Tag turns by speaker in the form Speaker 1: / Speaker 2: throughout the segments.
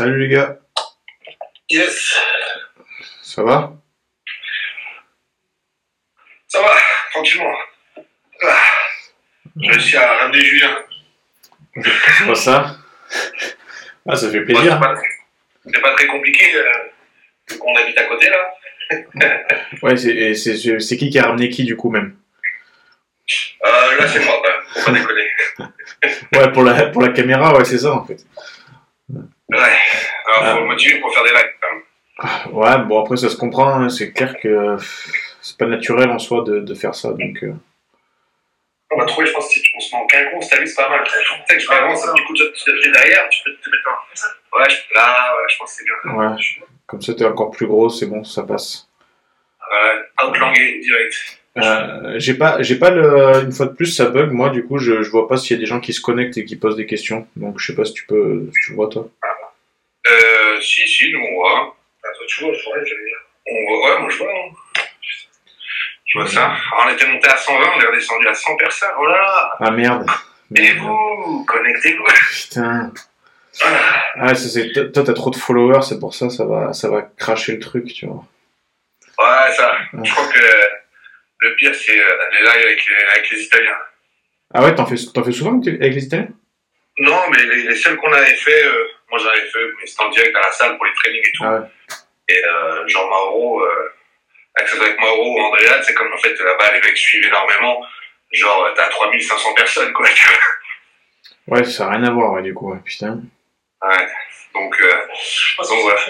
Speaker 1: Salut les gars,
Speaker 2: Yes,
Speaker 1: ça va?
Speaker 2: Ça va, tranquillement. Ah, J'ai réussi à ramener Julien.
Speaker 1: C'est pas ça? Ah, ça fait plaisir.
Speaker 2: c'est pas, c'est pas très compliqué, euh, qu'on habite à côté là.
Speaker 1: Ouais, c'est c'est- qui qui a ramené qui du coup même?
Speaker 2: Euh, là, c'est moi, faut pas déconner.
Speaker 1: Ouais, pour la, pour la caméra, ouais, c'est ça en fait.
Speaker 2: Ouais, alors faut
Speaker 1: Ah.
Speaker 2: le motiver pour faire des likes quand même.
Speaker 1: Ouais, bon après ça se comprend, hein, c'est clair que euh, c'est pas naturel en soi de, de faire ça, donc... euh,
Speaker 2: On va trouver, je pense, si on se met en quinconce, t'as vu, c'est pas mal. Tu sais que je peux avancer, du coup, tu tu te pris derrière, tu peux te mettre en. Ouais, je- là, ouais, je pense que c'est bien.
Speaker 1: Ouais, comme ça t'es encore plus gros, c'est bon, ça passe.
Speaker 2: Ouais, outlangué, direct.
Speaker 1: Euh, j'ai pas, j'ai pas le, une fois de plus ça bug, moi du coup je, je vois pas s'il y a des gens qui se connectent et qui posent des questions, donc je sais pas si tu peux, si tu vois toi.
Speaker 2: Euh, si, si, nous on voit. Ah, toi, tu vois, je vois, j'allais dire. On voit, ouais, moi je vois. hein. Je vois ça. Alors, on était monté à 120, on est redescendu à 100 personnes. Oh là là
Speaker 1: Ah merde.
Speaker 2: Et vous, connectez-vous.
Speaker 1: Putain.
Speaker 2: Ah,
Speaker 1: Ah, ça, c'est, toi, toi, t'as trop de followers, c'est pour ça, ça va, ça va cracher le truc, tu vois.
Speaker 2: Ouais, ça. Je crois que le pire, c'est euh, les lives avec les, avec les Italiens.
Speaker 1: Ah ouais, t'en fais, t'en fais souvent avec les Italiens?
Speaker 2: Non, mais les, les seuls qu'on avait fait, euh, moi j'en avais fait, mais c'était en direct à la salle pour les trainings et tout.
Speaker 1: Ah ouais.
Speaker 2: Et euh, genre Mauro, euh, avec, Mauro ou Andrea, c'est comme en fait là-bas, les mecs suivent énormément. Genre, t'as 3500 personnes, quoi. tu vois.
Speaker 1: Ouais, ça a rien à voir, ouais, du coup, ouais, putain.
Speaker 2: Ouais. Donc, euh, donc voilà.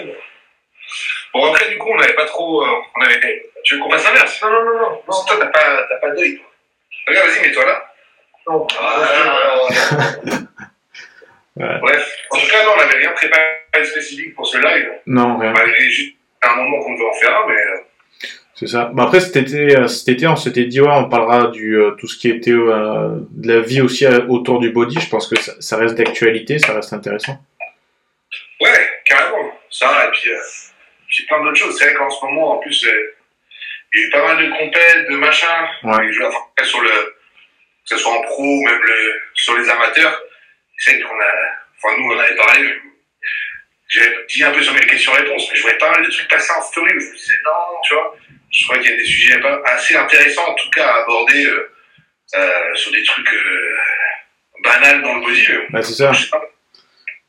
Speaker 2: Bon, après, du coup, on n'avait pas trop. euh, on avait... Tu veux qu'on fasse l'inverse? Non, non, non, non. non toi, t'as pas, t'as pas d'œil, toi. Regarde, vas-y, mets-toi là. Non.
Speaker 1: Ouais.
Speaker 2: Bref. En tout cas, non, on n'avait rien préparé spécifique pour ce live.
Speaker 1: Non, rien.
Speaker 2: Malgré juste un moment qu'on devait en faire un, mais. euh,
Speaker 1: C'est ça. Bah après, cet été, euh, cet été, on s'était dit, ouais, on parlera du, euh, tout ce qui était, euh, de la vie aussi autour du body. Je pense que ça, ça reste d'actualité, ça reste intéressant.
Speaker 2: Ouais, carrément. Ça, et puis, euh, puis plein d'autres choses. C'est vrai qu'en ce moment, en plus, il y a eu pas mal de compètes, de machins.
Speaker 1: Ouais.
Speaker 2: Enfin, sur le, que ce soit en pro ou même le, sur les amateurs. C'est vrai qu'on a, enfin, nous, on avait parlé. J'ai dit un peu sur mes questions-réponses, mais je voyais pas mal de trucs passer en story où je me disais non, tu vois. Je crois qu'il y a des sujets assez intéressants, en tout cas, à aborder euh, euh, sur des trucs euh, banals dans le body.
Speaker 1: Bah, c'est ça.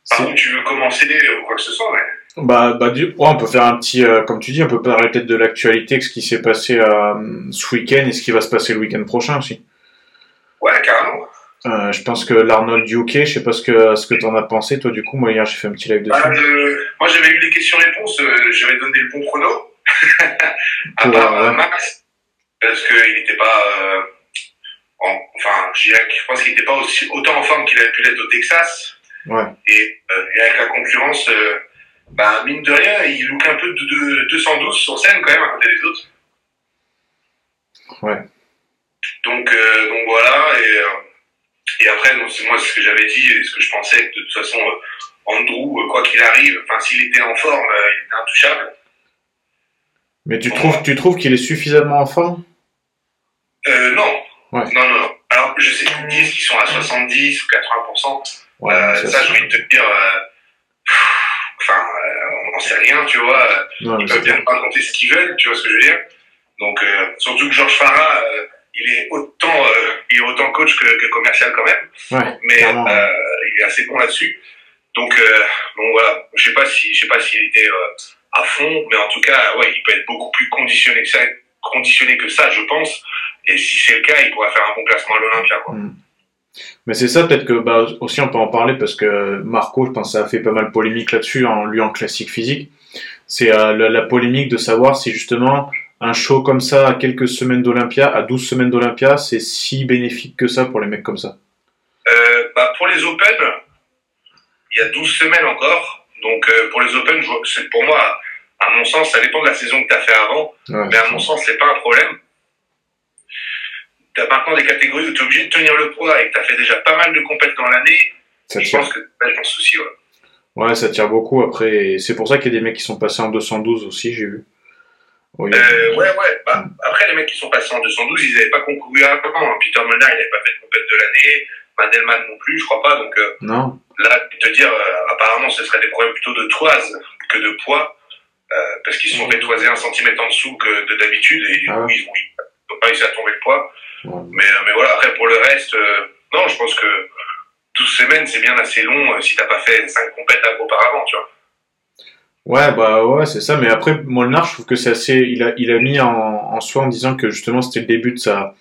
Speaker 2: par où tu veux commencer ou quoi que ce soit, mais.
Speaker 1: Bah, bah, du... ouais, on peut faire un petit, euh, comme tu dis, on peut parler peut-être de l'actualité, ce qui s'est passé euh, ce week-end et ce qui va se passer le week-end prochain aussi.
Speaker 2: Ouais, carrément.
Speaker 1: Euh, je pense que l'Arnold du hockey, je sais pas ce que, ce que t'en as pensé, toi, du coup, moi, hier, j'ai fait un petit live dessus.
Speaker 2: Bah, euh, moi, j'avais eu les questions-réponses, euh, j'avais donné le bon chrono. à
Speaker 1: Pour,
Speaker 2: part
Speaker 1: euh,
Speaker 2: Max, parce qu'il n'était pas. en- enfin, je pense qu'il n'était pas aussi, autant en forme qu'il avait pu l'être au Texas.
Speaker 1: Ouais.
Speaker 2: Et, et avec la concurrence, bah, mine de rien, il look un peu de, de 212 sur scène quand même à côté des autres.
Speaker 1: Ouais.
Speaker 2: Donc, donc voilà, et, et après, donc, c'est moi ce que j'avais dit et ce que je pensais que de toute façon, euh, Andrew, euh, quoi qu'il arrive, enfin s'il était en forme, euh, il était intouchable.
Speaker 1: Mais tu trouves, tu trouves qu'il est suffisamment en forme?
Speaker 2: Euh, non.
Speaker 1: Ouais.
Speaker 2: Non, non, non. Alors, je sais qu'ils disent qu'ils sont à 70 ou 80%.
Speaker 1: Ouais,
Speaker 2: Euh,
Speaker 1: ça,
Speaker 2: ça, j'ai envie de te dire, euh, enfin, on n'en sait rien, tu vois.
Speaker 1: non,
Speaker 2: Ils peuvent bien pas compter ce qu'ils veulent, tu vois ce que je veux dire. Donc, surtout que Georges Farah, il est autant, euh, il est autant coach que, que commercial quand même.
Speaker 1: Ouais,
Speaker 2: mais euh, il est assez bon là-dessus. Donc, euh, donc voilà, je sais pas si, je sais pas s'il était euh, à fond, mais en tout cas, ouais, il peut être beaucoup plus conditionné que ça, conditionné que ça, je pense. Et si c'est le cas, il pourra faire un bon classement à l'Olympia. quoi.
Speaker 1: Mais c'est ça, peut-être que bah, aussi on peut en parler parce que Marco, je pense, ça a fait pas mal polémique là-dessus, en lui en classique physique. C'est la, la polémique de savoir si justement un show comme ça à quelques semaines d'Olympia, à 12 semaines d'Olympia, c'est si bénéfique que ça pour les mecs comme ça.
Speaker 2: Euh, bah, pour les Open, il y a 12 semaines encore. Donc euh, pour les Open, c'est pour moi, à mon sens, ça dépend de la saison que tu as fait avant.
Speaker 1: Ouais,
Speaker 2: Mais à mon sens, c'est pas un problème. Tu as maintenant des catégories où tu es obligé de tenir le poids et que tu as fait déjà pas mal de compètes dans l'année.
Speaker 1: ça
Speaker 2: Je
Speaker 1: tire.
Speaker 2: pense que pas ton souci. Ouais.
Speaker 1: Ouais, ça tire beaucoup après. C'est pour ça qu'il y a des mecs qui sont passés en 212 aussi, j'ai vu. Oui.
Speaker 2: Euh, ouais, ouais. Bah, après, les mecs qui sont passés en 212, ils n'avaient pas concouru avant. hein. Peter Molnar, il n'avait pas fait de compète de l'année. Madelman non plus, je crois pas. Donc euh,
Speaker 1: Non
Speaker 2: là, te dire, euh, apparemment, ce serait des problèmes plutôt de toise que de poids, euh, parce qu'ils se sont fait toiser un centimètre en dessous que de d'habitude, et du
Speaker 1: Ah
Speaker 2: coup, ils n'ont pas réussi à tomber le poids.
Speaker 1: Ouais.
Speaker 2: Mais, euh, mais voilà, après, pour le reste, euh, non, je pense que 12 semaines, c'est bien assez long si t'as pas fait 5 compètes auparavant, tu vois.
Speaker 1: Ouais, bah ouais, c'est ça. Mais après, Molnar, je trouve que c'est assez. Il a, il a mis en, en soi en disant que justement c'était le début de sa,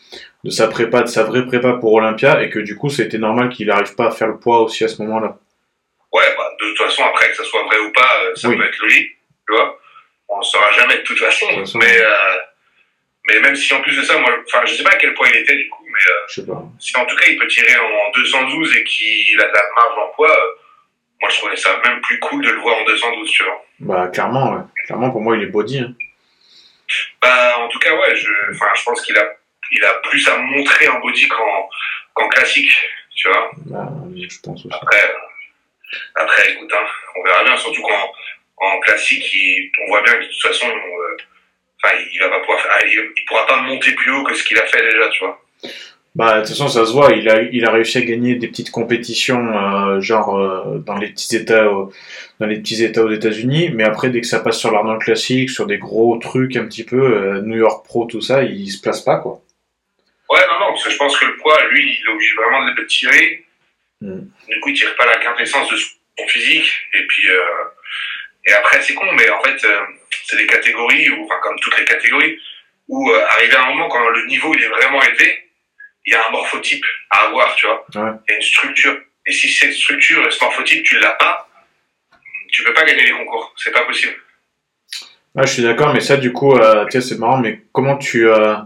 Speaker 1: de sa prépa, de sa vraie prépa pour Olympia, et que du coup c'était normal qu'il n'arrive pas à faire le poids aussi à ce moment-là.
Speaker 2: Ouais, bah, de toute façon, après, que ça soit vrai ou pas, euh, ça
Speaker 1: Oui.
Speaker 2: peut être logique, tu vois. On ne saura jamais de toute façon.
Speaker 1: De toute façon.
Speaker 2: Mais, euh, mais même si en plus de ça, moi, enfin, je sais pas à quel poids il était du coup, mais euh,
Speaker 1: Je sais pas.
Speaker 2: si en tout cas il peut tirer en 212 et qu'il a de la marge en poids, moi je trouvais ça même plus cool de le voir en 212, tu vois.
Speaker 1: Bah clairement, ouais. Clairement, pour moi, il est body. Hein.
Speaker 2: Bah, en tout cas, ouais, je, je pense qu'il a, il a plus à montrer en body qu'en, qu'en classique, tu vois.
Speaker 1: Bah, je pense aussi.
Speaker 2: Après, après, écoute, hein, on verra bien, surtout qu'en en classique, il- on voit bien que de toute façon, euh, il va pas pouvoir faire, il, il pourra pas monter plus haut que ce qu'il a fait déjà, tu vois.
Speaker 1: Bah, de toute façon, ça se voit, il a, il a réussi à gagner des petites compétitions, euh, genre euh, dans les petits États, euh, dans les petits États aux États-Unis, mais après, dès que ça passe sur l'Arnold classique, sur des gros trucs un petit peu, euh, New York Pro, tout ça, il se place pas, quoi.
Speaker 2: Ouais, non, non, parce que je pense que le poids, lui, il est obligé vraiment de le tirer.
Speaker 1: Mm.
Speaker 2: Du coup, il tire pas la quintessence de son physique. Et puis, euh, et après, c'est con, mais en fait, euh, c'est des catégories, où, enfin, comme toutes les catégories, où euh, arrivé à un moment, quand le niveau il est vraiment élevé, il y a un morphotype à avoir, tu vois.
Speaker 1: Ouais.
Speaker 2: Il y a une structure. Et si cette structure, ce morphotype, tu l'as pas, tu peux pas gagner les concours. C'est pas possible.
Speaker 1: Ouais, je suis d'accord, mais ça, du coup, euh, tu sais, c'est marrant, mais comment tu, euh,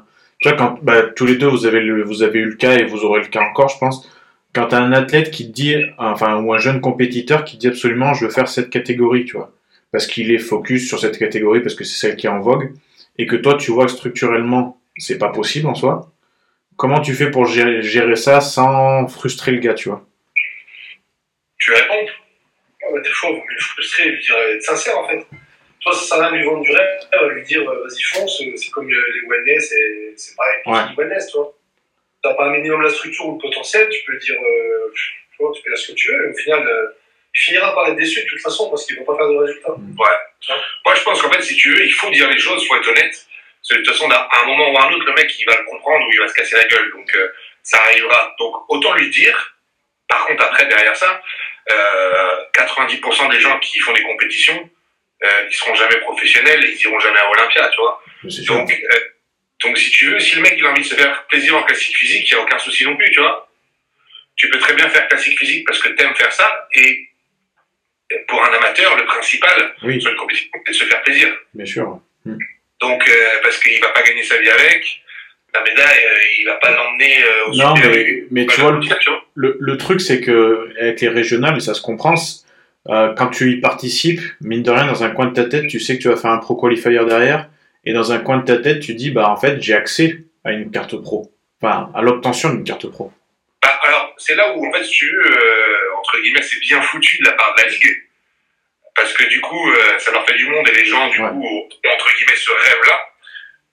Speaker 1: tu vois, quand, bah, tous les deux, vous avez le, vous avez eu le cas et vous aurez le cas encore, je pense. Quand t'as un athlète qui dit, enfin, ou un jeune compétiteur qui dit absolument, je veux faire cette catégorie, tu vois. Parce qu'il est focus sur cette catégorie, parce que c'est celle qui est en vogue, et que toi, tu vois que structurellement, c'est pas possible en soi. Comment tu fais pour gérer, gérer ça sans frustrer le gars, tu vois?
Speaker 2: Tu réponds.
Speaker 3: Ah bah, des fois, vous me frustrer, lui dire, être sincère en fait. Toi, ça sert à rien lui vendre du rêve, lui dire, euh, vas-y, fonce, euh, c'est comme euh, les wellness, c'est c'est pareil,
Speaker 1: Ouais.
Speaker 3: les wellness, tu vois. T'as pas un minimum la structure ou le potentiel, tu peux dire, euh, tu vois, tu peux dire ce que tu veux, et au final, euh, il finira par être déçu de toute façon parce qu'il va pas faire de résultat.
Speaker 2: Moi, je pense qu'en fait, si tu veux, il faut dire les choses, il faut être honnête. De toute façon, à un moment ou à un autre, le mec, il va le comprendre ou il va se casser la gueule. Donc, euh, ça arrivera. Donc, autant lui dire. Par contre, après, derrière ça, euh, 90% des gens qui font des compétitions, euh, ils seront jamais professionnels et ils iront jamais à Olympia, tu vois. Donc, euh, donc, si tu veux, si le mec, il a envie de se faire plaisir en classique physique, il n'y a aucun souci non plus, tu vois. Tu peux très bien faire classique physique parce que t'aimes faire ça et pour un amateur, le principal,
Speaker 1: Oui,
Speaker 2: sur une compétition, c'est de se faire plaisir.
Speaker 1: bien sûr.
Speaker 2: Donc, euh, parce qu'il va pas gagner sa vie avec, la médaille, euh, il va pas l'emmener euh, au
Speaker 1: Non, mais, mais tu vois, le, le, le truc, c'est que avec les régionales, ça se comprend, euh, quand tu y participes, mine de rien, dans un coin de ta tête, tu sais que tu vas faire un pro qualifier derrière, et dans un coin de ta tête, tu dis, bah en fait, j'ai accès à une carte pro, enfin à l'obtention d'une carte pro.
Speaker 2: Bah, alors, c'est là où, en fait, si tu veux, euh, entre guillemets, c'est bien foutu de la part de la Ligue. Parce que du coup, euh, ça leur fait du monde et les gens, du
Speaker 1: Ouais.
Speaker 2: coup, ont, entre guillemets, ce rêve-là,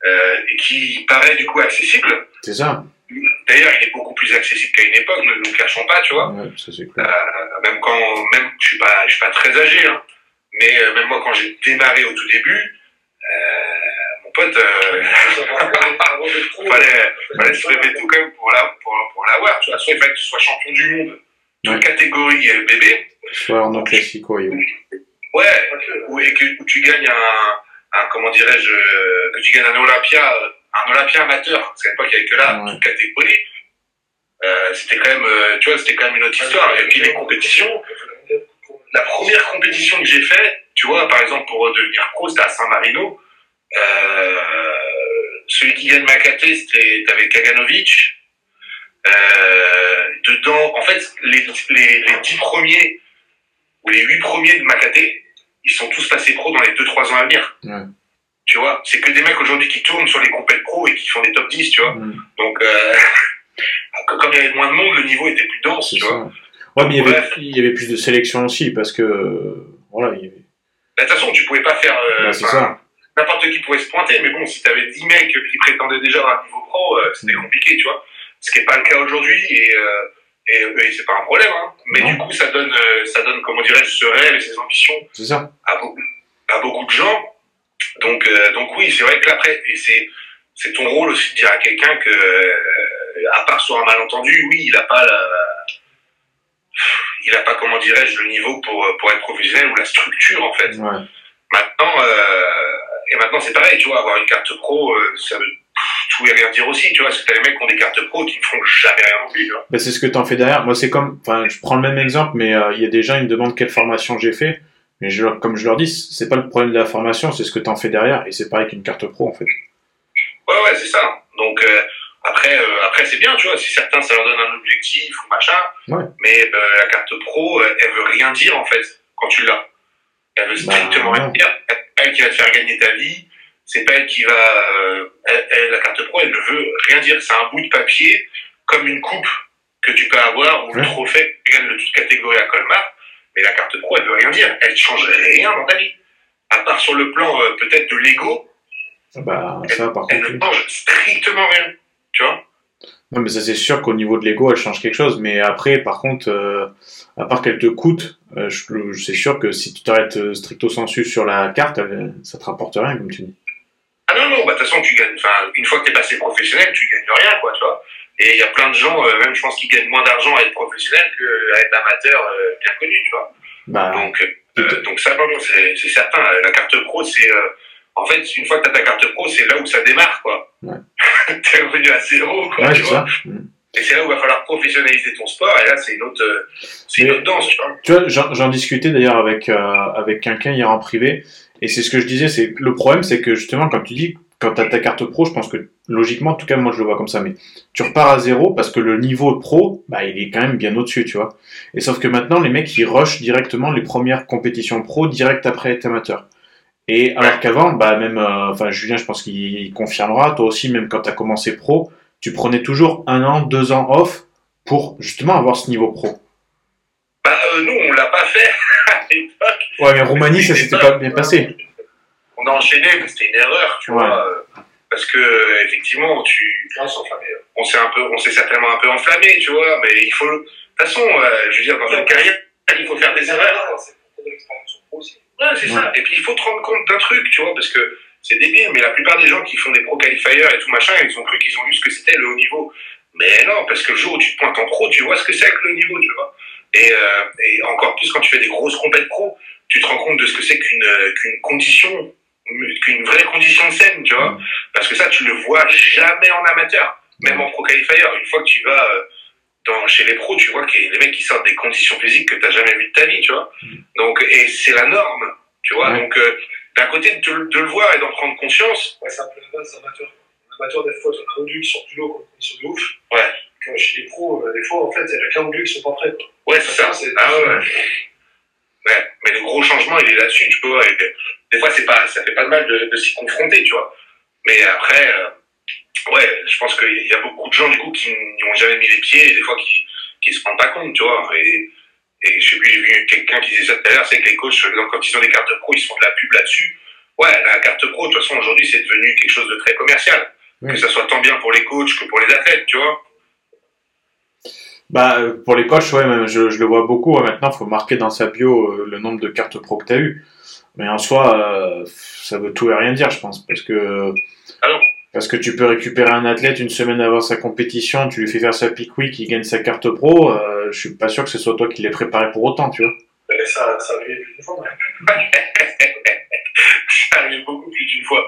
Speaker 2: euh, et qui paraît, du coup, accessible.
Speaker 1: C'est ça
Speaker 2: D'ailleurs, il est beaucoup plus accessible qu'à une époque, ne nous cachons pas, tu vois.
Speaker 1: Ouais, ça c'est clair.
Speaker 2: Euh, même quand, même, je suis pas, je suis pas très âgé, hein, mais euh, même moi, quand j'ai démarré au tout début, euh, mon pote, euh,
Speaker 3: pro,
Speaker 2: fallait, fallait se lever tout quand même pour la, pour, pour l'avoir, tu vois. Soit il fallait que tu sois champion du monde, toute
Speaker 1: Ouais.
Speaker 2: catégorie bébé,
Speaker 1: Soit en classique, ouais. Ouais.
Speaker 2: et que où tu gagnes un, un comment dirais-je, que tu gagnes un Olympia, un Olympia amateur, parce qu'à l'époque il n'y avait que là,
Speaker 1: Ouais.
Speaker 2: toute catégorie. Euh, c'était quand même, euh, tu vois, c'était quand même une autre histoire. Et puis les compétitions, la première compétition que j'ai fait, tu vois, par exemple, pour devenir pro, c'était à Saint-Marino. Euh, celui qui gagne Makate, c'était, t'avais Kaganovic. Euh, dedans, en fait, les, les, les 10 premiers ou les 8 premiers de Makate, ils sont tous passés pro dans les 2-3 ans à venir.
Speaker 1: Ouais.
Speaker 2: Tu vois, c'est que des mecs aujourd'hui qui tournent sur les compètes pro et qui font des top 10, tu vois. Donc, euh, comme il y avait moins de monde, le niveau était plus dense, tu
Speaker 1: ça.
Speaker 2: vois.
Speaker 1: Ouais, mais il y, avait,
Speaker 2: Bref.
Speaker 1: il y avait plus de sélection aussi, parce que, euh, voilà, il y avait...
Speaker 2: Bah, De toute façon, tu pouvais pas faire. euh,
Speaker 1: ça.
Speaker 2: n'importe qui pouvait se pointer, mais bon, si tu avais 10 mecs qui prétendaient déjà avoir un niveau pro, euh, c'était
Speaker 1: Mm.
Speaker 2: compliqué, tu vois. Ce qui n'est pas le cas aujourd'hui, et, euh, Et, et c'est pas un problème, hein. Mais
Speaker 1: Non.
Speaker 2: du coup, ça donne, euh, ça donne, comment dirais-je, ce rêve et ces ambitions
Speaker 1: C'est ça.
Speaker 2: à beaucoup, à beaucoup de gens. Donc, euh, donc oui, c'est vrai que l'après, et c'est, c'est ton rôle aussi de dire à quelqu'un que, euh, à part sur un malentendu, oui, il a pas la, il a pas, comment dirais-je, le niveau pour, pour être professionnel ou la structure, en fait.
Speaker 1: Ouais.
Speaker 2: Maintenant, euh, et maintenant c'est pareil, tu vois, avoir une carte pro, euh, ça veut et rien dire aussi, tu vois, que t'as les mecs qui ont des cartes pro qui ne font jamais rien non plus, tu vois.
Speaker 1: Bah, c'est ce que tu en fais derrière. Moi, c'est comme, enfin, je prends le même exemple, mais euh, il y a des gens, ils me demandent quelle formation j'ai fait. Mais je, comme je leur dis, c'est pas le problème de la formation, c'est ce que tu en fais derrière. Et c'est pareil qu'une carte pro, en fait.
Speaker 2: Ouais, ouais, c'est ça. Donc, euh, après, euh, après c'est bien, tu vois, si certains, ça leur donne un objectif ou machin,
Speaker 1: Ouais.
Speaker 2: mais euh, la carte pro, elle veut rien dire, en fait, quand tu l'as. Elle veut
Speaker 1: Bah,
Speaker 2: strictement rien dire. C'est elle qui va te faire gagner ta vie, c'est pas elle qui va... euh, elle- elle- la carte pro, elle ne veut rien dire. C'est un bout de papier, comme une coupe que tu peux avoir, ou le trophée qui gagne de toute catégorie à Colmar, mais la carte pro, elle veut rien dire. Elle change rien dans ta vie. À part sur le plan, euh, peut-être, de l'ego,
Speaker 1: Bah, ça, par
Speaker 2: elle
Speaker 1: contre.
Speaker 2: ne change strictement rien. Tu vois?
Speaker 1: Non, mais ça, c'est sûr qu'au niveau de l'ego, elle change quelque chose. Mais après, par contre, euh, à part qu'elle te coûte, euh, c'est sûr que si tu t'arrêtes stricto sensu sur la carte, elle- ça te rapporte rien, comme tu dis.
Speaker 2: Ah non, non, bah, de toute façon, tu gagnes, enfin, une fois que tu es passé professionnel, tu gagnes rien, quoi, tu vois. Et il y a plein de gens, euh, même je pense, qui gagnent moins d'argent à être professionnel qu'à être amateur euh, bien connu, tu vois.
Speaker 1: Bah,
Speaker 2: Donc, euh, donc ça, c'est certain. La carte pro, c'est. en fait, une fois que tu as ta carte pro, c'est là où ça démarre, quoi.
Speaker 1: Ouais.
Speaker 2: tu es revenu à zéro, quoi,
Speaker 1: ouais,
Speaker 2: tu vois.
Speaker 1: ça. Mm.
Speaker 2: Et c'est là où il va falloir professionnaliser ton sport, et là, c'est une autre, c'est une autre danse, tu vois.
Speaker 1: Tu vois, j'en j'en discutais d'ailleurs avec, euh, avec quelqu'un hier en privé, et c'est ce que je disais, c'est le problème, c'est que justement, comme tu dis, quand tu as ta carte pro, je pense que logiquement, en tout cas, moi je le vois comme ça, mais tu repars à zéro parce que le niveau pro, bah, il est quand même bien au-dessus, tu vois. Et sauf que maintenant, les mecs, ils rushent directement les premières compétitions pro direct après être amateur. Et alors qu'avant, bah, même, euh, enfin, Julien, je pense qu'il il confirmera, toi aussi, même quand tu as commencé pro, tu prenais toujours un an, deux ans off pour justement avoir ce niveau pro.
Speaker 2: Bah, euh, nous, on l'a pas fait.
Speaker 1: Ouais, mais Roumanie, ça s'était pas bien passé.
Speaker 2: On a enchaîné, mais c'était une erreur, tu
Speaker 1: Ouais.
Speaker 2: vois. euh, Parce que, euh, effectivement, tu,
Speaker 3: famille.
Speaker 2: on s'est un peu, on s'est certainement un peu enflammé, tu vois, mais il faut, de toute façon, euh, je veux dire, dans une carrière, il faut faire des erreurs.
Speaker 3: C'est pour prendre de l'expérience pro aussi.
Speaker 2: Ouais, c'est ça. Et puis, il faut te rendre compte d'un truc, tu vois, parce que c'est débile, mais la plupart des gens qui font des pro qualifiers et tout machin, ils ont cru qu'ils ont vu ce que c'était le haut niveau. Mais non, parce que le jour où tu te pointes en pro, tu vois ce que c'est que le niveau, tu vois. Et, euh, et encore plus quand tu fais des grosses compètes pro, tu te rends compte de ce que c'est qu'une euh, qu'une condition, qu'une vraie condition de scène, tu vois. Parce que ça, tu le vois jamais en amateur, même en pro qualifier. Une fois que tu vas euh, dans, chez les pros, tu vois que les mecs qui sortent des conditions physiques que tu n'as jamais vues de ta vie, tu vois. Donc, et c'est la norme, tu vois.
Speaker 1: Ouais.
Speaker 2: Donc, euh, d'un côté, de, de le voir et d'en prendre conscience,
Speaker 3: Ouais, c'est un peu la base. Les amateurs, des fois, tu as un qui sort du lot comme une condition de ouf.
Speaker 2: Ouais.
Speaker 3: Que chez les pros, des fois, en fait, il y a plein d'ondules qui sont pas prêts. quoi.
Speaker 2: ouais, c'est ça.
Speaker 3: C'est-
Speaker 2: Ah ouais, ouais. Mais le gros changement, il est là-dessus, tu vois. Et des fois, c'est pas, ça fait pas de mal de, de s'y confronter, tu vois. Mais après, euh, ouais, je pense qu'il y a beaucoup de gens, du coup, qui n'y ont jamais mis les pieds et des fois qui, qui se rendent pas compte, tu vois. Et, et je sais plus, j'ai vu quelqu'un qui disait ça tout à l'heure, c'est que les coachs, par exemple, quand ils ont des cartes pro, ils se font de la pub là-dessus. Ouais, la carte pro, de toute façon, aujourd'hui, c'est devenu quelque chose de très commercial. Que ça soit tant bien pour les coachs que pour les athlètes, tu vois.
Speaker 1: Bah, euh, pour les coachs, ouais, même, je, je le vois beaucoup. ouais, maintenant, il faut marquer dans sa bio euh, le nombre de cartes pro que tu as eu. Mais en soi, euh, ça veut tout et rien dire, je pense. Parce que,
Speaker 2: Ah
Speaker 1: parce que tu peux récupérer un athlète une semaine avant sa compétition, tu lui fais faire sa pick week, il gagne sa carte pro. Euh, je suis pas sûr que ce soit toi qui l'aies préparé pour autant, tu vois.
Speaker 3: Mais ça, ça arrive plus d'une fois. ouais.
Speaker 2: Ça arrive beaucoup plus d'une fois.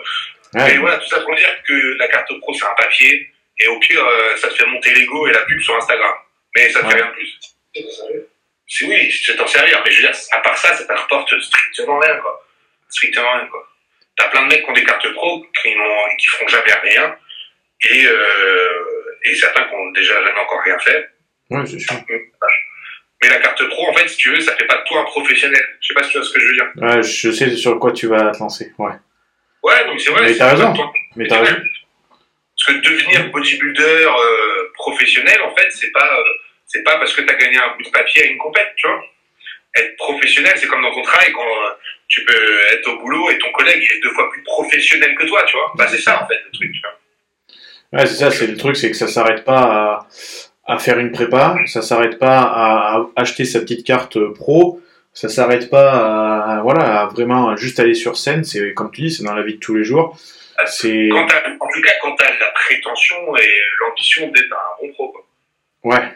Speaker 1: Ouais,
Speaker 2: Mais voilà, tout ça pour dire que la carte pro, c'est un papier. Et au pire, ça te fait monter l'ego et la pub sur Instagram. Mais ça te fait
Speaker 1: Ouais.
Speaker 2: rien de plus.
Speaker 3: C'est
Speaker 2: oui, c'est t'en servir. Mais je veux dire, à part ça, ça te rapporte strictement rien, quoi. Strictement rien, quoi. T'as plein de mecs qui ont des cartes pro qui n'ont, qui feront jamais rien. Et, euh, et certains qui ont déjà jamais encore rien fait.
Speaker 1: ouais c'est sûr.
Speaker 2: Mais la carte pro, en fait, si tu veux, ça fait pas de toi un professionnel. Je sais pas si tu vois ce que je veux dire.
Speaker 1: Ouais, je sais sur quoi tu vas te lancer. Ouais.
Speaker 2: Ouais, donc c'est vrai.
Speaker 1: Mais
Speaker 2: c'est
Speaker 1: t'as raison. Mais t'as raison.
Speaker 2: Parce que devenir bodybuilder euh, professionnel, en fait, c'est pas, euh, c'est pas parce que tu as gagné un bout de papier à une compète, tu vois. Être professionnel, c'est comme dans ton travail, quand euh, tu peux être au boulot et ton collègue il est deux fois plus professionnel que toi, tu vois. Bah, c'est ça, en fait, le truc, tu vois.
Speaker 1: Ouais, c'est ça, c'est le truc, c'est que ça s'arrête pas à faire une prépa, ça s'arrête pas à, acheter sa petite carte pro, ça s'arrête pas à, voilà, à vraiment juste aller sur scène, c'est comme tu dis, c'est dans la vie de tous les jours. C'est
Speaker 2: en tout cas, quand tu as la prétention et l'ambition d'être un bon pro. quoi.
Speaker 1: ouais.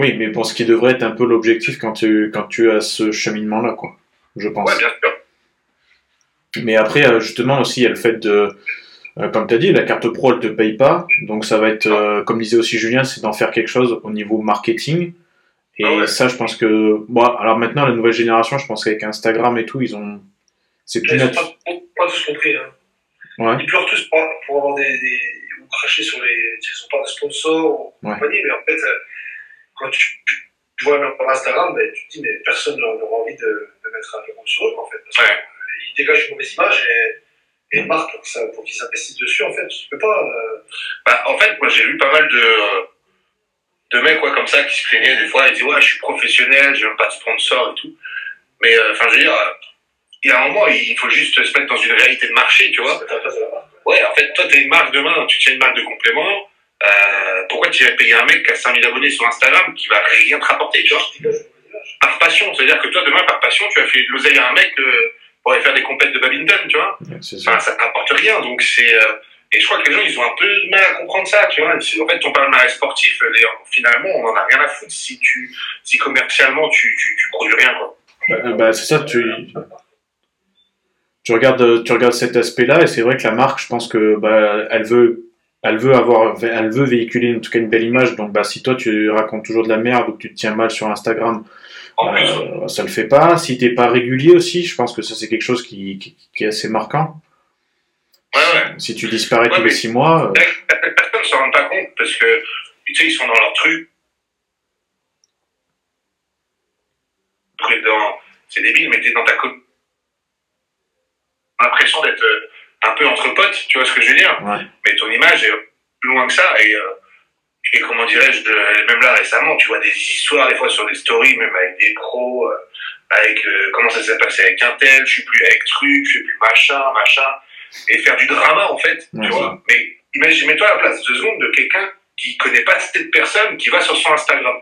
Speaker 1: Oui, mais pour ce qui devrait être un peu l'objectif quand tu quand tu as ce cheminement là quoi. Je pense.
Speaker 2: Ouais, bien sûr.
Speaker 1: Mais après, euh, justement, aussi, il y a le fait de, euh, comme tu as dit, la carte pro, elle te paye pas. Donc, ça va être, euh, comme disait aussi Julien, c'est d'en faire quelque chose au niveau marketing. Et
Speaker 2: Ah ouais.
Speaker 1: ça, je pense que, bon, alors maintenant, la nouvelle génération, je pense qu'avec Instagram et tout, ils ont, c'est plus
Speaker 3: Ils n'ont
Speaker 1: naturel.
Speaker 3: pas, pas tous compris. Hein.
Speaker 1: Ouais.
Speaker 3: Ils pleurent tous pour, pour avoir des, des. ou cracher sur les. Ils ont pas de sponsors ou
Speaker 1: Ouais.
Speaker 3: compagnie, mais en fait, quand tu, tu, vois leur Instagram, ben, tu te dis, mais personne n'aura envie de, de mettre un euro sur eux, en fait. Parce
Speaker 2: Ouais.
Speaker 3: euh, ils dégagent une mauvaise image et, et une marque pour, ça- pour qu'ils s'investissent dessus, en fait. Tu peux pas. euh,
Speaker 2: Bah, en fait, moi, j'ai vu pas mal de, euh, de mecs ouais, comme ça qui se plaignaient des fois. Ils disaient, ouais, je suis professionnel, j'ai même pas de sponsor et tout. Mais, euh, enfin, je veux dire, euh, il y a un moment, il faut juste se mettre dans une réalité de marché, tu vois. Ouais, en fait, toi, t'es une marque demain, tu tiens une marque de complément. Euh, pourquoi tu vas payer un mec qui a 5000 abonnés sur Instagram qui va rien te rapporter, tu vois. Par passion. C'est-à-dire que toi, demain, par passion, tu as fait de l'oseille à un mec euh, pour aller faire des compètes de badminton, tu vois
Speaker 1: ça.
Speaker 2: Enfin, ça t'apporte rien. Donc, c'est. euh, et je crois que les gens, ils ont un peu de mal à comprendre ça, tu vois. En fait, ton palmarès sportif, euh, finalement, on en a rien à foutre si tu, si commercialement, tu, tu, tu produis rien, quoi.
Speaker 1: Bah, bah, c'est ça, tu, tu regardes, tu regardes cet aspect-là, et c'est vrai que la marque, je pense que, bah, elle veut, elle veut avoir, elle veut véhiculer en tout cas une belle image. Donc, bah, si toi tu racontes toujours de la merde ou que tu te tiens mal sur Instagram, Euh, ça le fait pas. Si t'es pas régulier aussi, je pense que ça c'est quelque chose qui, qui, qui est assez marquant.
Speaker 2: ouais, ouais.
Speaker 1: Si tu disparais
Speaker 2: Ouais,
Speaker 1: tous les six mois, euh,
Speaker 2: personnes ne s'en rendent pas compte parce que, tu sais, ils sont dans leur truc. C'est débile, mais t'es dans ta co- l'impression d'être euh, un peu entre potes, tu vois ce que je veux dire
Speaker 1: ouais.
Speaker 2: Mais ton image est plus loin que ça et, euh, et comment dirais-je, même là récemment, tu vois des histoires des fois sur des stories, même avec des pros, euh, avec euh, comment ça s'est passé avec un tel, je suis plus avec truc, je suis plus machin, machin, et faire du drama en fait,
Speaker 1: Ouais,
Speaker 2: tu vois. Mais imagine, mets-toi à la place deux secondes de quelqu'un qui connaît pas cette personne qui va sur son Instagram.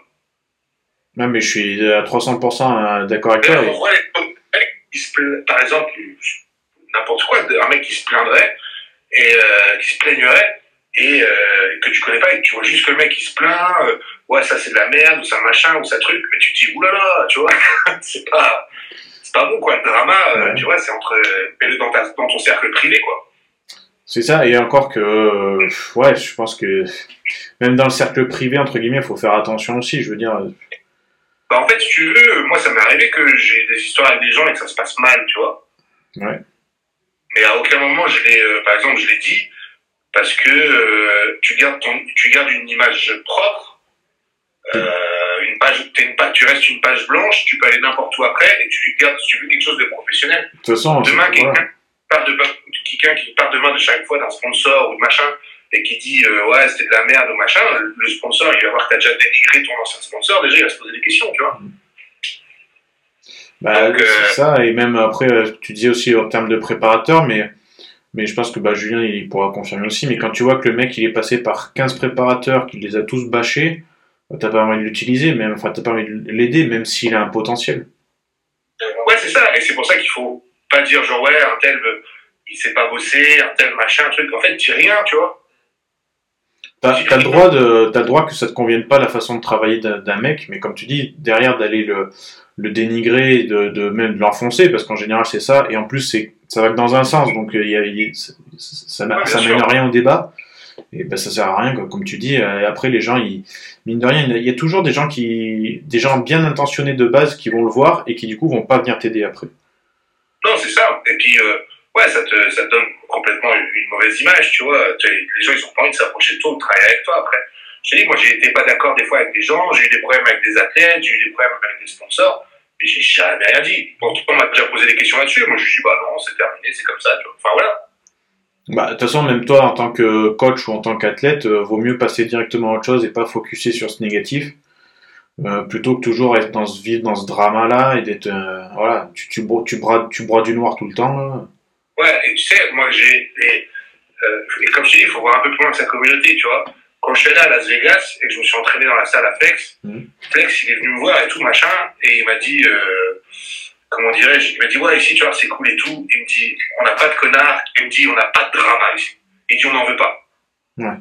Speaker 1: Non, mais je suis à 300% d'accord avec toi. Et-
Speaker 2: par exemple, n'importe quoi, un mec qui se plaindrait et euh, qui se plaignerait et euh, que tu connais pas et que tu vois juste que le mec qui se plaint, euh, ouais ça c'est de la merde ou ça machin ou ça truc, mais tu te dis oulala, tu vois, c'est pas c'est pas bon quoi, le drama,
Speaker 1: Ouais.
Speaker 2: tu vois, c'est entre mets-le dans, ton cercle privé quoi.
Speaker 1: C'est ça, et encore que, ouais, je pense que même dans le cercle privé, entre guillemets, il faut faire attention aussi. Je veux dire,
Speaker 2: Bah, en fait, si tu veux, moi, ça m'est arrivé que j'ai des histoires avec des gens et que ça se passe mal, tu vois.
Speaker 1: Ouais.
Speaker 2: Mais à aucun moment, je l'ai, euh, par exemple, je l'ai dit, parce que euh, tu, gardes ton, tu gardes une image propre, euh, une page, t'es une tu restes une page blanche, tu peux aller n'importe où après, et tu gardes, tu veux quelque chose de professionnel.
Speaker 1: de toute façon,
Speaker 2: Demain, quelqu'un part, de, quelqu'un qui part demain de chaque fois d'un sponsor ou de machin, et qui dit euh, ouais c'était de la merde ou machin, le sponsor il va voir que t'as déjà dénigré ton ancien sponsor, déjà il va se poser des questions, tu vois.
Speaker 1: Bah,
Speaker 2: Donc, euh,
Speaker 1: c'est ça, et même après, euh, tu disais aussi en termes de préparateur, mais, mais je pense que bah, Julien il pourra confirmer aussi. Mais quand tu vois que le mec il est passé par 15 préparateurs, qu'il les a tous bâchés, bah, t'as pas envie de l'utiliser, même, enfin, t'as pas envie de l'aider, même s'il a un potentiel.
Speaker 2: Ouais, c'est ça. Et c'est pour ça qu'il faut pas dire genre ouais, un tel, euh, il sait pas bosser, un tel machin, un truc. En fait, dis rien, tu vois.
Speaker 1: T'as t'as le droit de, t'as le droit que ça te convienne pas la façon de travailler d'un d'un mec, mais comme tu dis, derrière d'aller le, le dénigrer, de, de même de l'enfoncer, parce qu'en général c'est ça, et en plus c'est, ça va que dans un sens, donc euh, il y a, il y a- ça,
Speaker 2: Ouais,
Speaker 1: ça mène rien au débat, et ben ça sert à rien, comme tu dis. euh, après les gens, ils, mine de rien, il y a- il y a toujours des gens qui, des gens bien intentionnés de base qui vont le voir et qui du coup vont pas venir t'aider après.
Speaker 2: Non, c'est ça. Et puis, euh, ouais, ça te, ça te donne complètement une, mauvaise image, tu vois. Les gens, ils ont pas envie de s'approcher de toi ou de travailler avec toi après. Je t'ai dit, moi, j'ai été pas d'accord des fois avec des gens, j'ai eu des problèmes avec des athlètes, j'ai eu des problèmes avec des sponsors, mais j'ai jamais rien dit. Pourtant, on m'a déjà posé des questions là-dessus. Moi, je dis, bah non, c'est terminé, c'est comme ça, tu vois. Enfin, voilà.
Speaker 1: Bah, de toute façon, même toi, en tant que coach ou en tant qu'athlète, euh, vaut mieux passer directement à autre chose et pas focuser sur ce négatif, euh, plutôt que toujours être dans ce vide, dans ce drama-là et d'être, euh, voilà, tu, tu, tu, tu du noir tout le temps. Là.
Speaker 2: Ouais, et tu sais, moi, j'ai. Et, euh, et comme je te dis, il faut voir un peu plus loin que sa communauté, tu vois. quand je suis allé à Las Vegas et que je me suis entraîné dans la salle à Flex,
Speaker 1: Mhm.
Speaker 2: Flex, il est venu me voir et tout, machin, et il m'a dit, euh, comment dirais-je, il m'a dit, ouais, ici, tu vois, c'est cool et tout. Il me dit, on n'a pas de connards. Il me dit, on n'a pas de drama ici. Il dit, on n'en veut pas.
Speaker 1: Ouais.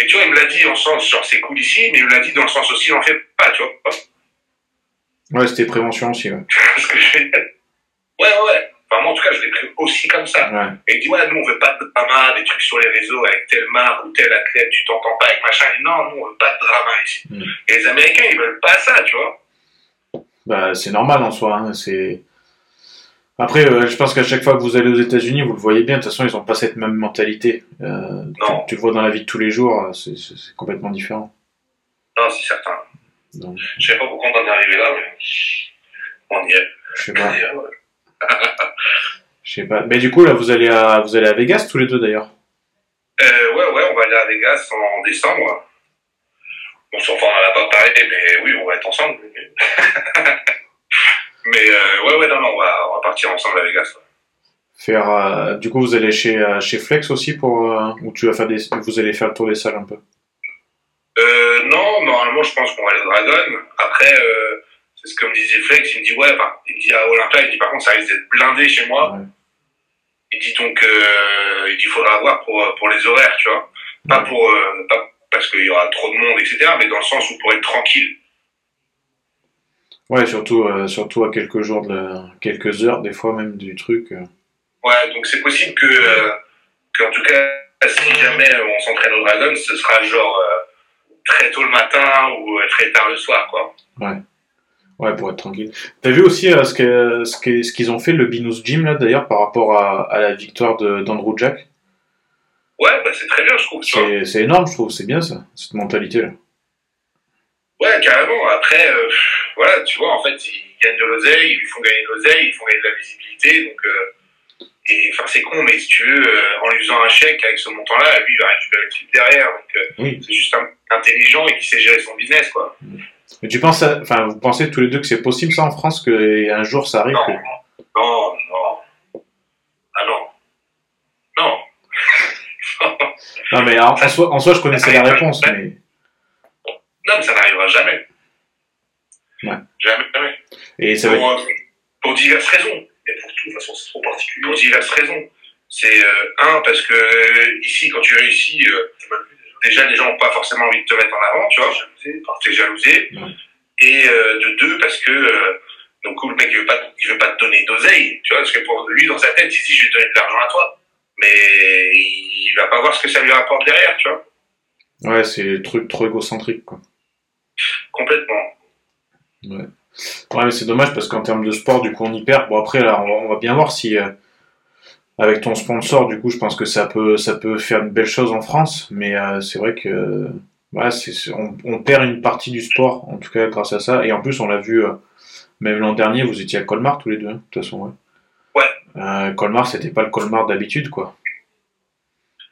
Speaker 2: Et tu vois, il me l'a dit en sens, genre, c'est cool ici, mais il me l'a dit dans le sens aussi, on n'en fait pas, tu vois.
Speaker 1: Ouais, c'était prévention aussi, ouais.
Speaker 2: Parce que je... Ouais, ouais, ouais. Enfin, moi, en tout cas, je l'ai pris aussi comme ça.
Speaker 1: Ouais.
Speaker 2: Et il dit, ouais, nous, on veut pas de drama, des trucs sur les réseaux avec telle marque ou tel athlète, tu t'entends pas avec machin. Non, nous, on veut pas de drama ici.
Speaker 1: Mm.
Speaker 2: Et les Américains, ils veulent pas ça, tu vois.
Speaker 1: Bah, c'est normal en soi. hein, C'est. Après, euh, je pense qu'à chaque fois que vous allez aux États-Unis, vous le voyez bien. De toute façon, ils n'ont pas cette même mentalité. Euh, tu,
Speaker 2: Non.
Speaker 1: tu le vois dans la vie de tous les jours. euh, C'est complètement différent.
Speaker 2: Non, c'est certain.
Speaker 1: Donc,
Speaker 2: Je sais pas pourquoi on en est arrivé là, mais on y est.
Speaker 1: je sais pas. Je sais pas. Mais du coup, là, vous allez à, vous allez à Vegas tous les deux d'ailleurs.
Speaker 2: Euh, ouais, ouais, on va aller à Vegas en décembre. On s'en enfin, on en a pas parlé, mais oui, on va être ensemble. mais euh, ouais, ouais, non, non, on va, on va partir ensemble à Vegas. ouais.
Speaker 1: Faire. euh, du coup, vous allez chez, euh, chez Flex aussi pour. ou tu vas faire des, vous allez faire le tour des salles un peu?
Speaker 2: Euh, non, normalement, je pense qu'on va aller au Dragon. Après, euh, c'est ce que me disait Flex. Il me dit, ouais, il me dit à Olympia, il dit, par contre, ça risque d'être blindé chez moi.
Speaker 1: Ouais.
Speaker 2: Il dit donc, euh, il dit, faudra voir pour, pour les horaires, tu vois. Pas pour, euh, pas parce qu'il y aura trop de monde, etc., mais dans le sens où pour être tranquille.
Speaker 1: Ouais, surtout, euh, surtout à quelques jours de la- quelques heures, des fois même du truc. euh.
Speaker 2: Ouais, donc c'est possible que, euh, que, en tout cas, si jamais on s'entraîne au Dragon, ce sera genre euh, très tôt le matin ou euh, très tard le soir, quoi.
Speaker 1: Ouais, pour être tranquille. T'as vu aussi euh, ce que ce que- ce qu'ils ont fait le Binous Gym là d'ailleurs par rapport à, à la victoire de d'Andrew Jack?
Speaker 2: Ouais, bah c'est très bien, je trouve. tu vois.
Speaker 1: C'est c'est énorme, je trouve. C'est bien ça, cette mentalité là.
Speaker 2: Ouais, carrément. Après, euh, voilà, tu vois, en fait, ils gagnent de l'oseille, ils lui font gagner de l'oseille, ils font gagner de la visibilité, donc. euh, et enfin, c'est con, mais si tu veux, euh, en lui faisant un chèque avec ce montant-là, lui, il va récupérer le truc derrière. Donc, euh,
Speaker 1: Oui.
Speaker 2: c'est juste un- intelligent et qui sait gérer son business, quoi.
Speaker 1: Mais tu penses, à- enfin, vous pensez tous les deux que c'est possible ça en France que un jour ça arrive
Speaker 2: Non,
Speaker 1: que-
Speaker 2: non, non. Ah non. Non.
Speaker 1: Non mais en, en soi, en soi, je connaissais la réponse, mais
Speaker 2: Non, mais ça n'arrivera jamais.
Speaker 1: Ouais.
Speaker 2: Jamais, jamais.
Speaker 1: et ça va.
Speaker 2: Pour, euh, pour diverses raisons.
Speaker 3: Mais pour tout, de toute façon, c'est trop particulier.
Speaker 2: Pour diverses raisons. C'est euh, un, parce que euh, ici, quand tu réussis, euh,
Speaker 3: déjà.
Speaker 2: les gens n'ont pas forcément envie de te mettre en avant, tu vois.
Speaker 3: Par
Speaker 2: T'es jalousé.
Speaker 1: Ouais.
Speaker 2: Et euh, de deux, parce que euh, donc le mec il veut pas, il veut pas te donner d'oseille, tu vois, parce que pour lui dans sa tête il dit je vais te donner de l'argent à toi, mais il va pas voir ce que ça lui rapporte derrière, tu vois,
Speaker 1: Ouais, c'est le truc trop égocentrique quoi.
Speaker 2: complètement.
Speaker 1: Ouais, mais c'est dommage parce qu'en termes de sport, du coup, on y perd. Bon, après, là, on va, on va bien voir si, euh, avec ton sponsor, du coup, je pense que ça peut, ça peut faire une belle chose en France. Mais euh, c'est vrai que, ouais, c'est, on, on perd une partie du sport, en tout cas, grâce à ça. Et en plus, on l'a vu, euh, même l'an dernier, vous étiez à Colmar tous les deux, hein, de toute façon, ouais.
Speaker 2: Ouais.
Speaker 1: Euh, Colmar, c'était pas le Colmar d'habitude, quoi.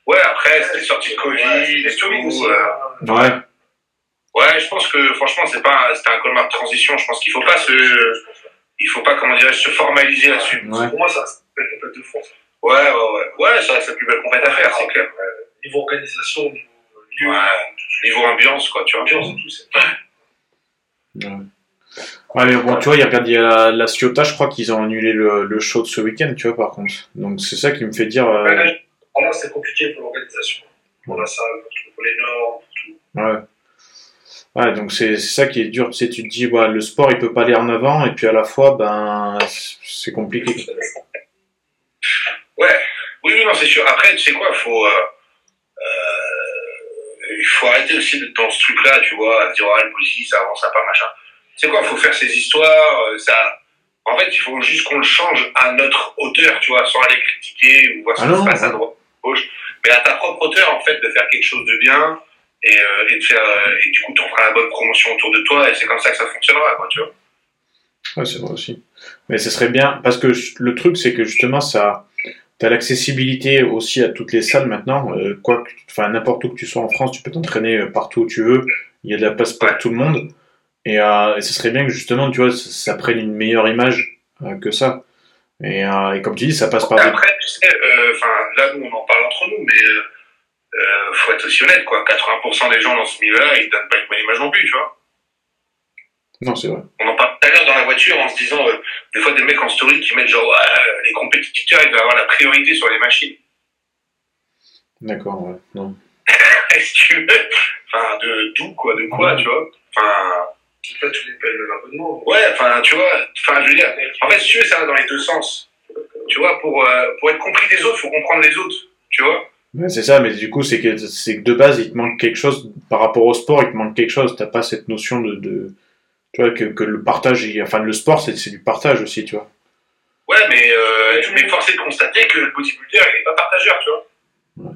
Speaker 2: Ouais, après c'était sorti de Covid
Speaker 3: Ouais,
Speaker 2: et
Speaker 3: c'est Covid
Speaker 2: tout.
Speaker 3: aussi.
Speaker 2: euh,
Speaker 3: hein.
Speaker 1: Ouais.
Speaker 2: ouais, je pense que franchement c'est pas, un- c'était un colmar de transition. Je pense qu'il faut pas se, il faut pas comment dirais-je se formaliser là-dessus.
Speaker 1: Ouais.
Speaker 3: Pour moi, ça c'est de France.
Speaker 2: Ouais, ouais, ouais, ouais, ça c'est la plus belle compète à faire, c'est clair.
Speaker 3: Niveau organisation, niveau lieu,
Speaker 2: Ouais. Niveau ambiance, quoi, tu vois.
Speaker 3: ambiance et tout, c'est
Speaker 1: Ouais. Mais bon, tu vois, il y a, regarde, il y a la, la Ciotat, je crois qu'ils ont annulé le, le show de ce week-end, tu vois, par contre. Donc, c'est ça qui me fait dire. euh,
Speaker 3: Ouais, là, c'est compliqué pour l'organisation. Pour la salle, pour, les normes, pour tout.
Speaker 1: Ouais. Ouais, donc c'est ça qui est dur. Tu sais, tu te dis, ouais, le sport, il peut pas aller en avant, et puis à la fois, ben, c'est compliqué.
Speaker 2: Ouais, oui, oui, non, c'est sûr. Après, tu sais quoi, faut, euh, euh, il faut arrêter aussi d'être dans ce truc-là, tu vois, à dire, ah, le politique, ça avance, ça pas, machin. Tu sais quoi, faut faire ces histoires, euh, ça. En fait, il faut juste qu'on le change à notre hauteur, tu vois, sans aller critiquer ou voir ce
Speaker 1: Ah
Speaker 2: qui se passe à droite, à gauche. Mais à ta propre hauteur, en fait, de faire quelque chose de bien et, euh, et de faire, et du coup, t'en feras la bonne promotion autour de toi et c'est comme ça que ça fonctionnera, quoi, tu vois.
Speaker 1: Ouais, c'est vrai aussi. Mais ce serait bien, parce que le truc, c'est que justement, ça, t'as l'accessibilité aussi à toutes les salles maintenant. Euh, enfin, n'importe où que tu sois en France, tu peux t'entraîner euh, partout où tu veux. Il y a de la place pour tout le monde. Et, euh, ce serait bien que justement, tu vois, ça, prenne une meilleure image euh, que ça. Et, et comme tu dis, ça passe par.
Speaker 2: Après, tu sais, là, nous, on en parle entre nous, mais faut être aussi honnête, quoi. 80% des gens dans ce milieu-là, ils donnent pas une bonne image non plus, tu vois.
Speaker 1: Non, c'est vrai.
Speaker 2: On en parle tout à l'heure dans la voiture en se disant, euh, des fois des mecs en story qui mettent genre, ouais, les compétiteurs, ils doivent avoir la priorité sur les machines.
Speaker 1: D'accord, ouais. Non.
Speaker 2: Est-ce que tu veux? Enfin, de d'où, quoi, de quoi, tu vois? Enfin,
Speaker 3: Là, tu les payes le abonnement.
Speaker 2: ouais, enfin, tu vois, enfin, je veux dire, en fait, si tu veux, ça va dans les deux sens. Tu vois, pour, euh, pour être compris des autres, faut comprendre les autres, tu vois?
Speaker 1: Ouais, c'est ça, mais du coup, c'est que, c'est que de base, il te manque quelque chose, par rapport au sport, il te manque quelque chose. T'as pas cette notion de, de tu vois, que, que le partage, il- enfin, le sport, c'est, du partage aussi, tu vois.
Speaker 2: Ouais, mais, euh, mais force est de constater que le bodybuilder, il est pas partageur, tu vois.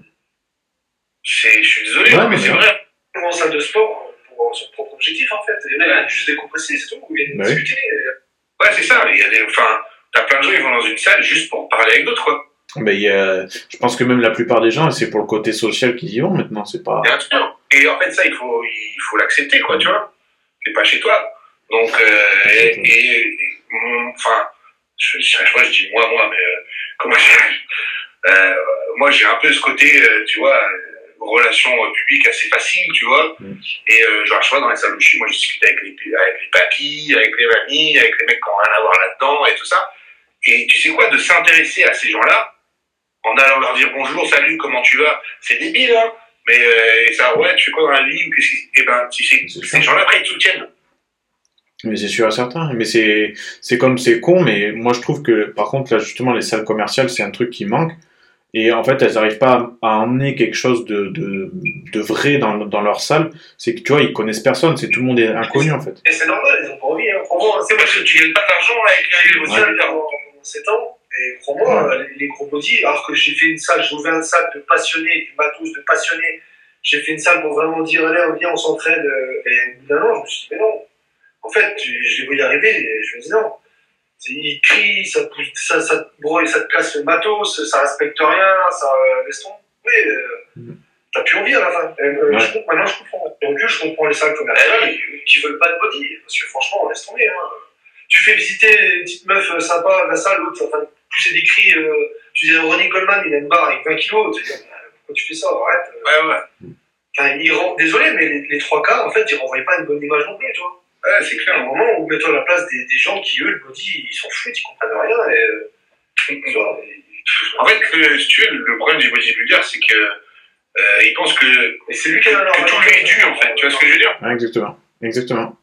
Speaker 2: C'est, je suis désolé,
Speaker 1: Ouais,
Speaker 2: mais
Speaker 1: mais
Speaker 2: c'est
Speaker 1: ouais.
Speaker 2: vrai.
Speaker 3: Vont en salle de sport pour son propre objectif, en fait. Il y a juste décompresser, c'est tout. Ils viennent
Speaker 1: Bah oui.
Speaker 3: discuter. et-
Speaker 2: Ouais, c'est ça. Il y a des, enfin, t'as plein de gens, ils vont dans une salle juste pour parler avec d'autres, quoi.
Speaker 1: Mais il y a, je pense que même la plupart des gens, c'est pour le côté social qu'ils y vont maintenant, c'est pas.
Speaker 2: Et en fait, ça, il faut, il faut l'accepter, quoi, tu vois. C'est pas chez toi. Donc, euh, et, et- et mon- enfin, je, je, chaque fois, je dis moi, moi, mais euh, comment je, euh, moi, j'ai un peu ce côté, euh, tu vois, euh, relation publique assez facile, tu vois.
Speaker 1: Mm.
Speaker 2: Et euh, genre, je vois dans les salles où je suis, moi, je discute avec les, avec les papis, avec les mamies, avec les mecs qui n'ont rien à voir là-dedans et tout ça. Et tu sais quoi, de s'intéresser à ces gens-là, en allant leur dire bonjour, salut, comment tu vas, c'est débile, hein. Mais euh, et ça, ouais, tu fais quoi dans la vie qu'est-ce qui- Eh ben, tu sais, ces gens-là, après, ils te soutiennent.
Speaker 1: Mais c'est sûr et certain. Mais c'est, c'est comme c'est con, mais moi je trouve que par contre là justement les salles commerciales c'est un truc qui manque. Et en fait elles n'arrivent pas à, à emmener quelque chose de, de, de vrai dans, dans leur salle. C'est que tu vois ils connaissent personne, c'est tout le monde est inconnu en fait.
Speaker 3: Et c'est normal, ils ont pas envie. Hein. Crois-moi,
Speaker 2: C'est parce que tu gagnes pas d'argent avec les
Speaker 3: bossé
Speaker 2: bodybuilders.
Speaker 3: pendant 7 ans, et crois-moi, les, les gros body, alors que j'ai fait une salle, j'ai ouvert une salle de passionnés, du matos de passionnés, j'ai fait une salle pour vraiment dire, allez, viens, on s'entraide, euh, et au bout d'un an, je me suis dit, mais non. En fait, je les vois y arriver, et je me dis non. Ils crient, ça, pousse- ça, ça, te broie, ça te casse le matos, ça respecte rien, ça euh, laisse tomber. Oui, euh,
Speaker 1: Mhm.
Speaker 3: t'as plus envie à la fin. Euh,
Speaker 1: Ouais.
Speaker 3: je comprends- maintenant, je comprends. Donc, je comprends les salles commerciales qui veulent pas de body, parce que franchement, laisse tomber. Hein tu fais visiter une petite meuf euh, sympa à la salle, l'autre, enfin, pousser des cris, tu dis Ronnie Coleman, il a une barre avec 20 kilos, tu dis, bah, pourquoi tu fais ça, arrête.
Speaker 2: Ouais, ouais.
Speaker 3: Enfin, désolé, mais les, les trois cas, en fait, ils renvoient pas une bonne image non plus, tu vois.
Speaker 2: Ouais, c'est clair.
Speaker 3: un moment où mets-toi à la place des, des gens qui, eux, le body, ils s'en foutent, ils comprennent rien, et, euh, tu vois, et-
Speaker 2: En fait, euh, si tu veux, le problème du bodybuilder, c'est que euh, il pense que,
Speaker 3: et c'est lui qui a la
Speaker 2: que tout lui est dû, en fait. Tu vois ce que je veux dire?
Speaker 1: Ouais, exactement. Exactement.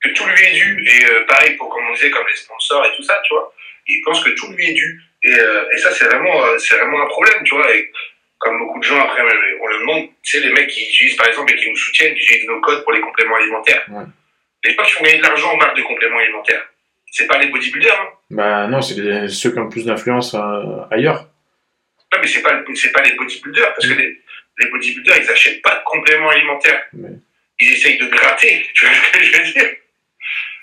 Speaker 2: Que tout lui est dû. Et euh, pareil pour, comme on disait, comme les sponsors et tout ça, tu vois. Il pense que tout lui est dû. Et, euh, et ça, c'est vraiment, euh, c'est vraiment un problème, tu vois. Et comme beaucoup de gens, après, on le demande, tu sais, les mecs qui utilisent, par exemple, et qui nous soutiennent, qui utilisent nos codes pour les compléments alimentaires.
Speaker 1: Ouais.
Speaker 2: Les gens qui font gagner de l'argent en marque de compléments alimentaires. C'est pas les bodybuilders, hein.
Speaker 1: Bah non, c'est ceux qui ont le plus d'influence euh, ailleurs.
Speaker 2: Non, mais c'est pas, pas les bodybuilders, parce que les, les bodybuilders, ils achètent pas de compléments alimentaires. Ils essayent de gratter, tu vois ce que je veux dire?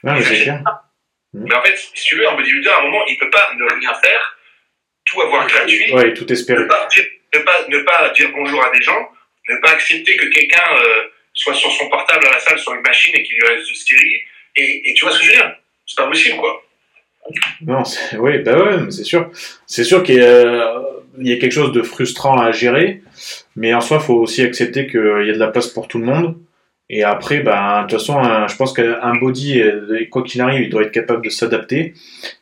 Speaker 1: Non, mais c'est clair.
Speaker 2: Mais en fait, si tu veux, un bodybuilder, à un moment, il peut pas ne rien faire, tout avoir gratuit,
Speaker 1: Ouais, tout
Speaker 2: ne,
Speaker 1: espérer.
Speaker 2: pas dire, ne, pas, ne pas dire bonjour à des gens, ne pas accepter que quelqu'un euh, soit sur son portable à la salle, sur une machine et qu'il lui reste du stérile. Et, et tu vois ce que je veux dire? C'est pas possible, quoi.
Speaker 1: Non, c'est- oui, bah ouais, c'est sûr. C'est sûr qu'il y, a, il y a quelque chose de frustrant à gérer, mais en soi, il faut aussi accepter qu'il y a de la place pour tout le monde. Et après, ben, de toute façon, un- je pense qu'un body, euh, quoi qu'il arrive, il doit être capable de s'adapter.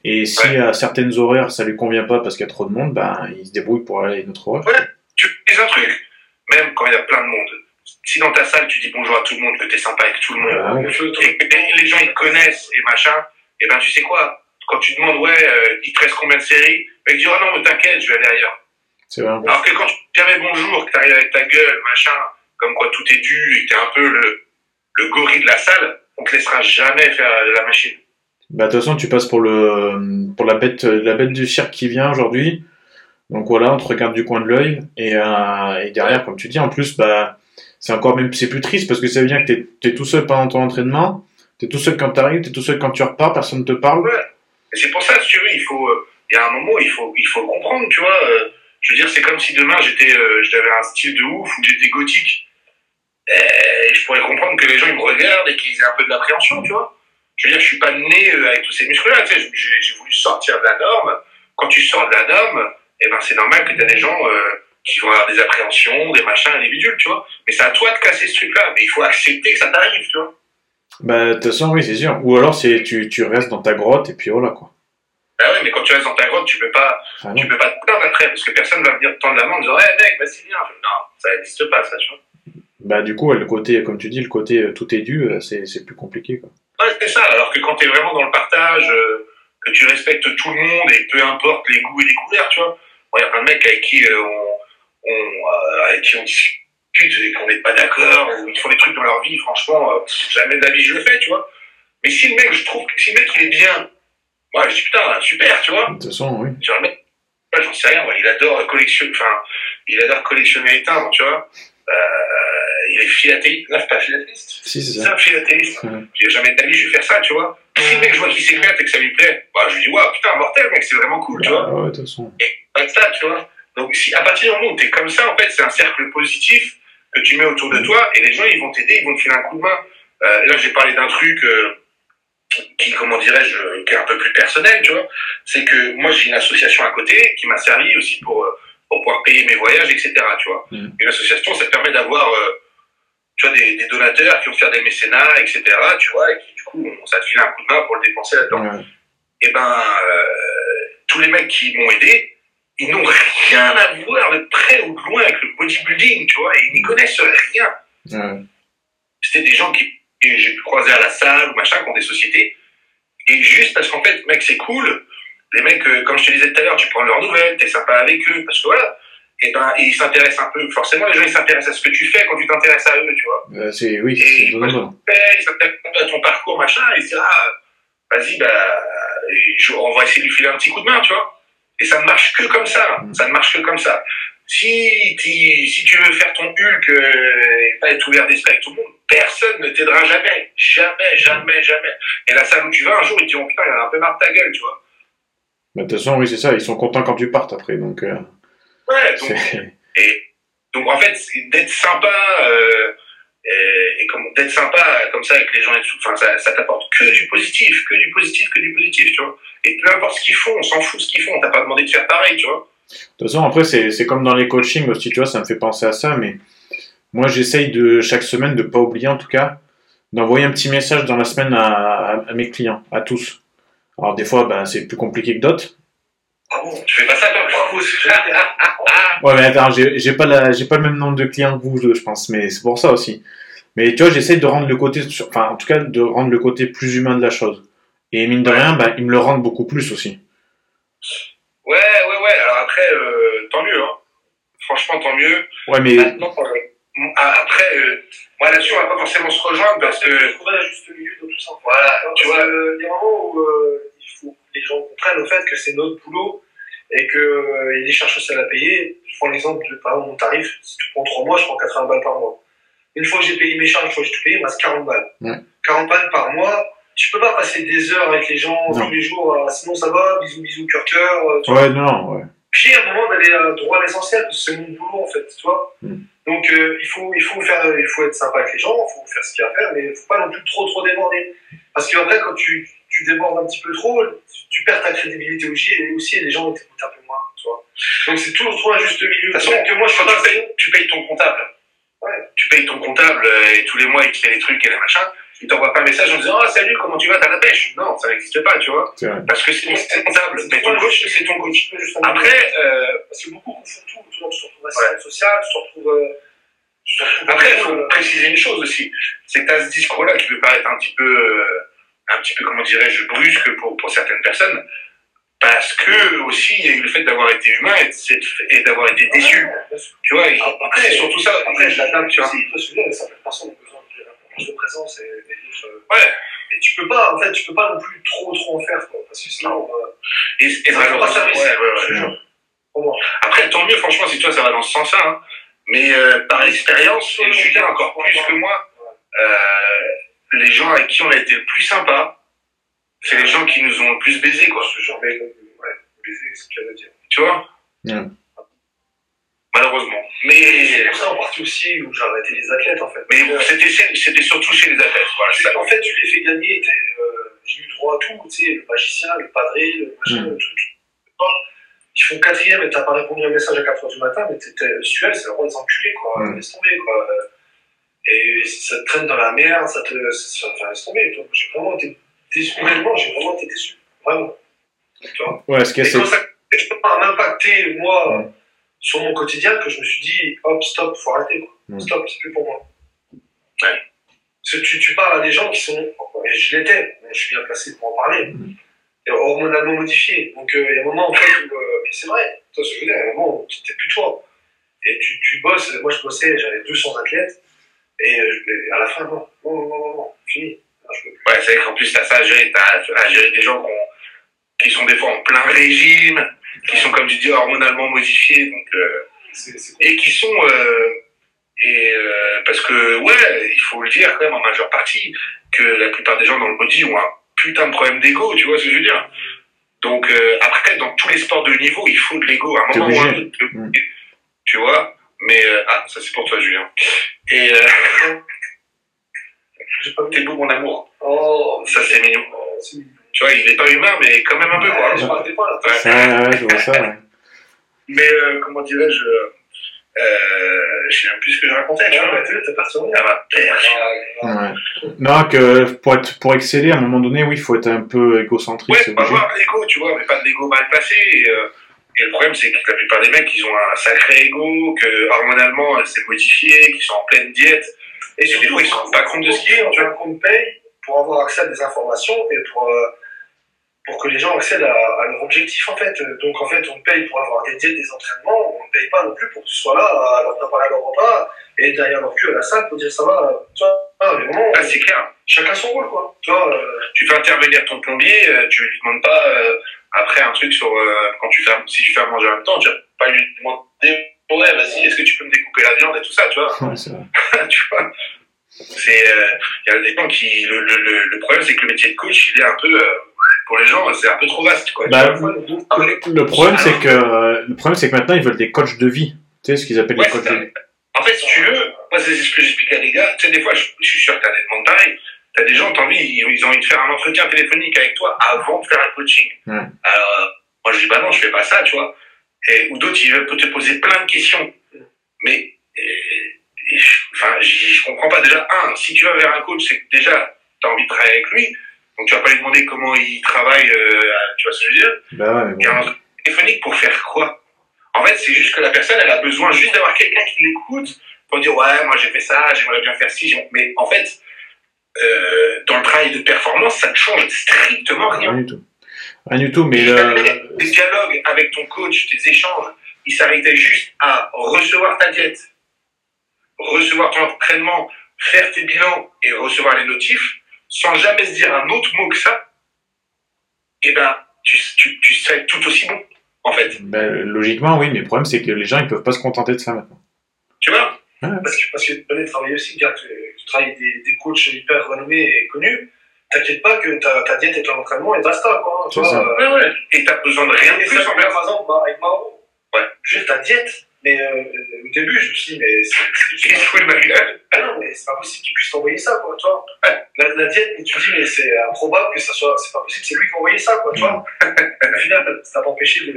Speaker 1: Et si
Speaker 2: Ouais.
Speaker 1: à certaines horaires, ça lui convient pas parce qu'il y a trop de monde, ben, il se débrouille pour aller à une autre horaire.
Speaker 2: Tu dis un truc, même quand il y a plein de monde. Si dans ta salle, tu dis bonjour à tout le monde, que tu es sympa avec tout le monde,
Speaker 1: Ah ouais.
Speaker 2: et que les gens ils te connaissent et machin, et ben tu sais quoi? Quand tu demandes, ouais, euh, il te reste combien de séries? Mec dit, oh non, mais t'inquiète, je vais aller ailleurs.
Speaker 1: C'est vrai.
Speaker 2: Alors que quand tu dis bonjour, que t'arrives avec ta gueule, machin, comme quoi tout est dû et que t'es un peu le, le gorille de la salle, on te laissera jamais faire la machine.
Speaker 1: Bah, de toute façon, tu passes pour le, pour la bête, la bête du cirque qui vient aujourd'hui. Donc voilà, on te regarde du coin de l'œil. Et, euh, et derrière, comme tu dis, en plus, bah, c'est encore même, c'est plus triste parce que ça veut dire que t'es, t'es tout seul pendant ton entraînement. T'es tout seul quand t'arrives, t'es tout seul quand tu repars, personne ne te parle.
Speaker 2: Et c'est pour ça, si tu veux, il faut, euh, il y a un moment, il faut, il faut comprendre, tu vois. euh, je veux dire, c'est comme si demain j'étais, euh, j'avais un style de ouf ou j'étais gothique. Et je pourrais comprendre que les gens ils me regardent et qu'ils aient un peu de l'appréhension, tu vois. Je veux dire, je suis pas né euh, avec tous ces muscles-là, tu sais. J'ai voulu sortir de la norme. Quand tu sors de la norme, eh ben c'est normal que tu des gens qui vont avoir des appréhensions, des machins, des bidules, tu vois. Mais c'est à toi de casser ce truc-là. Mais il faut accepter que ça t'arrive, tu vois.
Speaker 1: Bah, de toute façon, oui, c'est sûr. Ou alors, c'est tu, tu restes dans ta grotte et puis voilà, quoi.
Speaker 2: Bah ouais, mais quand tu restes dans ta grotte, tu peux pas,
Speaker 1: Ah
Speaker 2: tu peux pas te plaindre après, parce que personne va venir te tendre la main en disant, hey mec, vas-y, viens. Non, ça n'existe pas, ça, tu vois.
Speaker 1: Bah, du coup, le côté, comme tu dis, le côté euh, tout est dû, euh, c'est c'est plus compliqué, quoi.
Speaker 2: Ouais, c'est ça. Alors que quand t'es vraiment dans le partage, euh, que tu respectes tout le monde et peu importe les goûts et les couleurs, tu vois. Il y a plein de mecs avec qui euh, on, on, euh, avec qui on discute et qu'on n'est pas d'accord, ou ils font des trucs dans leur vie, franchement, euh, jamais de la vie je le fais, tu vois. Mais si le mec, je trouve que si le mec il est bien, moi je dis putain, super, tu vois.
Speaker 1: De toute façon, oui.
Speaker 2: Genre, le mec, j'en sais rien, ouais, il adore collectionner, enfin, il adore collectionner les timbres, tu vois. Euh, il est philatéliste, non, c'est pas philatéliste.
Speaker 1: Si, c'est
Speaker 2: C'est
Speaker 1: ça.
Speaker 2: un philatéliste.
Speaker 1: Ouais.
Speaker 2: J'ai jamais de la vie, je vais faire ça, tu vois. Si le mec, je vois qu'il s'éclate et que ça lui plaît, bah, je lui dis, waouh, putain, mortel, mec, c'est vraiment cool, tu vois.
Speaker 1: Ah ouais, de toute façon.
Speaker 2: Pas de ça, tu vois. Donc, si, à partir du moment où t'es comme ça, en fait, c'est un cercle positif que tu mets autour de toi et les gens, ils vont t'aider, ils vont te filer un coup de main. Euh, là, j'ai parlé d'un truc, euh, qui, comment dirais-je, qui est un peu plus personnel, tu vois. C'est que moi, j'ai une association à côté qui m'a servi aussi pour, euh, pour pouvoir payer mes voyages, etc., tu vois.
Speaker 1: Mhm.
Speaker 2: Une association, ça te permet d'avoir, euh, tu vois, des, des donateurs qui vont faire des mécénats, etc., tu vois, et qui, du coup, on- ça te file un coup de main pour le dépenser là-dedans
Speaker 1: Ouais.
Speaker 2: et ben tous les mecs qui m'ont aidé, ils n'ont rien à voir de près ou de loin avec le bodybuilding, tu vois, et ils n'y connaissent rien. C'était des gens qui que j'ai pu croiser à la salle ou machin, qui ont des sociétés, et juste parce qu'en fait, mec, c'est cool. Les mecs, euh, comme je te disais tout à l'heure, tu prends leurs nouvelles, t'es sympa avec eux, parce que voilà. Et ben, ils s'intéressent un peu. Forcément, les gens, ils s'intéressent à ce que tu fais quand tu t'intéresses à eux, tu vois.
Speaker 1: Euh, c'est, oui, c'est
Speaker 2: fais, ils s'intéressent à ton parcours, machin, et ils se disent, ah, vas-y, bah, on va essayer de lui filer un petit coup de main, tu vois. Et ça ne marche que comme ça.
Speaker 1: Mm.
Speaker 2: Ça ne marche que comme ça. Si, si tu veux faire ton Hulk euh, et pas être ouvert d'esprit avec tout le monde, personne ne t'aidera jamais. Jamais, jamais, jamais. Et la salle où tu vas, un jour, ils te diront, putain, il a un peu marre de ta gueule, tu vois.
Speaker 1: De toute façon, oui, c'est ça. Ils sont contents quand tu partes après. Donc, euh,
Speaker 2: Ouais, donc. Et donc en fait, d'être sympa euh, et, et comme d'être sympa comme ça avec les gens et tout, enfin ça, t'apporte que du positif, que du positif, que du positif, tu vois. Et peu importe ce qu'ils font, on s'en fout ce qu'ils font, on t'a pas demandé de faire pareil, tu vois.
Speaker 1: De toute façon, après, c'est comme dans les coachings aussi, tu vois, ça me fait penser à ça, mais moi, j'essaye de, chaque semaine, de pas oublier, en tout cas, d'envoyer un petit message dans la semaine à, à- à mes clients, à tous. Alors, des fois, ben, c'est plus compliqué que d'autres.
Speaker 2: Ah bon Tu fais pas ça
Speaker 3: génial.
Speaker 1: Ouais, mais attends, j'ai j'ai pas, la- j'ai pas le même nombre de clients que vous deux, je pense, mais c'est pour ça aussi. Mais tu vois, j'essaye de rendre le côté, enfin, en tout cas, de rendre le côté plus humain de la chose. Et mine de rien, ben, ils me le rendent beaucoup plus aussi.
Speaker 2: Ouais, ouais, ouais. Alors après, euh, tant mieux, hein. Franchement, tant mieux.
Speaker 1: Ouais, mais
Speaker 2: Maintenant, euh, ah, après, euh, moi là-dessus, on va pas forcément se rejoindre parce que,
Speaker 3: trouver un juste milieu dans tout ça.
Speaker 2: voilà,
Speaker 3: Tu
Speaker 2: tu vois.
Speaker 3: il y a des moments où euh, il faut que les gens comprennent le fait que c'est notre boulot et qu'il euh, y a des charges sociales à payer. Je prends l'exemple de, par exemple, mon tarif. Si tu prends 3 mois, je prends 80 balles par mois. Une fois que j'ai payé mes charges, une fois que j'ai tout payé, il me reste 40 balles.
Speaker 1: Ouais.
Speaker 3: 40 balles par mois. Tu peux pas passer des heures avec les gens
Speaker 1: Non.
Speaker 3: tous les jours. euh, sinon, ça va. Bisous, bisous, cœur, cœur. euh, tu vois.
Speaker 1: ouais, non, ouais.
Speaker 3: Puis à un moment d'aller euh, droit à l'essentiel, parce que c'est mon boulot en fait, tu vois.
Speaker 1: Mm.
Speaker 3: Donc euh, il, faut, il, faut faire, il faut être sympa avec les gens, il faut faire ce qu'il y a à faire, mais il faut pas non plus trop trop déborder. Parce qu'après, quand tu, tu débordes un petit peu trop, tu, perds ta crédibilité aussi, et aussi les gens t'écoutent un peu moins, tu vois. Donc c'est toujours trop un juste milieu.
Speaker 2: De toute façon,
Speaker 3: que moi je
Speaker 2: tu
Speaker 3: pas
Speaker 2: payes, tu payes ton comptable.
Speaker 3: Ouais.
Speaker 2: Tu payes ton comptable euh, et tous les mois il te fait les trucs et les machins. Il t'envoie pas un message en disant Ah salut, comment tu vas, t'as la pêche? Non, ça n'existe pas, tu vois. Parce que c'est ton comptable. Mais ton coach, c'est ton coach. Après, euh,
Speaker 3: parce que beaucoup confondent tout, tu te retrouves assistant social, tu te retrouves. euh, tu te retrouves
Speaker 2: après, il
Speaker 3: euh,
Speaker 2: faut préciser une chose aussi. C'est que t'as ce discours-là qui peut paraître un petit peu, euh, un petit peu, comment dirais-je, brusque pour, pour certaines personnes. Parce que aussi, il y a eu le fait d'avoir été humain et, et d'avoir été déçu.
Speaker 3: sûr.
Speaker 2: Tu vois, c'est surtout ça.
Speaker 3: Après, je l'adapte
Speaker 2: tu vois.
Speaker 3: aussi, parce que là, certaines personnes ont besoin de de présence et, et euh,
Speaker 2: Ouais.
Speaker 3: Et tu peux pas, en fait, tu peux pas non plus trop, trop en faire, quoi, parce que sinon, euh,
Speaker 2: Et, et
Speaker 3: Ça
Speaker 2: malheureusement,
Speaker 3: pas service.
Speaker 2: ouais, ouais, ouais.
Speaker 3: moi.
Speaker 2: Après, tant mieux, franchement, si toi ça va dans ce sens-là. hein. Mais euh, par expérience, et Julien encore plus que moi, euh, les gens avec qui on a été le plus sympa, c'est les gens qui nous ont le plus baisé, quoi.
Speaker 3: Ce genre, mais, ouais, baiser, c'est ce qu'il y a à dire.
Speaker 2: Tu vois?
Speaker 1: Ouais.
Speaker 2: Malheureusement.
Speaker 3: Et c'est
Speaker 2: Mais,
Speaker 3: pour ça, en partie aussi, où j'ai arrêté les athlètes, en fait.
Speaker 2: mais c'était c'était surtout chez les athlètes. Voilà,
Speaker 3: C'est-
Speaker 2: ça.
Speaker 3: En fait, tu les fais gagner, t'es, euh, j'ai eu droit à tout, tu sais, le magicien, le padré, le machin,
Speaker 1: Mm.
Speaker 3: le truc. tout. ils font quatrième et t'as pas répondu à un message à 4h du matin, mais t'étais Suel, c'est le roi des enculés, quoi.
Speaker 1: Mm.
Speaker 3: Laisse tomber, quoi. Et ça te traîne dans la merde, ça te. Ça, enfin, laisse tomber. J'ai vraiment été déçu. Honnêtement, j'ai vraiment été déçu. Vraiment. Tu vois
Speaker 1: Ouais, ce
Speaker 3: Et
Speaker 1: c'est.
Speaker 3: ça a impacté, moi, sur mon quotidien, que je me suis dit, hop, stop, faut arrêter, quoi. Stop, c'est plus pour moi.
Speaker 2: Ouais.
Speaker 3: Parce que tu, tu parles à des gens qui sont. Et je l'étais, mais je suis bien placé pour en parler.
Speaker 1: Mm.
Speaker 3: Et hormonalement modifié. Donc, euh, il y a un moment, en fait, où. euh, mais c'est vrai, toi, ce que je veux dire, il y a un moment où c'était plus toi. Et tu, tu bosses, moi, je bossais, j'avais 200 athlètes. Et, euh, à la fin, non, non, non, non, non, fini. Ah.
Speaker 2: Ouais, c'est vrai qu'en plus, t'as ça à gérer. T'as à gérer des gens qui, ont- qui sont des fois en plein régime, qui sont, comme tu dis, hormonalement modifiés. Donc, euh, et qui sont euh, et euh, parce que ouais il faut le dire quand même en majeure partie que la plupart des gens dans le body ont un putain de problème d'ego tu vois ce que je veux dire? Donc euh, après dans tous les sports de haut niveau il faut de l'ego à un moment ou à un autre
Speaker 1: Mm.
Speaker 2: tu vois? Mais euh, ah ça c'est pour toi Julien et euh,
Speaker 3: J'ai pas
Speaker 2: t'es beau mon amour
Speaker 3: Oh,
Speaker 2: ça c'est mignon
Speaker 3: oh, mignon.
Speaker 2: tu vois il est pas humain mais quand même un peu quoi
Speaker 3: Ouais, je partais pas là.
Speaker 2: Ouais.
Speaker 1: Ouais, ouais, je vois ça, ouais.
Speaker 2: mais euh, comment dirais-je euh, je sais même plus ce que je racontais tu vois
Speaker 3: bah, t'es t'es perturbé.
Speaker 2: à ma perche
Speaker 1: Ouais. Non, que pour, être, pour exceller, à un moment donné, oui, il faut être un peu égocentrique,
Speaker 2: Ouais, pas avoir de l'ego, tu vois, mais pas de l'ego mal placé. Et, euh, et le problème, c'est que la plupart des mecs, ils ont un sacré ego, que hormonalement, euh, c'est modifié, qu'ils sont en pleine diète.
Speaker 3: Et
Speaker 2: des
Speaker 3: surtout,
Speaker 2: fois, ils se rendent pas compte de ce qu'ils
Speaker 3: font,
Speaker 2: tu vois.
Speaker 3: qu'on paye pour avoir accès à des informations et pour, euh, pour que les gens accèdent à, à leur objectif, en fait. Donc, en fait, on paye pour avoir des diètes, des entraînements. On ne paye pas non plus pour que tu sois là à leur préparer leur repas et derrière leur cul à la salle pour dire ça va. Tu vois, à des moments,
Speaker 2: Ah, c'est clair.
Speaker 3: chacun son rôle, quoi. Euh,
Speaker 2: Tu fais intervenir ton plombier, euh, tu lui demandes pas euh, après un truc sur euh, quand tu fais, si tu fais à manger en même temps, tu vas pas lui demander ouais, vas-y, est-ce que tu peux me découper la viande et tout ça, tu vois?
Speaker 1: Ouais, c'est vrai.
Speaker 2: tu vois? C'est, euh, y a des gens qui, le, le, le, problème, c'est que le métier de coach, il est un peu, euh, pour les gens, c'est un peu trop vaste, quoi.
Speaker 1: Bah,
Speaker 2: vois.
Speaker 1: Le problème, c'est que, le problème, c'est que maintenant, ils veulent des coachs de vie. Tu sais, ce qu'ils appellent
Speaker 2: Ouais,
Speaker 1: les coachs de vie.
Speaker 2: En fait, si tu veux, moi, c'est ce que j'explique à les gars. Tu sais, des fois, je, je suis sûr que t'as des demandes pareilles. T'as des gens, t'as envie, ils, ont envie de faire un entretien téléphonique avec toi avant de faire un coaching.
Speaker 1: Ouais.
Speaker 2: Alors, euh, moi, je dis, bah non, je fais pas ça, tu vois. Et, ou d'autres, ils veulent te poser plein de questions. Mais, enfin, je comprends pas. Déjà, un, si tu vas vers un coach, c'est que déjà, t'as envie de travailler avec lui. Donc, tu vas pas lui demander comment il travaille, euh, tu vois ce que je veux dire?
Speaker 1: Bah ouais,
Speaker 2: Et un entretien téléphonique pour faire quoi? En fait, c'est juste que la personne, elle a besoin juste d'avoir quelqu'un qui l'écoute pour dire ouais, moi j'ai fait ça, j'aimerais bien faire ci. Mais en fait, euh, dans le travail de performance, ça ne change strictement rien.
Speaker 1: Rien du tout. Rien du tout, mais
Speaker 2: Si jamais
Speaker 1: le...
Speaker 2: tes dialogues avec ton coach, tes échanges, ils s'arrêtaient juste à recevoir ta diète, recevoir ton entraînement, faire tes bilans et recevoir les notifs, sans jamais se dire un autre mot que ça, eh ben, tu, tu, tu serais tout aussi bon, en fait.
Speaker 1: ben, logiquement, oui, mais le problème, c'est que les gens, ils peuvent pas se contenter de ça maintenant.
Speaker 2: Tu vois?
Speaker 3: Parce que, parce que tu connais travailler aussi, tu, tu travailles avec des, des coachs hyper renommés et connus. T'inquiète pas que ta, ta diète et ton entraînement et basta, quoi. Tu
Speaker 1: C'est
Speaker 3: vois,
Speaker 1: ça.
Speaker 3: euh,
Speaker 2: Ouais, ouais. Et t'as besoin de rien de plus,
Speaker 3: ça,
Speaker 2: en fait.
Speaker 3: par exemple, bah, avec Maro.
Speaker 2: Ouais.
Speaker 3: Juste ta diète. Mais euh, au début, je me suis dit, mais c'est.
Speaker 2: fout de ma gueule.
Speaker 3: Ah non, mais c'est pas possible qu'il puisse t'envoyer ça, quoi, tu vois. La, la diète, mais tu dis, mais c'est improbable que ça soit. C'est pas possible, c'est lui qui a envoyé ça, quoi, tu vois. Au final, ça t'a pas empêché de.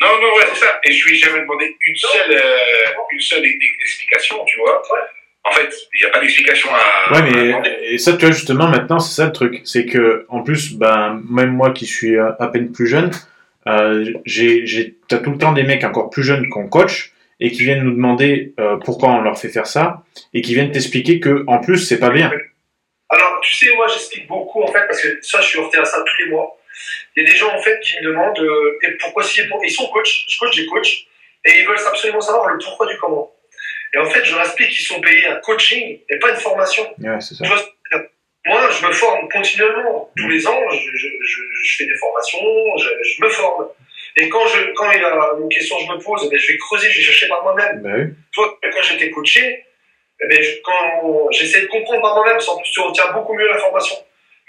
Speaker 2: Non, non, ouais, c'est ça. Et je lui ai jamais demandé une seule, euh, une seule explication, tu vois.
Speaker 3: Ouais.
Speaker 2: En fait, il n'y a pas d'explication à,
Speaker 1: Ouais,
Speaker 2: à
Speaker 1: mais et ça, tu vois, justement, maintenant, c'est ça le truc. C'est que, en plus, ben, même moi qui suis euh, à peine plus jeune, euh, j'ai, j'ai, t'as tout le temps des mecs encore plus jeunes qu'on coach et qui viennent nous demander euh, pourquoi on leur fait faire ça et qui viennent t'expliquer que, en plus, c'est pas bien.
Speaker 3: Alors, tu sais, moi, j'explique beaucoup, en fait, parce que ça, je suis heurté à ça tous les mois. Il y a des gens, en fait, qui me demandent euh, et pourquoi si, pour- ils sont coachs, je coach des coachs, et ils veulent absolument savoir le pourquoi du comment. Et en fait, je leur explique qu'ils sont payés un coaching et pas une formation.
Speaker 1: Ouais, c'est ça.
Speaker 3: Moi, je me forme continuellement. Tous les ans, je, je, je, je fais des formations, je me forme. Et quand, je, quand il y a une question que je me pose, eh bien, je vais creuser, je vais chercher par moi-même.
Speaker 1: Ben oui.
Speaker 3: Toi, quand j'étais coaché, eh bien, je- quand j'essaie de comprendre par moi-même, sans plus, tu retiens beaucoup mieux l'information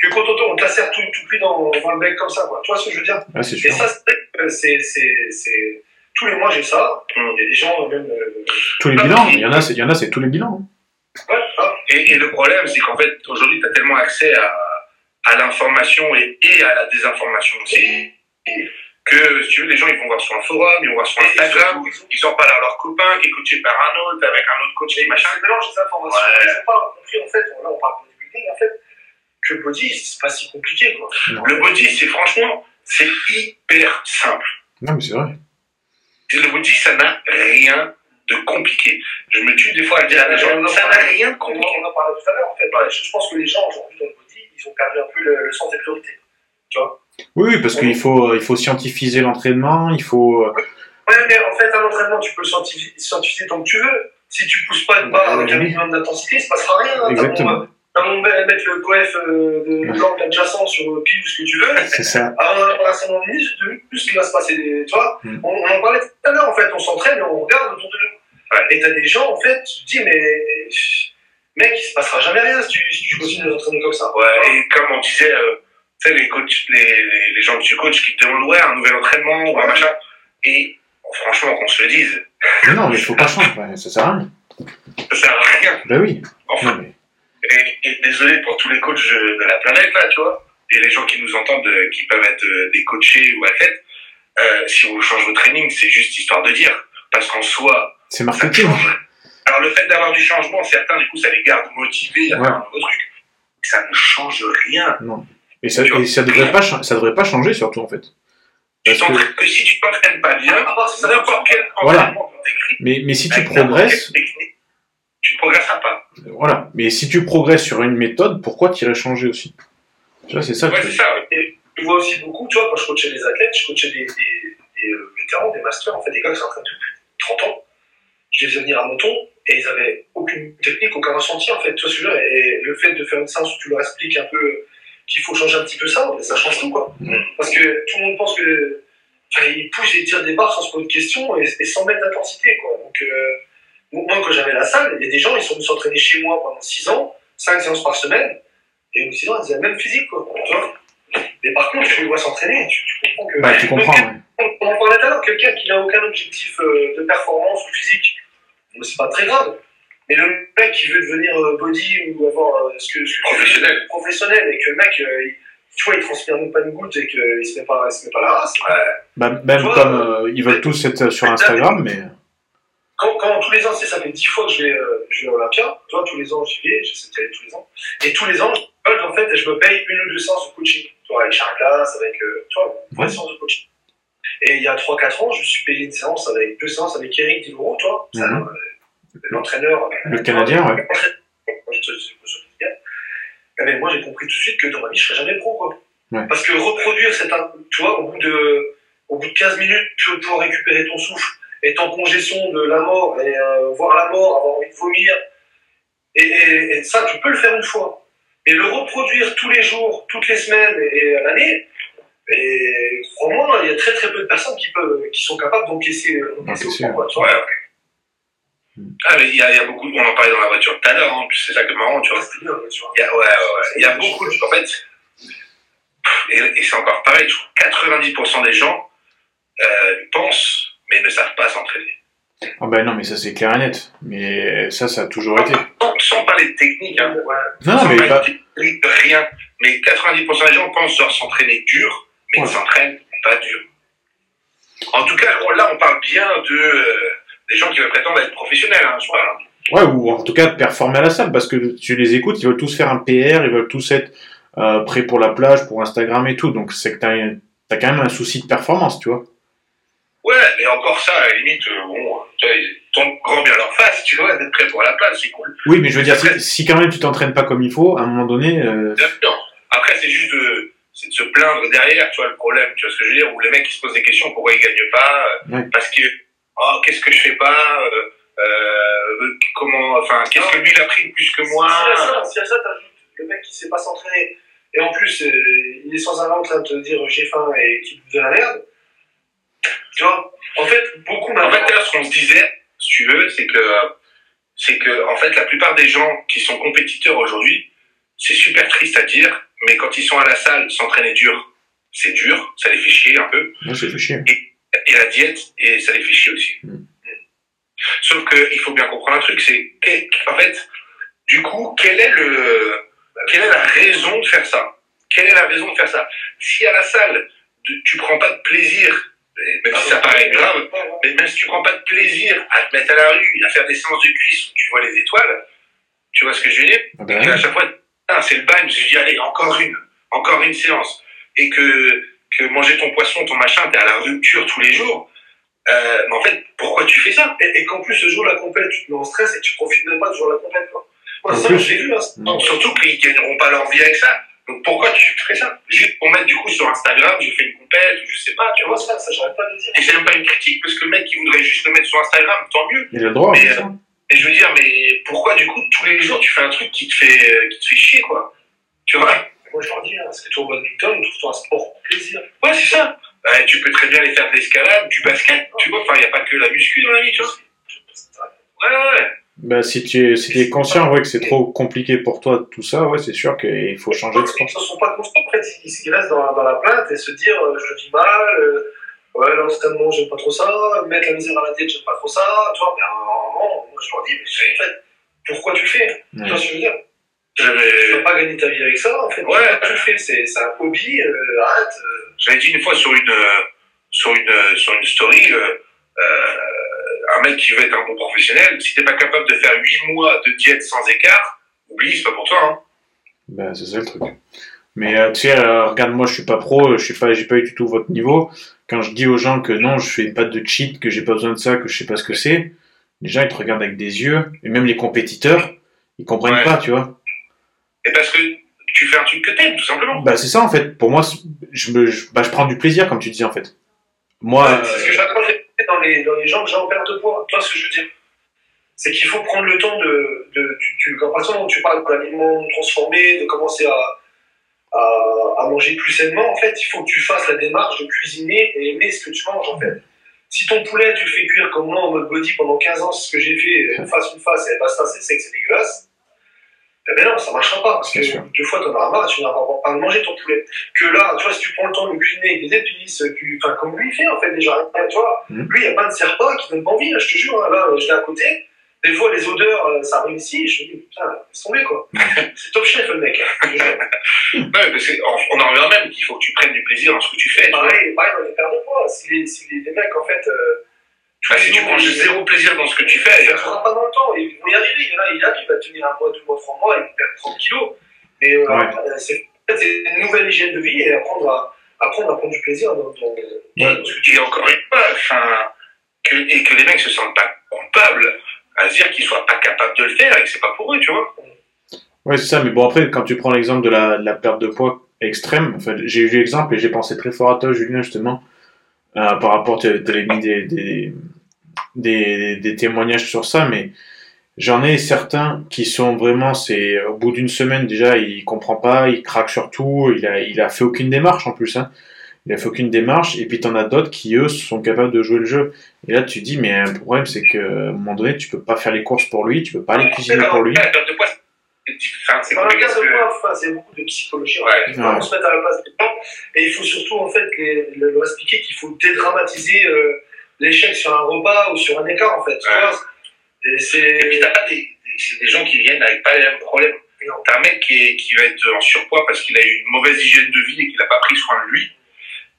Speaker 3: que quand on, on te la tout, tout cuit dans, dans le bec comme ça. Quoi. Tu vois ce que je veux dire?
Speaker 1: C'est
Speaker 3: Et
Speaker 1: sûr.
Speaker 3: ça, c'est vrai que c'est. Tous les mois, j'ai ça.
Speaker 2: Mm.
Speaker 3: Il y a des gens, même... euh,
Speaker 1: Tous les bilans, il y en a, c'est, il y en a, c'est tous les bilans. hein.
Speaker 3: ouais, ah,
Speaker 2: Et, et le problème, c'est qu'en fait, aujourd'hui, tu as tellement accès à, à l'information et, et à la désinformation aussi, que si tu veux, les gens, ils vont voir sur un forum, ils vont voir sur Instagram,
Speaker 3: ils
Speaker 2: ils en parlent à leur copain qui est coaché par un autre, avec un autre coach qui machin.
Speaker 3: machin, mélange les informations.
Speaker 2: Ouais.
Speaker 3: Ils n'ont pas compris, en fait, là, on parle de bodybuilding, en fait, que le body, c'est pas si compliqué, quoi.
Speaker 2: Le body, c'est franchement, c'est hyper simple.
Speaker 1: Non, mais c'est vrai.
Speaker 2: Le body, ça n'a rien de compliqué. Je me tue des fois à dire à des gens, ça n'a rien de
Speaker 3: On
Speaker 2: compliqué.
Speaker 3: en a parlé tout à l'heure, en fait.
Speaker 2: Ouais.
Speaker 3: Je pense que les gens, aujourd'hui, dans le body, ils ont perdu un peu le, le sens des priorités.
Speaker 1: Oui, oui, parce qu'il faut, il faut scientifiser l'entraînement, il faut. euh,
Speaker 3: Ouais, mais en fait, un entraînement, tu peux le scientifier, scientifier tant que tu veux. Si tu pousses pas de barre avec un minimum d'intensité, il se passera rien. hein. T'as
Speaker 1: Exactement.
Speaker 3: T'as beau mettre le coef euh, de l'angle adjacent sur le pied ou ce que tu veux.
Speaker 1: C'est ça.
Speaker 3: Avant un certain nombre de minutes, plus il va se passer des. Tu vois
Speaker 1: Mm.
Speaker 3: on, on en parlait tout à l'heure, en fait. On s'entraîne et on regarde autour de nous. Et t'as des gens, en fait, tu te dis, mais. Mec, il se passera jamais rien si tu, si tu continues à t'entraîner comme ça.
Speaker 2: Ouais, et comme on disait, euh, sais, les, coachs, les, les, les gens que tu coaches qui te demandent, ouais, un nouvel entraînement ou un machin. Et franchement, qu'on se le dise,
Speaker 1: Mais non, mais il faut pas changer. Ouais, ça sert à rien.
Speaker 2: ça sert à rien.
Speaker 1: Ben oui.
Speaker 2: Enfin,
Speaker 1: Non, mais...
Speaker 2: et, et désolé pour tous les coachs de la planète, là, tu vois, et les gens qui nous entendent, euh, qui peuvent être euh, des coachés ou athlètes, euh, si vous changez vos trainings, c'est juste histoire de dire. Parce qu'en soi,
Speaker 1: C'est marketing.
Speaker 2: change. Alors le fait d'avoir du changement, certains, du coup, ça les garde motivés à
Speaker 1: Ouais.
Speaker 2: faire un nouveau truc. Ça ne change rien.
Speaker 1: Et ça, et ça devrait pas, ça devrait pas changer surtout en fait.
Speaker 2: Tu
Speaker 1: Parce que,
Speaker 2: t'entraînes que si tu t'entraînes pas bien, n'importe quel
Speaker 1: Voilà. mais, mais si tu progresses,
Speaker 2: tu ne progresseras pas.
Speaker 1: voilà. Mais si tu progresses sur une méthode, pourquoi t'irais changer aussi? Tu vois, c'est ça.
Speaker 2: Ouais, c'est ça. ouais.
Speaker 3: Je vois aussi beaucoup, tu vois, quand je coachais des athlètes, je coachais des, des, des, euh, vétérans, des masters, en fait, des gars qui s'entraînent depuis 30 ans. Je les faisais venir à Menton et ils avaient aucune technique, aucun ressenti, en fait. Tu vois ce que je veux dire? Et le fait de faire une séance où tu leur expliques un peu qu'il faut changer un petit peu ça, ben, ça change tout, quoi.
Speaker 1: Mm.
Speaker 3: Parce que tout le monde pense que. Enfin, ils poussent et tirent des barres sans se poser de questions et, et sans mettre d'intensité, quoi. Donc, euh, moi, quand j'avais la salle, il y a des gens, ils sont venus s'entraîner chez moi pendant 6 ans, 5 séances par semaine, et au bout de 6 ans, ils avaient la même physique, quoi. Tu vois? Mais par contre, tu les vois s'entraîner, tu, tu comprends que.
Speaker 1: Bah, tu comprends. ouais.
Speaker 3: On en parlait tout à l'heure, quelqu'un qui n'a aucun objectif euh, de performance ou physique, c'est pas très grave. Mais le mec qui veut devenir euh, body ou avoir euh, ce que, ce
Speaker 2: Professionnel.
Speaker 3: professionnel, et que le mec, euh, il- tu vois, il transpire même pas une goutte et qu'il se met pas, il se met pas la race.
Speaker 1: Bah, même
Speaker 3: Toi,
Speaker 1: comme euh, ils veulent tous être sur Instagram, mais
Speaker 3: Quand, quand tous les ans, tu sais, ça fait 10 fois que je vais, euh, je vais à Olympia, tu vois, tous les ans, j'y vais, j'essaie d'y aller tous les ans. Et tous les ans, je, en fait, je me paye une ou deux séances de coaching. Tu vois, avec Charles Glass, avec, euh, tu vois, une vraie
Speaker 1: Ouais.
Speaker 3: séance de coaching. Et il y a 3-4 ans, je me suis payé une séance avec deux séances avec Eric Diloro, toi,
Speaker 1: Mhm.
Speaker 3: euh, l'entraîneur.
Speaker 1: le Canadien, ouais.
Speaker 3: Dis, eh ben, moi, j'ai compris tout de suite que dans ma vie, je serais jamais pro, quoi.
Speaker 1: Ouais.
Speaker 3: Parce que reproduire cette, tu vois, au bout de, au bout de 15 minutes, tu veux pouvoir récupérer ton souffle, être en congestion de la mort, et euh, voir la mort, avoir envie de vomir. Et, et- et ça, tu peux le faire une fois. Mais le reproduire tous les jours, toutes les semaines et, à l'année, et crois-moi, il y a très très peu de personnes qui peuvent, qui sont capables d'encaisser.
Speaker 2: Ouais, ouais. Ah, mais il y, a- il y a beaucoup, on en parlait dans la voiture tout à l'heure, hein, puis c'est ça que marrant, tu vois. Il y a, ouais, ouais, ouais. Il y a beaucoup de. En fait, et, et c'est encore pareil, je trouve 90% des gens euh, pensent, mais ne savent pas s'entraîner.
Speaker 1: Ah bah non, mais ça c'est clair et net. Mais ça, ça a toujours été.
Speaker 2: Sans, sans parler de technique, hein.
Speaker 3: Ouais.
Speaker 1: Non,
Speaker 2: sans
Speaker 1: mais pas.
Speaker 2: de technique, rien. Mais 90% des gens pensent devoir s'entraîner dur, mais
Speaker 1: Ouais.
Speaker 2: ne s'entraînent pas dur. En tout cas, là, on parle bien de euh, des gens qui veulent prétendre être professionnels, hein, je parle.
Speaker 1: Ouais, ou en tout cas de performer à la salle, parce que tu les écoutes, ils veulent tous faire un PR, ils veulent tous être euh, prêts pour la plage, pour Instagram et tout. Donc c'est que t'as, t'as quand même un souci de performance, tu vois.
Speaker 2: Ouais, mais encore ça, à la limite, euh, bon, tu vois, ils tombent grand bien leur face, tu vois, d'être prêt pour la place, c'est cool.
Speaker 1: Oui, mais je veux dire, si, si quand même tu t'entraînes pas comme il faut, à un moment donné, euh,
Speaker 2: sûr. Après, c'est juste de, c'est de se plaindre derrière, tu vois, le problème, tu vois ce que je veux dire, ou les mecs qui se posent des questions, pourquoi ils gagnent pas,
Speaker 1: Ouais.
Speaker 2: parce que, oh, qu'est-ce que je fais pas, euh, euh, comment, enfin, qu'est-ce que lui il a pris de plus que moi,
Speaker 3: Si à ça, si à ça t'ajoutes le mec qui sait pas s'entraîner, et en plus, euh, il est sans arrêt en train de te dire j'ai faim et qui bouffe de la merde, tu vois, en fait, beaucoup
Speaker 2: En fait, là, ce qu'on se disait, si tu veux, c'est que, c'est que, en fait, la plupart des gens qui sont compétiteurs aujourd'hui, c'est super triste à dire, mais quand ils sont à la salle, s'entraîner dur, c'est dur, ça les fait chier un peu.
Speaker 1: moi c'est fait chier.
Speaker 2: et la diète, et ça les fait chier aussi.
Speaker 1: Mm.
Speaker 2: Sauf qu'il faut bien comprendre un truc, c'est en fait, du coup, quelle est le, quelle est la raison de faire ça? Quelle est la raison de faire ça? Si à la salle, de- tu prends pas de plaisir Et même si ça paraît grave, mais même si tu prends pas de plaisir à te mettre à la rue, à faire des séances de cuisse où tu vois les étoiles, tu vois ce que je veux dire?
Speaker 1: Ah
Speaker 2: Et
Speaker 1: ben,
Speaker 2: qu'à chaque fois, ah, c'est le bagne, je dis, allez, encore une, encore une séance. Et que, que manger ton poisson, ton machin, t'es à la rupture tous les jours. Euh, mais en fait, pourquoi tu fais ça?
Speaker 3: Et, et qu'en plus, le jour de la compète, tu te mets en stress et tu profites même pas du jour de la compète. Quoi. Moi, ça, j'ai vu. Hein,
Speaker 1: Mm.
Speaker 2: Surtout qu'ils gagneront pas leur vie avec ça. Donc pourquoi tu fais ça? Juste pour mettre du coup sur Instagram, j'ai fait une compète, je sais pas, tu vois.
Speaker 3: ça, ça j'arrête pas de le dire.
Speaker 2: Et c'est même pas une critique, parce que le mec qui voudrait juste le mettre sur Instagram, tant mieux.
Speaker 1: il a le droit.
Speaker 2: Mais,
Speaker 1: c'est
Speaker 2: euh. Et je veux dire, mais pourquoi du coup tous les jours tu fais un truc qui te fait, euh, qui te fait chier, quoi? Tu vois?
Speaker 3: Moi, je leur dis, hein, c'est que tu au badminton, trouve-toi un sport pour plaisir.
Speaker 2: Ouais, c'est ça. Ouais, tu peux très bien aller faire de l'escalade, du basket, tu vois. Enfin, il n'y a pas que la muscu dans la vie, tu vois. Ouais, ouais, ouais.
Speaker 1: Bah, si tu es, si t'es conscient ouais, que c'est trop compliqué pour toi, tout ça, ouais, c'est sûr qu'il faut changer de sport.
Speaker 3: Ils ne sont pas conscients. Après, ils, ils restent dans, la- dans la plainte et se dire, euh, je vis mal, euh, ouais, l'entraînement, j'aime pas trop ça, mettre la misère à la diète, j'aime pas trop ça. Tu vois, mais à un moment, moi, je leur dis, mais en fait, pourquoi tu le fais? Tu vois ce que je veux dire? Tu
Speaker 2: J'avais,
Speaker 3: vas pas gagner ta vie avec ça, en fait.
Speaker 2: Ouais.
Speaker 3: Tu le fais C'est c'est un hobby, euh, arrête. euh.
Speaker 2: j'avais dit une fois sur une, euh, sur une, euh, sur une story, euh, euh, un mec qui veut être un bon professionnel, si t'es pas capable de faire 8 mois de diète sans écart, oublie, c'est pas pour toi, hein.
Speaker 1: Bah, c'est ça le truc. Mais euh, tu sais, euh, regarde, moi je suis pas pro, je suis pas, j'ai pas eu du tout votre niveau. Quand je dis aux gens que non, je fais pas de cheat, que j'ai pas besoin de ça, que je sais pas ce que c'est, les gens ils te regardent avec des yeux, et même les compétiteurs, ils comprennent
Speaker 2: Ouais.
Speaker 1: pas, tu vois.
Speaker 2: Et parce que tu fais un truc que t'aimes, tout simplement.
Speaker 1: Bah c'est ça en fait. Pour moi, je me, je, bah, je prends du plaisir comme tu disais en fait. Moi,
Speaker 3: Ouais, c'est ce que j'apprends dans les, dans les gens que j'ai en perte de poids. Tu vois ce que je veux dire C'est qu'il faut prendre le temps de. de tu, tu, par exemple, tu parles d'aliments transformés, de commencer à, à, à manger plus sainement, en fait, il faut que tu fasses la démarche de cuisiner et aimer ce que tu manges, en fait. Si ton poulet, tu le fais cuire comme moi en mode body pendant 15 ans, c'est ce que j'ai fait, face, une face, et basta, c'est sec, c'est dégueulasse. Eh ben non, ça marchera pas, parce que deux fois, t'en auras marre, tu n'auras pas de manger ton poulet. Que là, tu vois, si tu prends le temps de cuisiner des épices, tu- enfin, comme lui il fait, en fait, déjà, tu vois,
Speaker 1: Mhm.
Speaker 3: lui, il n'y a pas de serre-pas qui donne pas envie, hein, je te jure, hein, là, je l'ai à côté, des fois, les odeurs, euh, ça arrive ici, je me dis, putain, laisse tomber, quoi. c'est top chef, le mec, hein.
Speaker 2: Ouais, parce on, en revient même qu'il faut que tu prennes du plaisir dans ce que tu fais.
Speaker 3: Pareil, pareil dans les paires de poids, si les, si les, les mecs, en fait, euh, les
Speaker 2: si tu prends
Speaker 3: ils-
Speaker 2: zéro plaisir dans ce que tu fais,
Speaker 3: ça ne sera pas dans le temps. Ils vont y arriver. Il y en a, il arrive à tenir un mois, deux mois, trois mois, il perd 30 kilos. Mais euh,
Speaker 1: Ouais.
Speaker 3: euh, c'est une nouvelle hygiène de vie et apprendre à, apprendre à prendre du plaisir dans, dans, dans ce que tu
Speaker 2: Et encore une fois, que, et que les mecs se sentent pas coupables à se dire qu'ils soient pas capables de le faire et que c'est pas pour eux, tu vois.
Speaker 1: ouais, c'est ça. Mais bon, après, quand tu prends l'exemple de la, de la perte de poids extrême, en fait, j'ai eu l'exemple et j'ai pensé très fort à toi, Julien, justement, par rapport, tu avais mis des, des, des, des témoignages sur ça, mais j'en ai certains qui sont vraiment, c'est au bout d'une semaine déjà, il comprend pas, il craque sur tout, il a, il a fait aucune démarche en plus, hein. Il a fait aucune démarche, et puis t'en as d'autres qui eux sont capables de jouer le jeu. Et là, tu dis, mais le problème, c'est que à un moment donné, tu peux pas faire les courses pour lui, tu peux pas aller cuisiner pour lui.
Speaker 2: La perte de poids, c'est enfin, c'est
Speaker 3: Dans le
Speaker 2: compliqué
Speaker 3: cas
Speaker 2: parce
Speaker 3: de
Speaker 2: que-
Speaker 3: enfin, c'est beaucoup de psychologie.
Speaker 2: Ouais.
Speaker 3: Il faut vraiment se mettre à la place des gens. Et il faut surtout, en fait, les- le- leur expliquer qu'il faut dédramatiser euh, l'échec sur un repas ou sur un écart, en fait. Tu
Speaker 2: Ouais.
Speaker 3: vois Et
Speaker 2: puis t'as pas des, des, c'est des gens qui viennent avec pas les mêmes problèmes. T'as un mec qui, est, qui va être en surpoids parce qu'il a eu une mauvaise hygiène de vie et qu'il n'a pas pris soin de lui.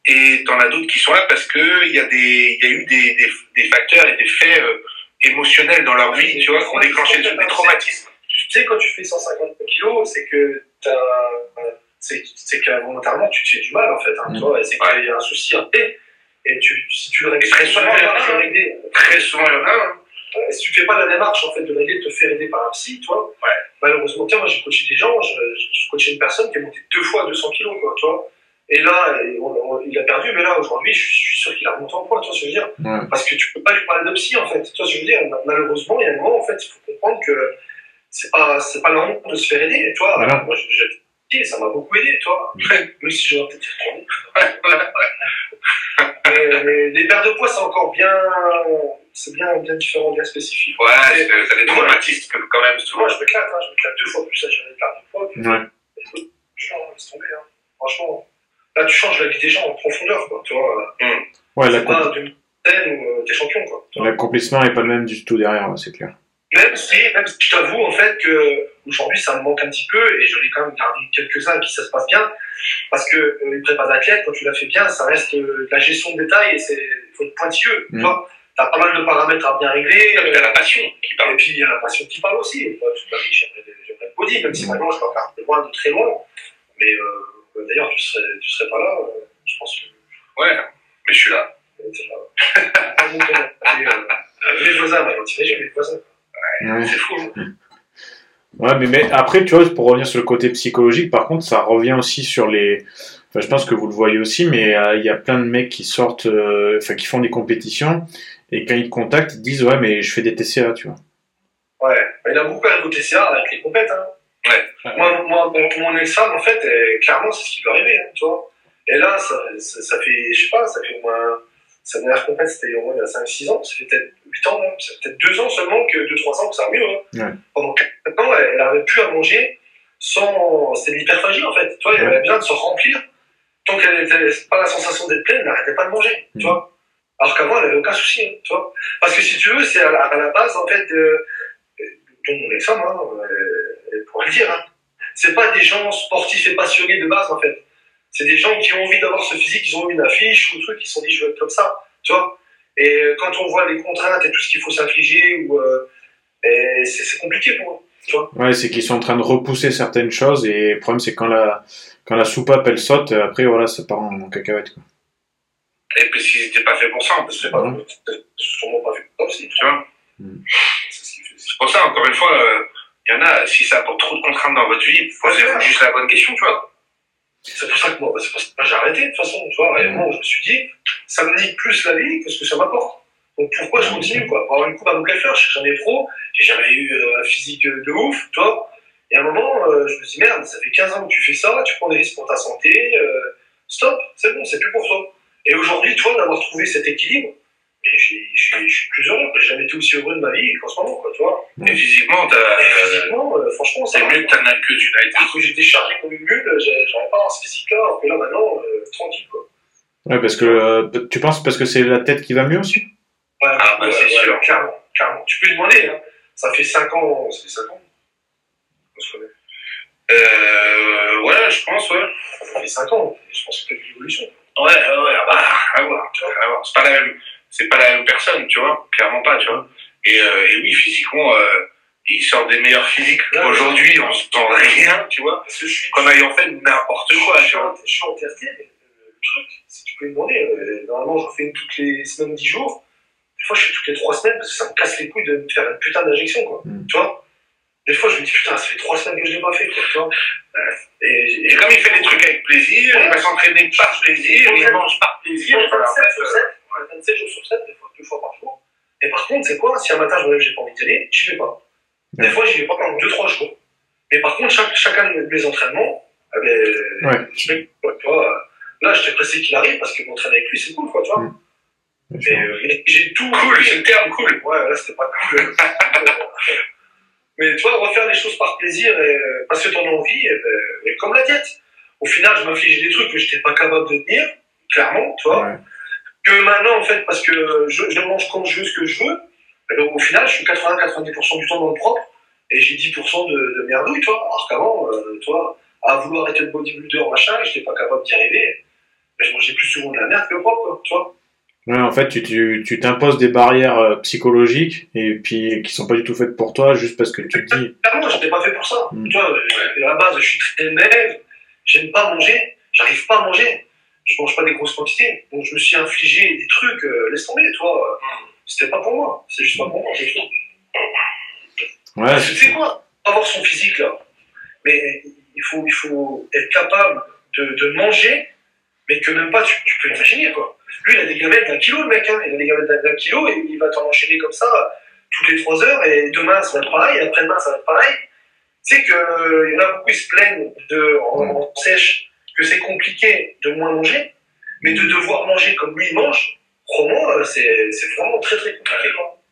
Speaker 2: Et t'en as d'autres qui sont là parce que il y a des, y a eu des, des, des facteurs et des faits euh, émotionnels dans leur vie, tu vois, qui ont déclenché des traumatismes.
Speaker 3: Tu sais, quand tu fais 150 kilos, c'est que t'as. C'est c'est qu'involontairement, tu te fais du mal, en fait. Hein,
Speaker 1: Mm.
Speaker 3: tu vois, et c'est qu'il y a un souci à paix. Et tu, si tu le règles
Speaker 2: Très souvent, il y en a un. Très souvent, il y en a un.
Speaker 3: Si tu fais pas la démarche en fait de régler, de te faire aider par un psy, tu vois,
Speaker 2: Ouais.
Speaker 3: malheureusement, tiens, moi j'ai coaché des gens, je, je coachais une personne qui est montée deux fois à 200 kilos, quoi, tu vois. Et là, et on- on- il a perdu, mais là, aujourd'hui, je, suis sûr qu'il a remonté en poids, tu vois ce que je veux dire.
Speaker 1: Ouais.
Speaker 3: Parce que tu peux pas lui parler de psy, en fait, tu vois ce que je veux dire. Malheureusement, il y a un moment, en fait, il faut comprendre que c'est pas, c'est pas la honte de se faire aider, tu vois.
Speaker 1: Voilà.
Speaker 3: Moi, j'ai déjà dit, ça m'a beaucoup aidé, tu vois. Même si j'aurais peut-être trop
Speaker 2: Ouais, ouais, ouais.
Speaker 3: mais, mais les pertes de poids, c'est encore bien, c'est bien, bien différent, bien spécifique.
Speaker 2: Ouais, c'est- ça des traumatismes que- quand même souvent.
Speaker 3: Moi, je m'éclate, hein, je m'éclate deux fois plus à gérer les pertes de poids. que-
Speaker 1: Ouais.
Speaker 3: Hein, laisse tomber, hein. Franchement, là, tu changes la vie des gens en profondeur, quoi. Tu vois,
Speaker 1: Ouais,
Speaker 3: c'est
Speaker 1: l'accom-
Speaker 3: pas d'une scène où euh, t'es champion, quoi.
Speaker 1: L'accomplissement est pas le même du tout derrière, ouais, c'est clair.
Speaker 3: Même si, même si je t'avoue en fait que aujourd'hui ça me manque un petit peu et j'en ai quand même gardé quelques-uns qui ça se passe bien parce que euh, une prépa d'athlète quand tu la fais bien ça reste euh, de la gestion de détail et c'est il faut être pointilleux
Speaker 1: Mm.
Speaker 3: tu vois t'as pas mal de paramètres à bien régler
Speaker 2: Il y a la passion qui
Speaker 3: et
Speaker 2: parle.
Speaker 3: puis il y a la passion qui parle aussi moi toute ma vie j'aimerais j'aimerais le body même si maintenant je regarde de loin de très loin mais euh, d'ailleurs tu serais tu serais pas là euh, je pense que
Speaker 2: Ouais, mais je suis là.
Speaker 3: t'es là Pas bon comment. Et,
Speaker 1: Ouais.
Speaker 2: C'est fou. hein.
Speaker 1: Ouais, mais, mais après, tu vois, pour revenir sur le côté psychologique, par contre, ça revient aussi sur les. Enfin, je pense que vous le voyez aussi, mais euh, il y a plein de mecs qui sortent, euh, enfin, qui font des compétitions, et quand ils te contactent, ils disent, ouais, mais je fais des TCA, tu vois.
Speaker 3: Ouais, il a beaucoup arrivé au TCA avec les compètes. Hein.
Speaker 2: Ouais.
Speaker 3: Moi, moi, mon, ex-femme, en fait, clairement, c'est ce qui lui est arrivé, hein, tu vois. Et là, ça, ça, ça fait, je sais pas, ça fait au moins. Sa dernière compète, c'était au moins il y a 5-6 ans, ça fait peut-être 8 ans même, ça peut-être 2 ans seulement que 2-3 ans que ça va mieux. Hein.
Speaker 1: Ouais.
Speaker 3: Pendant 4 ans, elle n'arrivait plus à manger sans. C'était de l'hyperphagie, en fait. Tu vois, elle avait besoin de se remplir. Tant qu'elle n'avait pas la sensation d'être pleine, elle n'arrêtait pas de manger,
Speaker 1: Mm.
Speaker 3: tu vois. Alors qu'avant, elle n'avait aucun souci, hein, tu vois. Parce que si tu veux, c'est à la, à la base, en fait, dont mon ex-femme, hein, euh, elle pourrait le dire, hein. c'est pas des gens sportifs et passionnés de base, en fait. C'est des gens qui ont envie d'avoir ce physique, ils ont eu une affiche ou un truc, ils se sont dit, je veux être comme ça, tu vois. Et euh, quand on voit les contraintes et tout ce qu'il faut s'infliger, ou, euh, c'est compliqué pour eux, tu vois.
Speaker 1: Ouais, c'est qu'ils sont en train de repousser certaines choses, et le problème, c'est quand la, quand la soupape, elle saute, après, voilà, ça part en, en cacahuète, quoi.
Speaker 2: Et puis s'ils n'étaient pas faits pour ça.
Speaker 3: C'est pas,
Speaker 1: Ouais.
Speaker 3: c'est sûrement pas vu comme ça aussi, tu
Speaker 2: Tu vois
Speaker 1: Mm.
Speaker 3: C'est fait.
Speaker 2: Pour ça, encore une fois, euh, il y en a, si ça apporte trop de contraintes dans votre vie, posez-vous juste la bonne question, tu vois.
Speaker 3: C'est pour ça que moi, c'est pour ça que j'ai arrêté, de toute façon, tu vois. Réellement, je me suis dit, ça me nique plus la vie que ce que ça m'apporte. Donc pourquoi je continue, quoi? Pour avoir une coupe à me faire, je suis jamais pro, j'ai jamais eu euh, un physique euh, de ouf, tu vois. Et à un moment, euh, je me dis, merde, ça fait 15 ans que tu fais ça, tu prends des risques pour ta santé, euh, stop, c'est bon, c'est plus pour toi. Et aujourd'hui, toi, d'avoir trouvé cet équilibre, et j'ai- j'ai- je suis plus heureux, j'ai jamais été aussi heureux de ma vie qu'en ce moment, quoi, tu vois.
Speaker 2: Et physiquement,
Speaker 3: Et
Speaker 2: t'as,
Speaker 3: physiquement, euh, franchement,
Speaker 2: c'est mieux que t'as que du.
Speaker 3: Alors que j'étais chargé comme une mule, j'avais pas un ce physique-là, alors que là, maintenant, euh, tranquille, quoi.
Speaker 1: Ouais, parce que, euh, tu penses parce que c'est la tête qui va mieux aussi?
Speaker 3: Ouais,
Speaker 2: Ah, bah,
Speaker 3: ouais,
Speaker 2: c'est
Speaker 3: ouais,
Speaker 2: sûr.
Speaker 3: Clairement, clairement. Tu peux demander, hein. Ça fait 5 ans, ça fait 5 ans. On se connaît.
Speaker 2: Euh, ouais, je pense, ouais.
Speaker 3: Ça fait 5 ans, je pense que c'est une évolution.
Speaker 2: Ouais, ouais, ouais, ah bah, à voir, tu vois, à voir. C'est pas la même, c'est pas la même personne, tu vois, clairement pas, tu vois. Et, euh, et oui, physiquement, euh, il sort des meilleurs physiques aujourd'hui, on se sent rien, tu vois,
Speaker 3: suis,
Speaker 2: qu'en ayant fait n'importe quoi,
Speaker 3: je
Speaker 2: tu
Speaker 3: suis
Speaker 2: vois.
Speaker 3: en, je suis en TRT, mais euh, le truc, si tu peux lui demander, euh, normalement, j'en fais une toutes les semaines, 10 jours. Des fois, je fais toutes les 3 semaines parce que ça me casse les couilles de me faire une putain d'injection, quoi.
Speaker 1: Mm.
Speaker 3: Tu vois? Des fois, je me dis, putain, ça fait 3 semaines que je l'ai pas fait, quoi, tu vois Et,
Speaker 2: Et comme il fait des trucs avec plaisir, il va s'entraîner par plaisir, il mange par plaisir,
Speaker 3: Il
Speaker 2: voilà, en
Speaker 3: 27
Speaker 2: fait,
Speaker 3: sur
Speaker 2: euh,
Speaker 3: 7, ouais, 27 jours sur 7, des fois, deux fois par jour. Et par contre, c'est quoi? Si un matin je me lève, j'ai pas envie d'y aller, j'y vais pas. Des
Speaker 1: Ouais.
Speaker 3: fois, j'y vais pas pendant 2-3 jours. Mais par contre, chaque, chacun de mes entraînements, eh ben,
Speaker 1: Ouais.
Speaker 3: je vais- tu vois, euh, là, j'étais pressé qu'il arrive parce que m'entraîner avec lui, c'est cool, quoi, tu vois.
Speaker 1: Mm.
Speaker 3: Mais, euh, j'ai tout.
Speaker 2: Cool, c'est le terme, cool.
Speaker 3: Ouais, là, c'était pas cool. Mais tu vois, refaire les choses par plaisir et euh, parce que t'en as envie, et, et comme la diète. Au final, je m'inflige des trucs que j'étais pas capable de tenir, clairement, tu vois.
Speaker 1: Ouais.
Speaker 3: Que maintenant, en fait, parce que je, je mange quand je veux ce que je veux, et ben, au final, je suis 80-90% du temps dans le propre et j'ai 10% de, de merdouille, tu vois. Alors qu'avant, euh, tu vois, à vouloir être le bodybuilder, machin, j'étais pas capable d'y arriver. Mais je mangeais plus souvent de la merde que le propre, quoi, tu vois.
Speaker 1: Ouais, en fait, tu, tu, tu t'imposes des barrières euh, psychologiques et puis qui sont pas du tout faites pour toi juste parce que tu te dis.
Speaker 3: Clairement, je n'étais pas fait pour ça.
Speaker 1: Mm.
Speaker 3: Tu vois, euh, à la base, je suis très maigre, j'aime pas manger, j'arrive pas à manger, je mange pas des grosses quantités. Donc je me suis infligé des trucs, euh, laisse tomber, tu vois. C'était pas pour moi, c'est juste pas pour moi, c'est.
Speaker 1: Ouais,
Speaker 3: Tu sais quoi Avoir son physique là, mais il faut, il faut être capable de, de manger, mais que même pas tu, tu peux imaginer quoi. Lui, il a des gamètes d'un kilo, le mec, hein. il a des gamètes d'un- kilo et il va t'en enchaîner comme ça toutes les trois heures et demain ça va être pareil, et après-demain ça va être pareil. Tu sais qu'il y en a beaucoup qui se plaignent de, en, en sèche que c'est compliqué de moins manger, mais de devoir manger comme lui il mange, crois-moi, euh, c'est c'est vraiment très très compliqué. Quoi.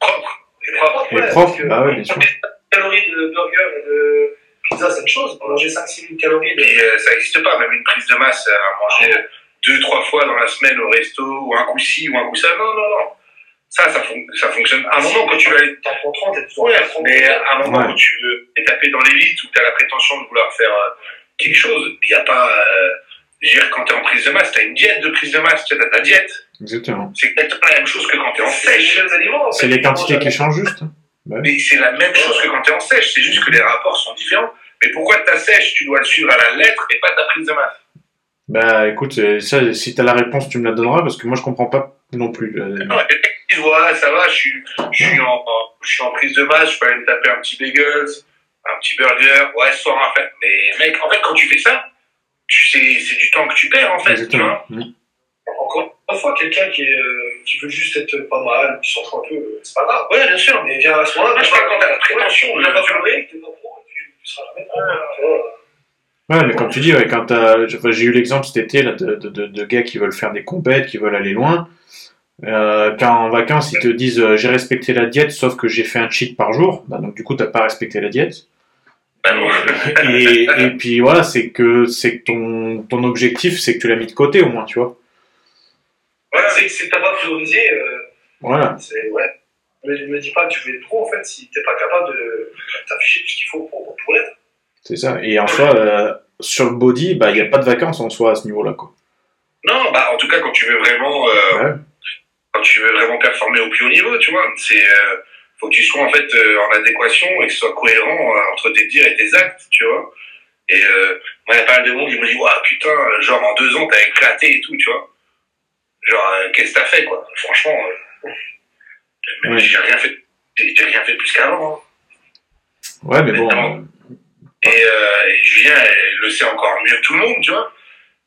Speaker 2: Propre.
Speaker 3: Et propre,
Speaker 1: Et
Speaker 3: ouais,
Speaker 1: propre,
Speaker 3: parce que-
Speaker 1: bah ouais, bien sûr.
Speaker 3: calories de burger et de pizza, c'est une chose. Manger 5-6 000 calories de.
Speaker 2: Et euh, ça n'existe pas, même une prise de masse à manger deux, trois fois dans la semaine au resto, ou un coup ci, ou un coup ça. Non, non, non. Ça, ça, ça fonctionne. À un moment, quand tu vas aller.
Speaker 3: T'en prends 30, t'es toujours
Speaker 2: Ouais,
Speaker 3: à 30.
Speaker 2: mais à un moment
Speaker 1: Ouais.
Speaker 2: où tu veux taper dans l'élite, où tu as la prétention de vouloir faire euh, quelque chose, il n'y a pas. Euh, je veux dire, quand tu es en prise de masse, tu as une diète de prise de masse, tu as ta diète.
Speaker 1: Exactement.
Speaker 2: C'est exactement la même chose que quand tu es en
Speaker 3: C'est les
Speaker 2: sèche.
Speaker 1: C'est les quantités qui changent juste. hein.
Speaker 2: Mais c'est la même chose que quand tu es en sèche, c'est juste que les rapports sont différents. Mais pourquoi ta sèche, tu dois le suivre à la lettre et pas ta prise de masse?
Speaker 1: Bah écoute, euh, ça, si t'as la réponse, tu me la donneras parce que moi je comprends pas non plus. Euh,
Speaker 2: voilà, ça va, je suis, je, suis en, en- je suis en prise de masse, je peux aller me taper un petit bagels, un petit burger, ouais, ce soir, en fait. Mais mec, en fait, quand tu fais ça, tu sais, c'est du temps que tu perds, en fait, tu vois.
Speaker 1: Exactement.
Speaker 3: Encore une fois, quelqu'un qui, est, euh, qui veut juste être pas mal, qui s'entraîne un peu, c'est pas grave.
Speaker 2: Ouais, bien sûr.
Speaker 3: Mais viens à ce moment-là,
Speaker 2: je parle quand t'as la prétention,
Speaker 3: tu
Speaker 2: là,
Speaker 3: vas pas pleurer, t'es pas pro, tu tu seras jamais pro.
Speaker 1: Ouais, mais comme tu dis, ouais, quand j'ai eu l'exemple cet été là, de, de, de, de gars qui veulent faire des compètes, qui veulent aller loin. Euh, quand en vacances ils te disent euh, j'ai respecté la diète sauf que j'ai fait un cheat par jour, bah, donc du coup t'as pas respecté la diète.
Speaker 2: Bah.
Speaker 1: Et, et puis voilà, c'est que c'est que ton, ton objectif c'est que tu l'as mis de côté au moins, tu vois.
Speaker 3: Voilà, c'est que t'as pas priorisé, euh,
Speaker 1: Voilà.
Speaker 3: ouais. Mais ne me dis pas que tu veux être pro en fait si t'es pas capable de t'afficher tout ce qu'il faut pour, pour l'être.
Speaker 1: C'est ça. Et en soi, euh, sur le body, bah il y a pas de vacances en soi à ce niveau-là quoi.
Speaker 2: Non, bah, en tout cas, quand tu veux vraiment, euh,
Speaker 1: Ouais.
Speaker 2: quand tu veux vraiment performer au plus haut niveau, tu vois, c'est, euh, faut que tu sois, en fait, euh, en adéquation et que ce soit cohérent euh, entre tes dires et tes actes, tu vois. Et, euh, moi, il y a pas mal de monde qui me dit, ouais, putain, genre, en deux ans, t'as éclaté et tout, tu vois. Genre, euh, qu'est-ce que t'as fait, quoi? Franchement, euh, même j'ai rien fait, j'ai rien fait plus qu'avant, hein.
Speaker 1: Ouais, mais bon.
Speaker 2: Et, et Julien elle le sait encore mieux que tout le monde, tu vois.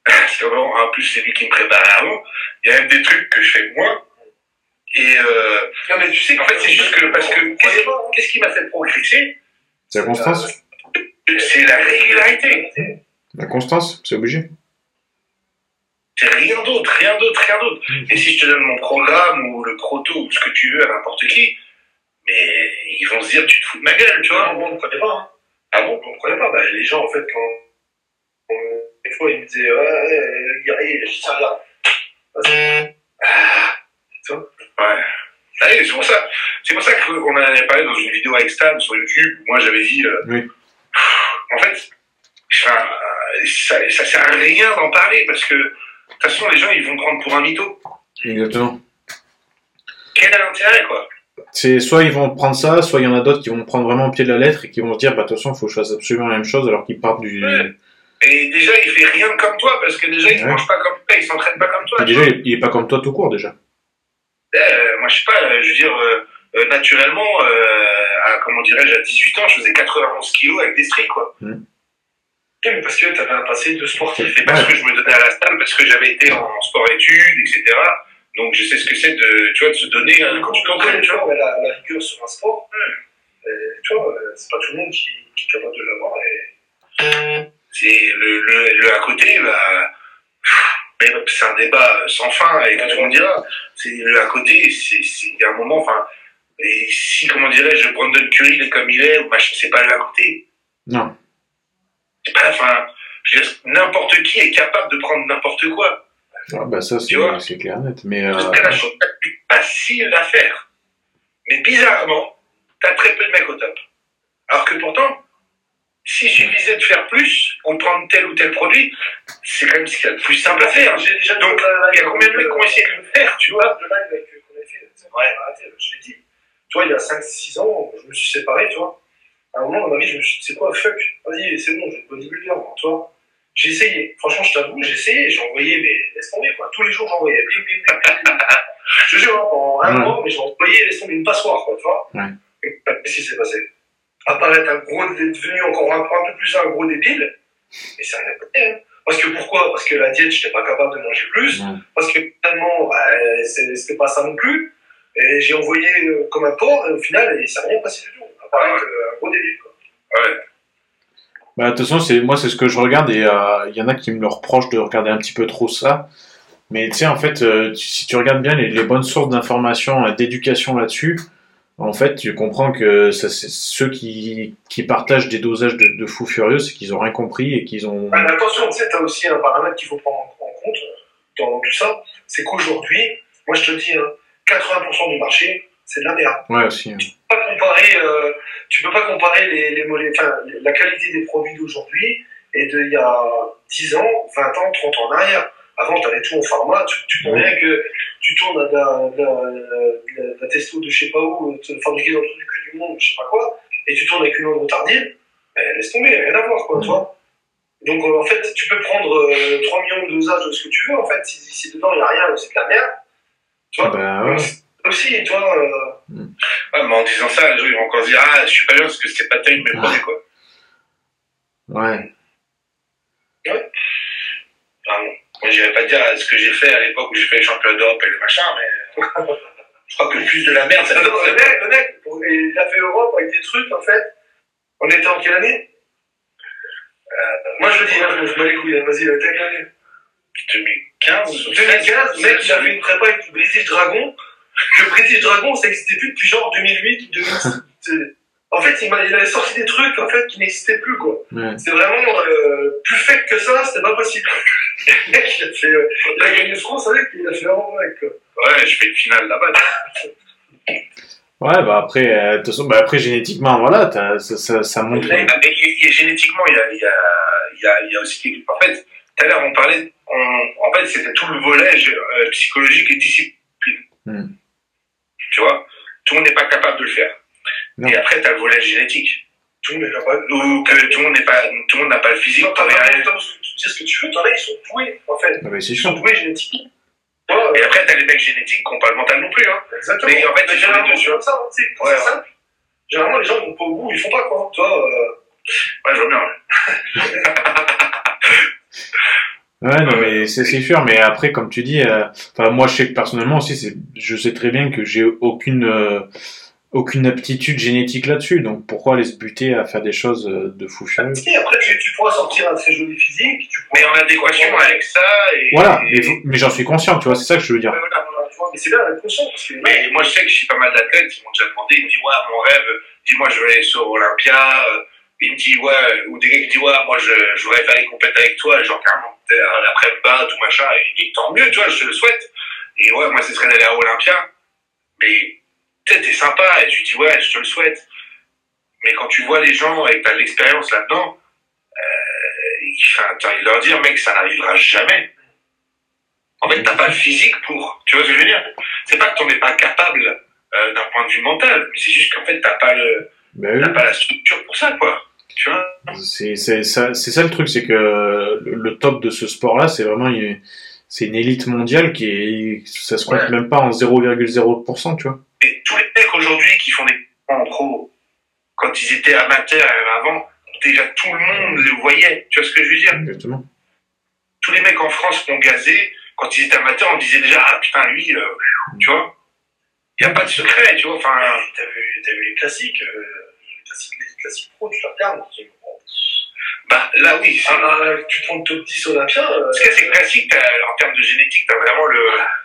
Speaker 2: Parce que bon, en plus, c'est lui qui me prépare avant. Il y a même des trucs que je fais moins. Et euh,
Speaker 3: Non mais tu sais
Speaker 2: en fait, c'est juste que parce que qu'est-ce
Speaker 3: hein.
Speaker 2: qui m'a fait progresser?
Speaker 1: C'est la constance.
Speaker 2: C'est la régularité.
Speaker 1: La constance, c'est obligé.
Speaker 2: C'est rien d'autre, rien d'autre, rien d'autre. Et si je te donne mon programme ou le proto ou ce que tu veux à n'importe qui, mais ils vont se dire tu te fous de ma gueule, tu vois.
Speaker 3: On ne connaît pas. Hein.
Speaker 2: Ah bon?
Speaker 3: On ne connaît pas. Bah, les gens, en fait, quand. Des fois, ils me disaient Ouais, ouais, sais rien. Vas-y.
Speaker 2: Ouais. Oui, c'est pour ça. C'est pour ça qu'on en avait parlé dans une vidéo avec Stan sur YouTube. Moi, j'avais dit. euh,
Speaker 1: Oui.
Speaker 2: En fait, euh, ça, ça sert à rien d'en parler parce que de toute façon, les gens, ils vont prendre pour un mytho.
Speaker 1: Exactement.
Speaker 2: Quel est l'intérêt, quoi?
Speaker 1: C'est soit ils vont prendre ça, soit il y en a d'autres qui vont prendre vraiment au pied de la lettre et qui vont se dire bah de toute façon il faut que je fasse absolument la même chose alors qu'ils partent du.
Speaker 2: Ouais. Et déjà, il fait rien comme toi parce que déjà, il
Speaker 1: Ouais.
Speaker 2: mange pas comme toi, il s'entraîne pas comme toi.
Speaker 1: Et déjà il est- il est pas comme toi tout court déjà.
Speaker 2: Euh, moi, je sais pas, euh, je veux dire, euh, naturellement, euh, à, comment dirais-je, à 18 ans, je faisais 91 kilos avec des stries, quoi.
Speaker 3: Oui, mais parce que tu avais un passé de sportif.
Speaker 2: Et parce
Speaker 1: Ouais.
Speaker 2: que je me donnais à la salle, parce que j'avais été en sport-études, etc. Donc, je sais ce que c'est de, tu vois, de se donner euh, quand tu t'entraînes, tu vois.
Speaker 3: la, la rigueur sur un sport, euh, tu vois, c'est pas tout le monde qui, qui est capable de l'avoir. Et...
Speaker 2: C'est le, le, le à côté, là, mais c'est un débat sans fin et que tout le monde dira. C'est le à côté, c'est, il y a un moment, enfin, et si, comment dirais-je, Brandon Curry il est comme il est, ou machin, c'est pas le à côté.
Speaker 1: Non.
Speaker 2: Enfin, je veux dire, n'importe qui est capable de prendre n'importe quoi.
Speaker 1: Ah, bah ça c'est clair net. Mais euh,
Speaker 2: C'est la chose la plus facile à faire. Mais bizarrement, t'as très peu de mecs au top. Alors que pourtant, s'il suffisait de faire plus, ou de prendre tel ou tel produit, c'est quand même ce qu'il y a de plus simple à faire. Donc, il y a combien de mecs qui ont essayé de le faire, tu vois
Speaker 3: Le live avec- qu'on a fait, vrai, arrêtez, je l'ai dit. Tu vois, il y a 5-6 ans, je me suis séparé, tu vois. À un moment dans ma vie, je me suis dit, c'est quoi, fuck, vas-y, c'est bon, je vais te bodybuilder, moi, tu vois. J'ai essayé, franchement, je t'avoue, j'ai essayé, j'ai envoyé, mais laisse tomber, quoi. Tous les jours, j'envoyais. Je te jure, hein, pendant un
Speaker 1: Ouais.
Speaker 3: mois, mais j'ai envoyé, laisse tomber une passoire, quoi, tu vois.
Speaker 1: Ouais.
Speaker 3: Qu'est-ce qui s'est passé? Apparaître un gros, devenu encore un, un peu plus un gros débile, mais c'est rien passé, hein. Parce que pourquoi? Parce que la diète, je n'étais pas capable de manger plus parce que finalement, bah, c'est- c'était pas ça non plus. Et j'ai envoyé euh, comme un porc, et au final, il s'est rien passé du tout. À part être, euh, un gros débile, quoi.
Speaker 2: Ouais.
Speaker 1: Bah, de toute façon, c'est, moi, c'est ce que je regarde et euh, il y en a qui me le reprochent de regarder un petit peu trop ça. Mais tu sais, en fait, euh, tu- si tu regardes bien les, les bonnes sources d'informations, euh, d'éducation là-dessus, en fait, tu comprends que ça, ceux qui, qui partagent des dosages de, de fous furieux, c'est qu'ils ont rien compris et qu'ils ont.
Speaker 3: Ah, mais attention, tu sais, tu as aussi un paramètre qu'il faut prendre en, compte dans tout ça, c'est qu'aujourd'hui, moi je te dis, hein, 80% du marché, c'est de la merde.
Speaker 1: Ouais, aussi. hein.
Speaker 3: Tu peux pas comparer, euh, tu peux pas comparer les, les, la qualité des produits d'aujourd'hui et d'il y a 10 ans, 20 ans, 30 ans en arrière. Avant, tu avais tout en pharma, tu, tu
Speaker 1: Ouais.
Speaker 3: rien que tu tournes à de la, testo de je sais pas où, euh, te- fabriquée dans le truc du cul du monde, je sais pas quoi, et tu tournes avec une onde tardive, ben, laisse tomber, rien à voir, quoi,
Speaker 1: Ouais.
Speaker 3: tu vois. Donc, euh, en fait, tu peux prendre euh, 3 millions de dosages de ce que tu veux, en fait, si, si dedans il n'y a rien, c'est de la merde. Tu vois,
Speaker 1: Bah, ouais.
Speaker 3: aussi, tu vois, euh,
Speaker 2: Ouais, mais en disant ça, les gens ils vont encore se dire Ah, je suis pas bien parce que c'était pas terrible mes produits, quoi.
Speaker 1: Ouais.
Speaker 2: Ah non. Moi, j'irais pas dire ce que j'ai fait à l'époque où j'ai fait les championnats d'Europe et le machin, mais je crois que le plus de la merde, ça
Speaker 3: Non, le mec, le mec, pour- il a fait Europe avec des trucs, en fait. On était en quelle année? Euh, Moi, je le dis, hein, je me bats les couilles, hein, vas-y, euh, quelle année
Speaker 2: 2015
Speaker 3: 2015, le mec, il a fait une prépa avec du British Dragon. Le British Dragon, ça n'existait plus depuis genre 2008 ou 2006. En fait, il, avait sorti des trucs en fait, qui n'existaient plus, quoi.
Speaker 1: Ouais.
Speaker 3: C'est vraiment euh, plus fake que ça, c'était pas possible. le mec, il a fait. euh, il a gagné France avec, il a fait vraiment avec, quoi.
Speaker 2: Ouais, je fais une finale là-bas.
Speaker 1: Ouais, bah après, euh, de toute façon, bah après génétiquement, voilà, ça, ça, ça montre.
Speaker 2: Mais, génétiquement, il y a, il y, a, il y, a, il y a aussi. quelque- En fait, tout à l'heure, on parlait. On, en fait, c'était tout le volet euh, psychologique et discipline.
Speaker 1: Hmm.
Speaker 2: Tu vois Tout le monde n'est pas capable de le faire.
Speaker 1: Non.
Speaker 2: Et après, tu as le volet génétique.
Speaker 3: Tout le monde est capable.
Speaker 2: Ou que tout le monde n'est pas, tout le monde n'a pas le physique
Speaker 3: Non, pas de dire ce que tu veux, t'en as, ils sont doués, en fait.
Speaker 1: Ah bah, c'est
Speaker 3: Ils sont doués génétiquement.
Speaker 2: Et après, t'as les mecs génétiques qui n'ont pas le mental non plus. Hein.
Speaker 3: exactement.
Speaker 2: Mais en fait,
Speaker 3: Mais
Speaker 2: les
Speaker 3: généralement,
Speaker 2: deux,
Speaker 3: c'est
Speaker 2: tu vois.
Speaker 3: comme ça, hein, tu sais, quand
Speaker 2: Ouais,
Speaker 3: c'est
Speaker 2: ouais.
Speaker 3: simple. Généralement, les gens vont pas au bout, ils font pas, quoi. Toi, euh,
Speaker 2: Ouais, je vois bien. ouais.
Speaker 1: Ouais, non, mais c'est c'est sûr. Mais après, comme tu dis, euh, moi, je sais que personnellement aussi, c'est, je sais très bien que j'ai aucune, euh, aucune aptitude génétique là-dessus. Donc, pourquoi aller se buter à faire des choses euh, de fou furieux?
Speaker 3: Après, tu, tu pourras sortir un très joli physique. Tu pourras...
Speaker 2: Mais en adéquation avec ça. Et,
Speaker 1: Voilà, mais, j'en suis conscient, tu vois, c'est ça que je veux dire.
Speaker 3: Mais c'est bien d'être conscient parce que.
Speaker 2: Mais moi, je sais que je suis pas mal d'athlètes, ils m'ont déjà demandé, ils me disent, ouais, mon rêve, dis-moi, je veux aller sur Olympia. Euh, Il me dit, ouais, ou des gars qui disent, ouais, moi, je, je voudrais faire les compètes avec toi, genre carrément, me battre ou machin, et, et tant mieux, tu vois, je te le souhaite. Et ouais, moi, ce serait d'aller à Olympia. Mais, tu sais, t'es sympa, et tu dis, ouais, je te le souhaite. Mais quand tu vois les gens et que t'as de l'expérience là-dedans, euh, il, enfin, t'as envie de leur dire, mec, ça n'arrivera jamais. En fait, t'as pas le physique pour. Tu vois ce que je veux dire? C'est pas que t'en es pas capable euh, d'un point de vue mental, mais c'est juste qu'en fait, t'as pas, le,
Speaker 1: oui.
Speaker 2: t'as pas la structure pour ça, quoi. Tu vois?
Speaker 1: C'est c'est ça, c'est ça le truc, c'est que le, le top de ce sport-là, c'est vraiment une, c'est une élite mondiale qui est, ça se compte
Speaker 2: Ouais.
Speaker 1: même pas en 0,0%, tu vois.
Speaker 2: Et tous les mecs aujourd'hui qui font des en pro, quand ils étaient amateurs avant, déjà tout le monde le voyait. Tu vois ce que je veux dire?
Speaker 1: Exactement.
Speaker 2: Tous les mecs en France qui ont gazé, quand ils étaient amateurs, on disait déjà, ah putain, lui, euh, tu vois Il n'y a pas de secret, tu vois. Enfin,
Speaker 3: T'as vu, t'as vu les classiques, euh, les classiques, les classiques pro, tu les regardes.
Speaker 2: Bah là, oui. c'est-
Speaker 3: Ah, ah, tu prends le top 10 Olympien. euh,
Speaker 2: Parce que c'est classique, t'as- en termes de génétique, t'as vraiment le,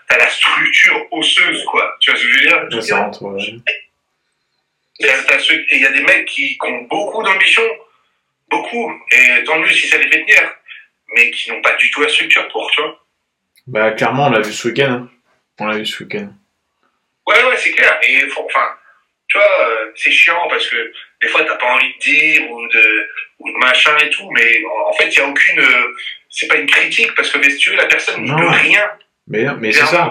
Speaker 2: t'as la structure osseuse, quoi. Tu vois ce que je veux dire?
Speaker 1: Ouais.
Speaker 2: Il y a des mecs qui, qui ont beaucoup d'ambition, beaucoup, et tant mieux si ça les fait tenir, mais qui n'ont pas du tout la structure pour, tu vois.
Speaker 1: Bah, clairement, on l'a vu ce week-end. hein. On l'a vu ce week-end.
Speaker 2: Ouais, ouais, c'est clair. Et enfin, tu vois, euh, c'est chiant parce que des fois t'as pas envie de dire ou de, ou de machin et tout, mais en, en fait, il y a aucune, euh, c'est pas une critique parce que si tu veux, la personne n'y peut rien.
Speaker 1: Mais, mais c'est ça.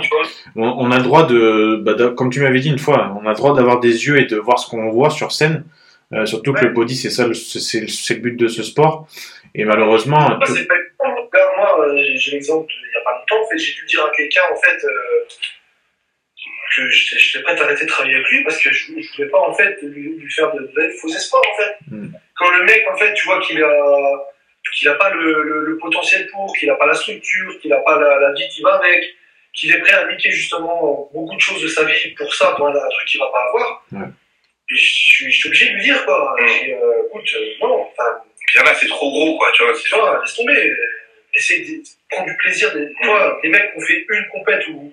Speaker 1: On, on a le droit de, bah, d'a- comme tu m'avais dit une fois, on a le droit d'avoir des yeux et de voir ce qu'on voit sur scène. Euh, surtout que le body, c'est ça, le- c'est le but de ce sport. Et malheureusement,
Speaker 3: Moi, pas moi, euh, j'ai l'exemple il y a pas longtemps. En fait, j'ai dû dire à quelqu'un, en fait, euh, que j'étais j'étais prêt à arrêter de travailler avec lui parce que je, je voulais pas, en fait, lui, lui faire de, de faux espoirs, en fait.
Speaker 1: Mm.
Speaker 3: Quand le mec, en fait, tu vois qu'il a, qu'il a pas le, le, le potentiel pour, qu'il a pas la structure, qu'il a pas la, la vie qui va avec, qu'il est prêt à niquer, justement, beaucoup de choses de sa vie pour ça, pour un, un truc qu'il va pas avoir.
Speaker 1: Ouais.
Speaker 3: Et Je suis je suis obligé de lui dire, quoi.
Speaker 2: Mm.
Speaker 3: Je dis, euh, écoute, euh, non, enfin,
Speaker 2: Puis il y en a, c'est trop gros, quoi, tu vois. c'est-
Speaker 3: tu vois, laisse tomber. Essaye de prendre du plaisir. Des, toi, les mecs qui ont fait une compète où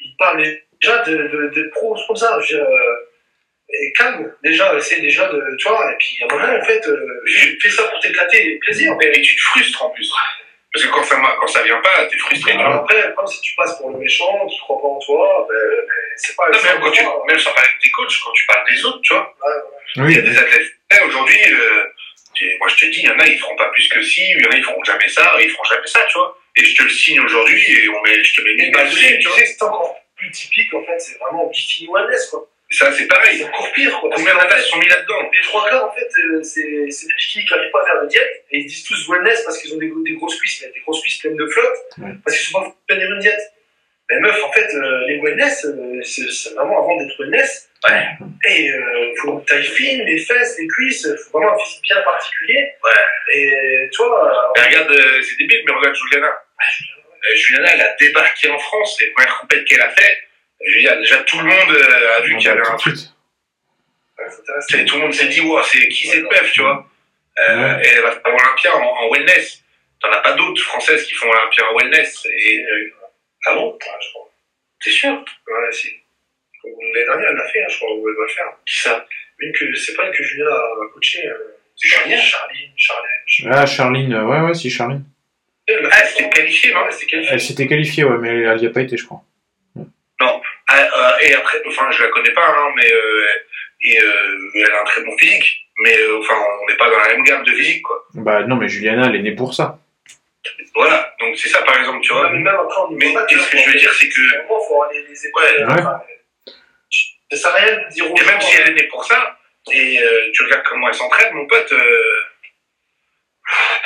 Speaker 3: ils parlent déjà de, de, de pros comme ça. Je veux dire, euh, et calme, déjà, essaye déjà de. Tu vois, et puis à un moment, en fait, euh, fais fais ça pour t'éclater, plaisir.
Speaker 2: Mais, mais tu te frustres en plus. Parce que quand ça, quand ça vient pas, t'es frustré.
Speaker 3: Alors après, comme si tu passes pour le méchant, tu crois pas en toi, ben, ben, c'est pas.
Speaker 2: Non, même, quand tu, même sans parler de tes coachs, quand tu parles des autres, tu vois.
Speaker 3: Ouais, ouais.
Speaker 2: Il y a des athlètes. Eh, Aujourd'hui, euh, moi je te dis, il y en a, ils feront pas plus que ci, il y en a, ils feront jamais ça, ils feront jamais ça, tu vois. Et je te le signe aujourd'hui et on met, je te mets mille balles
Speaker 3: tu
Speaker 2: dessus, tu
Speaker 3: sais, c'est encore plus typique, en fait, c'est vraiment bikini wellness, quoi.
Speaker 2: Ça, c'est pareil.
Speaker 3: C'est encore pire, quoi.
Speaker 2: Combien d'athlètes sont mis là-dedans
Speaker 3: les trois quarts, en fait, euh, c'est c'est des bikinis qui n'arrivent pas à faire de diète, et ils disent tous wellness parce qu'ils ont des, des grosses cuisses, mais des grosses cuisses pleines de flotte,
Speaker 1: Ouais.
Speaker 3: parce qu'ils sont pas tenir une diète. Mais meuf, en fait, euh, les wellness, euh, c'est c'est vraiment avant d'être wellness.
Speaker 2: Ouais.
Speaker 3: Et il faut une taille fine, les fesses, les cuisses, il faut vraiment un physique bien particulier.
Speaker 2: Ouais.
Speaker 3: Et toi,
Speaker 2: Mais regarde, euh, c'est débile, mais regarde Juliana. Euh, Juliana, elle a débarqué en France, les premières compètes qu'elle a fait. Veux dire, déjà tout le monde euh, a vu qu'il y
Speaker 1: va
Speaker 2: avait un truc.
Speaker 3: euh.
Speaker 2: C'est- Tout le monde s'est dit, wow, c'est qui cette meuf, tu vois. Euh,
Speaker 1: Ouais.
Speaker 2: Et elle va faire Olympia en, en wellness. T'en as pas d'autres françaises qui font Olympia en wellness. Et, euh, ah bon?
Speaker 3: Ouais, je crois.
Speaker 2: T'es sûr?
Speaker 3: Ouais, si. L'année dernière, elle l'a fait, hein, je crois, ou elle va le faire.
Speaker 2: Qui ça?
Speaker 3: Une que, c'est pas une que Julien a coaché. Euh,
Speaker 2: C'est Charline
Speaker 3: Charline, Charline.
Speaker 1: Ah, Charline, euh, ouais, ouais, si, Charline.
Speaker 3: Elle
Speaker 2: Ah,
Speaker 3: fait,
Speaker 2: c'était
Speaker 3: non
Speaker 2: non.
Speaker 1: Elle s'était qualifiée, ouais, mais elle, elle y a pas été, je crois.
Speaker 2: Ah, euh, Et après, enfin, je la connais pas, hein, mais euh, et, euh, elle a un très bon physique. Mais euh, enfin, on n'est pas dans la même gamme de physique, quoi.
Speaker 1: Bah non, mais Juliana, elle est née pour ça.
Speaker 2: Voilà, donc c'est ça, par exemple, tu vois.
Speaker 3: Ouais, mais même après, on
Speaker 2: Mais et ce que je veux dire, c'est que
Speaker 3: Vraiment, faut avoir les, les épaules.
Speaker 2: Ouais.
Speaker 3: enfin, Ça sert à rien de dire
Speaker 2: Et même si elle est née pour ça, et euh, tu regardes comment elle s'entraîne, mon pote, euh,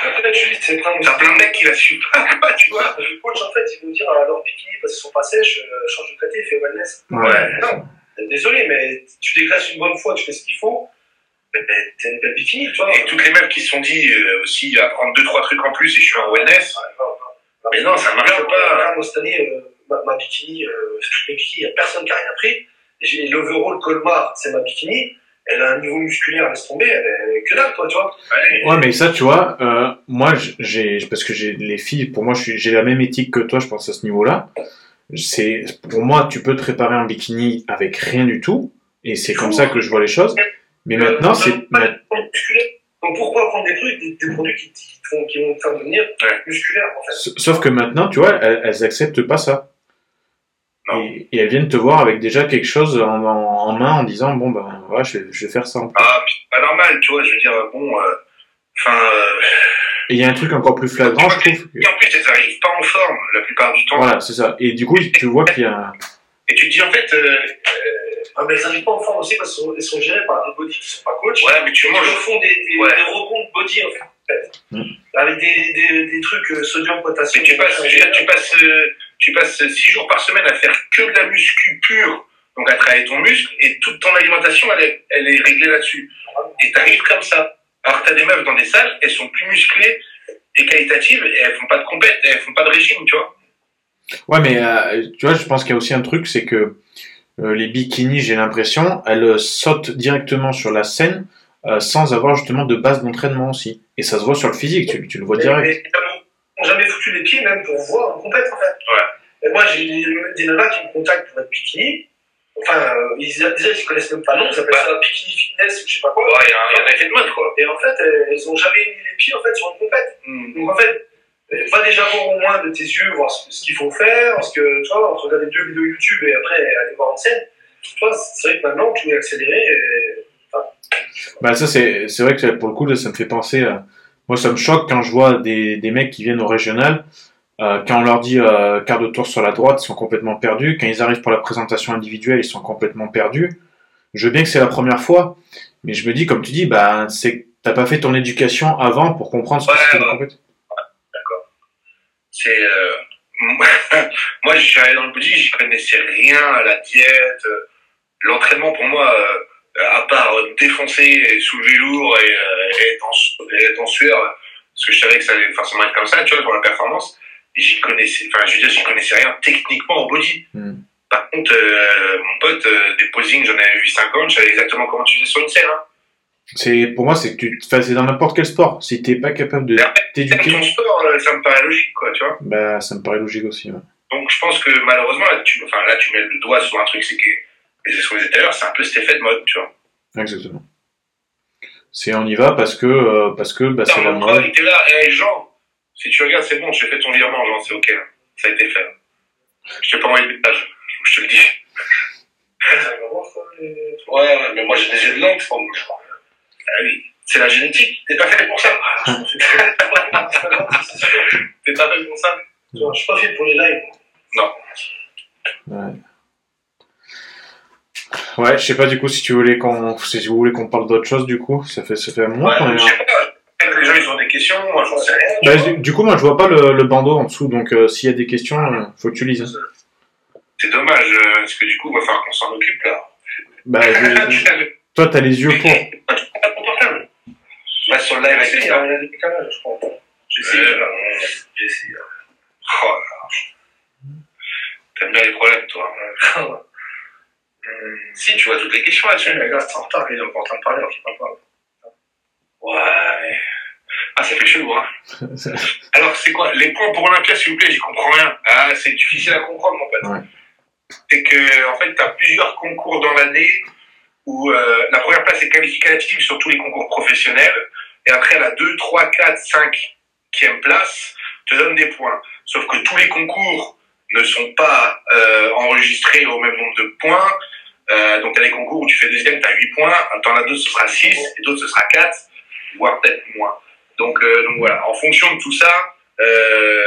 Speaker 3: Après, je dis, c'est prendre.
Speaker 2: t'as plein de mecs qui la suivent pas, tu vois.
Speaker 3: Le coach, en fait, il veut dire à leur bikini, parce qu'ils sont pas sèches, euh, change de côté, fais wellness.
Speaker 2: Ouais.
Speaker 3: Non, désolé, mais tu dégraisses une bonne fois, tu fais ce qu'il faut, t'as une belle bikini, tu vois.
Speaker 2: Et toutes les meufs qui se sont dit euh, aussi à prendre deux trois trucs en plus et je suis en wellness,
Speaker 3: Ouais, non, non.
Speaker 2: mais non, ça marche pas.
Speaker 3: moi, cette année, euh, ma, ma bikini, euh, toutes mes bikinis, il n'y a personne qui a rien pris. J'ai l'overall Colmar, c'est ma bikini. Elle a un niveau musculaire, laisse tomber, elle est que dalle, toi, tu vois.
Speaker 2: Ouais.
Speaker 1: Ouais, mais ça, tu vois, euh, moi, j'ai, parce que j'ai les filles, pour moi, je suis- j'ai la même éthique que toi, je pense à ce niveau-là. C'est, pour moi, tu peux te réparer un bikini avec rien du tout, et c'est comme ça que je vois les choses. Mais maintenant, c'est,
Speaker 3: musculaire. Donc pourquoi prendre des trucs, des, des produits qui, qui, te font, qui vont te faire devenir musculaire, en fait?
Speaker 1: Sauf que maintenant, tu vois, elles, elles acceptent pas ça. Et, et elles viennent te voir avec déjà quelque chose en, en, en main en disant, bon, ben, ouais, je vais, je vais faire ça.
Speaker 2: Ah, pas normal, tu vois, je veux dire, bon, euh, enfin, euh,
Speaker 1: Et il y a un truc encore plus flagrant, je trouve.
Speaker 2: et en plus, elles arrivent pas en forme la plupart du temps.
Speaker 1: Voilà, c'est ça. Et du coup, tu vois qu'il y a,
Speaker 2: Et tu te dis, en fait, euh,
Speaker 3: Ah, mais elles n'arrivent pas en forme aussi parce qu'elles sont, gérées par des bodies qui sont pas coachs.
Speaker 2: ouais, mais tu
Speaker 3: Ils
Speaker 2: manges.
Speaker 3: leur font des, des,
Speaker 2: Ouais.
Speaker 3: des rebonds de body, en fait.
Speaker 1: Mm.
Speaker 3: Avec des, des, des trucs euh, sodium, potassium.
Speaker 2: Mais tu passes, je veux dire, tu passes, euh, tu passes six jours par semaine à faire que de la muscu pure, donc à travailler ton muscle, et toute ton alimentation, elle est, elle est réglée là-dessus. Et t'arrives comme ça. Alors t'as des meufs dans des salles, elles sont plus musclées et qualitatives, et elles font pas de compète, elles font pas de régime, tu vois.
Speaker 1: Ouais, mais euh, tu vois, je pense qu'il y a aussi un truc, c'est que euh, les bikinis, j'ai l'impression, elles euh, sautent directement sur la scène euh, sans avoir justement de base d'entraînement aussi. Et ça se voit sur le physique, tu, tu le vois direct.
Speaker 3: jamais foutu les pieds, même pour voir en compète, en fait.
Speaker 2: Ouais.
Speaker 3: Et moi, j'ai des, des nanas qui me contactent pour être bikini. Enfin, euh, ils, déjà, ils ne connaissent même pas le nom, ils appellent ça bikini fitness ou je sais pas quoi.
Speaker 2: Ouais, il y, a un- il y a un effet de mode, quoi.
Speaker 3: Et en fait, elles- elles n'ont jamais mis les pieds en fait, sur une compète.
Speaker 2: Hmm.
Speaker 3: Donc en fait, euh, va déjà voir au moins de tes yeux, voir ce, ce qu'il faut faire, parce que tu vois, entre regarder deux vidéos YouTube et après aller voir une scène, tu vois, c'est vrai que maintenant tout est accéléré. Et...
Speaker 1: Bah ça, c'est c'est vrai que pour le coup, là, ça me fait penser à... Moi, ça me choque quand je vois des, des mecs qui viennent au régional, euh, quand on leur dit euh, quart de tour sur la droite, ils sont complètement perdus. Quand ils arrivent pour la présentation individuelle, ils sont complètement perdus. Je veux bien que c'est la première fois, mais je me dis, comme tu dis, bah, c'est t'as pas fait ton éducation avant pour comprendre ce que
Speaker 2: Ouais,
Speaker 1: c'était la
Speaker 2: ouais.
Speaker 1: compétition.
Speaker 2: C'est euh, moi je suis allé dans le body, j'y connaissais rien à la diète, l'entraînement pour moi, euh, à part euh, défoncer, et soulever lourd et, euh, et être, en, et être en sueur, parce que je savais que ça allait forcément être comme ça, tu vois, pour la performance. J'y connaissais, enfin je veux dire, j'y connaissais rien techniquement au body.
Speaker 1: Hmm.
Speaker 2: Par contre, euh, mon pote, euh, des posings, j'en avais vu 50, je savais exactement comment tu faisais sur une scène. Hein.
Speaker 1: C'est pour moi, c'est que tu, enfin, c'est dans n'importe quel sport. Si t'es pas capable de t'éduquer,
Speaker 2: ton sport, ça me paraît logique, quoi, tu vois.
Speaker 1: bah, ça me paraît logique aussi. ouais.
Speaker 2: Donc je pense que malheureusement, là tu, enfin, là, tu mets le doigt sur un truc, c'est que, et c'est ce qu'on disait tout à l'heure, c'est un peu cet effet de mode, tu vois.
Speaker 1: Exactement. C'est on y va parce que euh, parce que bah, c'est la mode.
Speaker 2: il était là, et Jean, Si tu regardes, c'est bon, j'ai fait ton virement, genre, c'est ok. Ça a été fait. Je t'ai pas envoyé de message, je te le dis. Ouais, ouais, mais moi j'ai des yeux de crois. Ah oui, c'est la génétique. T'es pas fait pour ça. T'es pas fait pour ça.
Speaker 3: Je suis pas fait pour les lives.
Speaker 2: Non.
Speaker 1: Ouais. Ouais, je sais pas du coup si tu voulais qu'on si vous voulez qu'on parle d'autre chose du coup, ça fait ça fait un moment
Speaker 2: Ouais,
Speaker 1: qu'on est
Speaker 2: je
Speaker 1: là.
Speaker 2: sais pas. Peut-être que les gens ils ont des questions, moi j'en sais rien.
Speaker 1: Bah, du, coup moi je vois pas le, le bandeau en dessous donc euh, s'il y a des questions euh, faut que tu lises. hein.
Speaker 2: C'est dommage, euh, parce que du coup, il va falloir qu'on s'en occupe là.
Speaker 1: Bah je- toi t'as les yeux pour.
Speaker 2: Pas ton portable? Va sur le live
Speaker 3: Il y a des décalages, je crois.
Speaker 2: Essayé. J'ai essayé. Oh là là. T'aimes bien les problèmes, toi.
Speaker 3: Hum,
Speaker 2: Si, tu vois toutes les questions là-dessus.
Speaker 3: Les gars, c'est en retard, ils sont pas en train de parler, alors je parle pas.
Speaker 2: Ouais. Ah, ça fait chelou, hein. Alors, c'est quoi Les points pour Olympia, s'il vous plaît, j'y comprends rien. Ah, c'est difficile à comprendre, mon pote.
Speaker 1: Ouais.
Speaker 2: C'est que, en fait, t'as plusieurs concours dans l'année où euh, la première place est qualificative sur tous les concours professionnels. Et après, la 2, 3, 4, 5 e place te donne des points. Sauf que tous les concours ne sont pas euh, enregistrés au même nombre de points. Euh, donc, tu as des concours où tu fais deuxième, tu as 8 points. T'en as d'autres, ce sera 6. Et d'autres, ce sera 4, voire peut-être moins. Donc, euh, donc voilà, en fonction de tout ça, euh,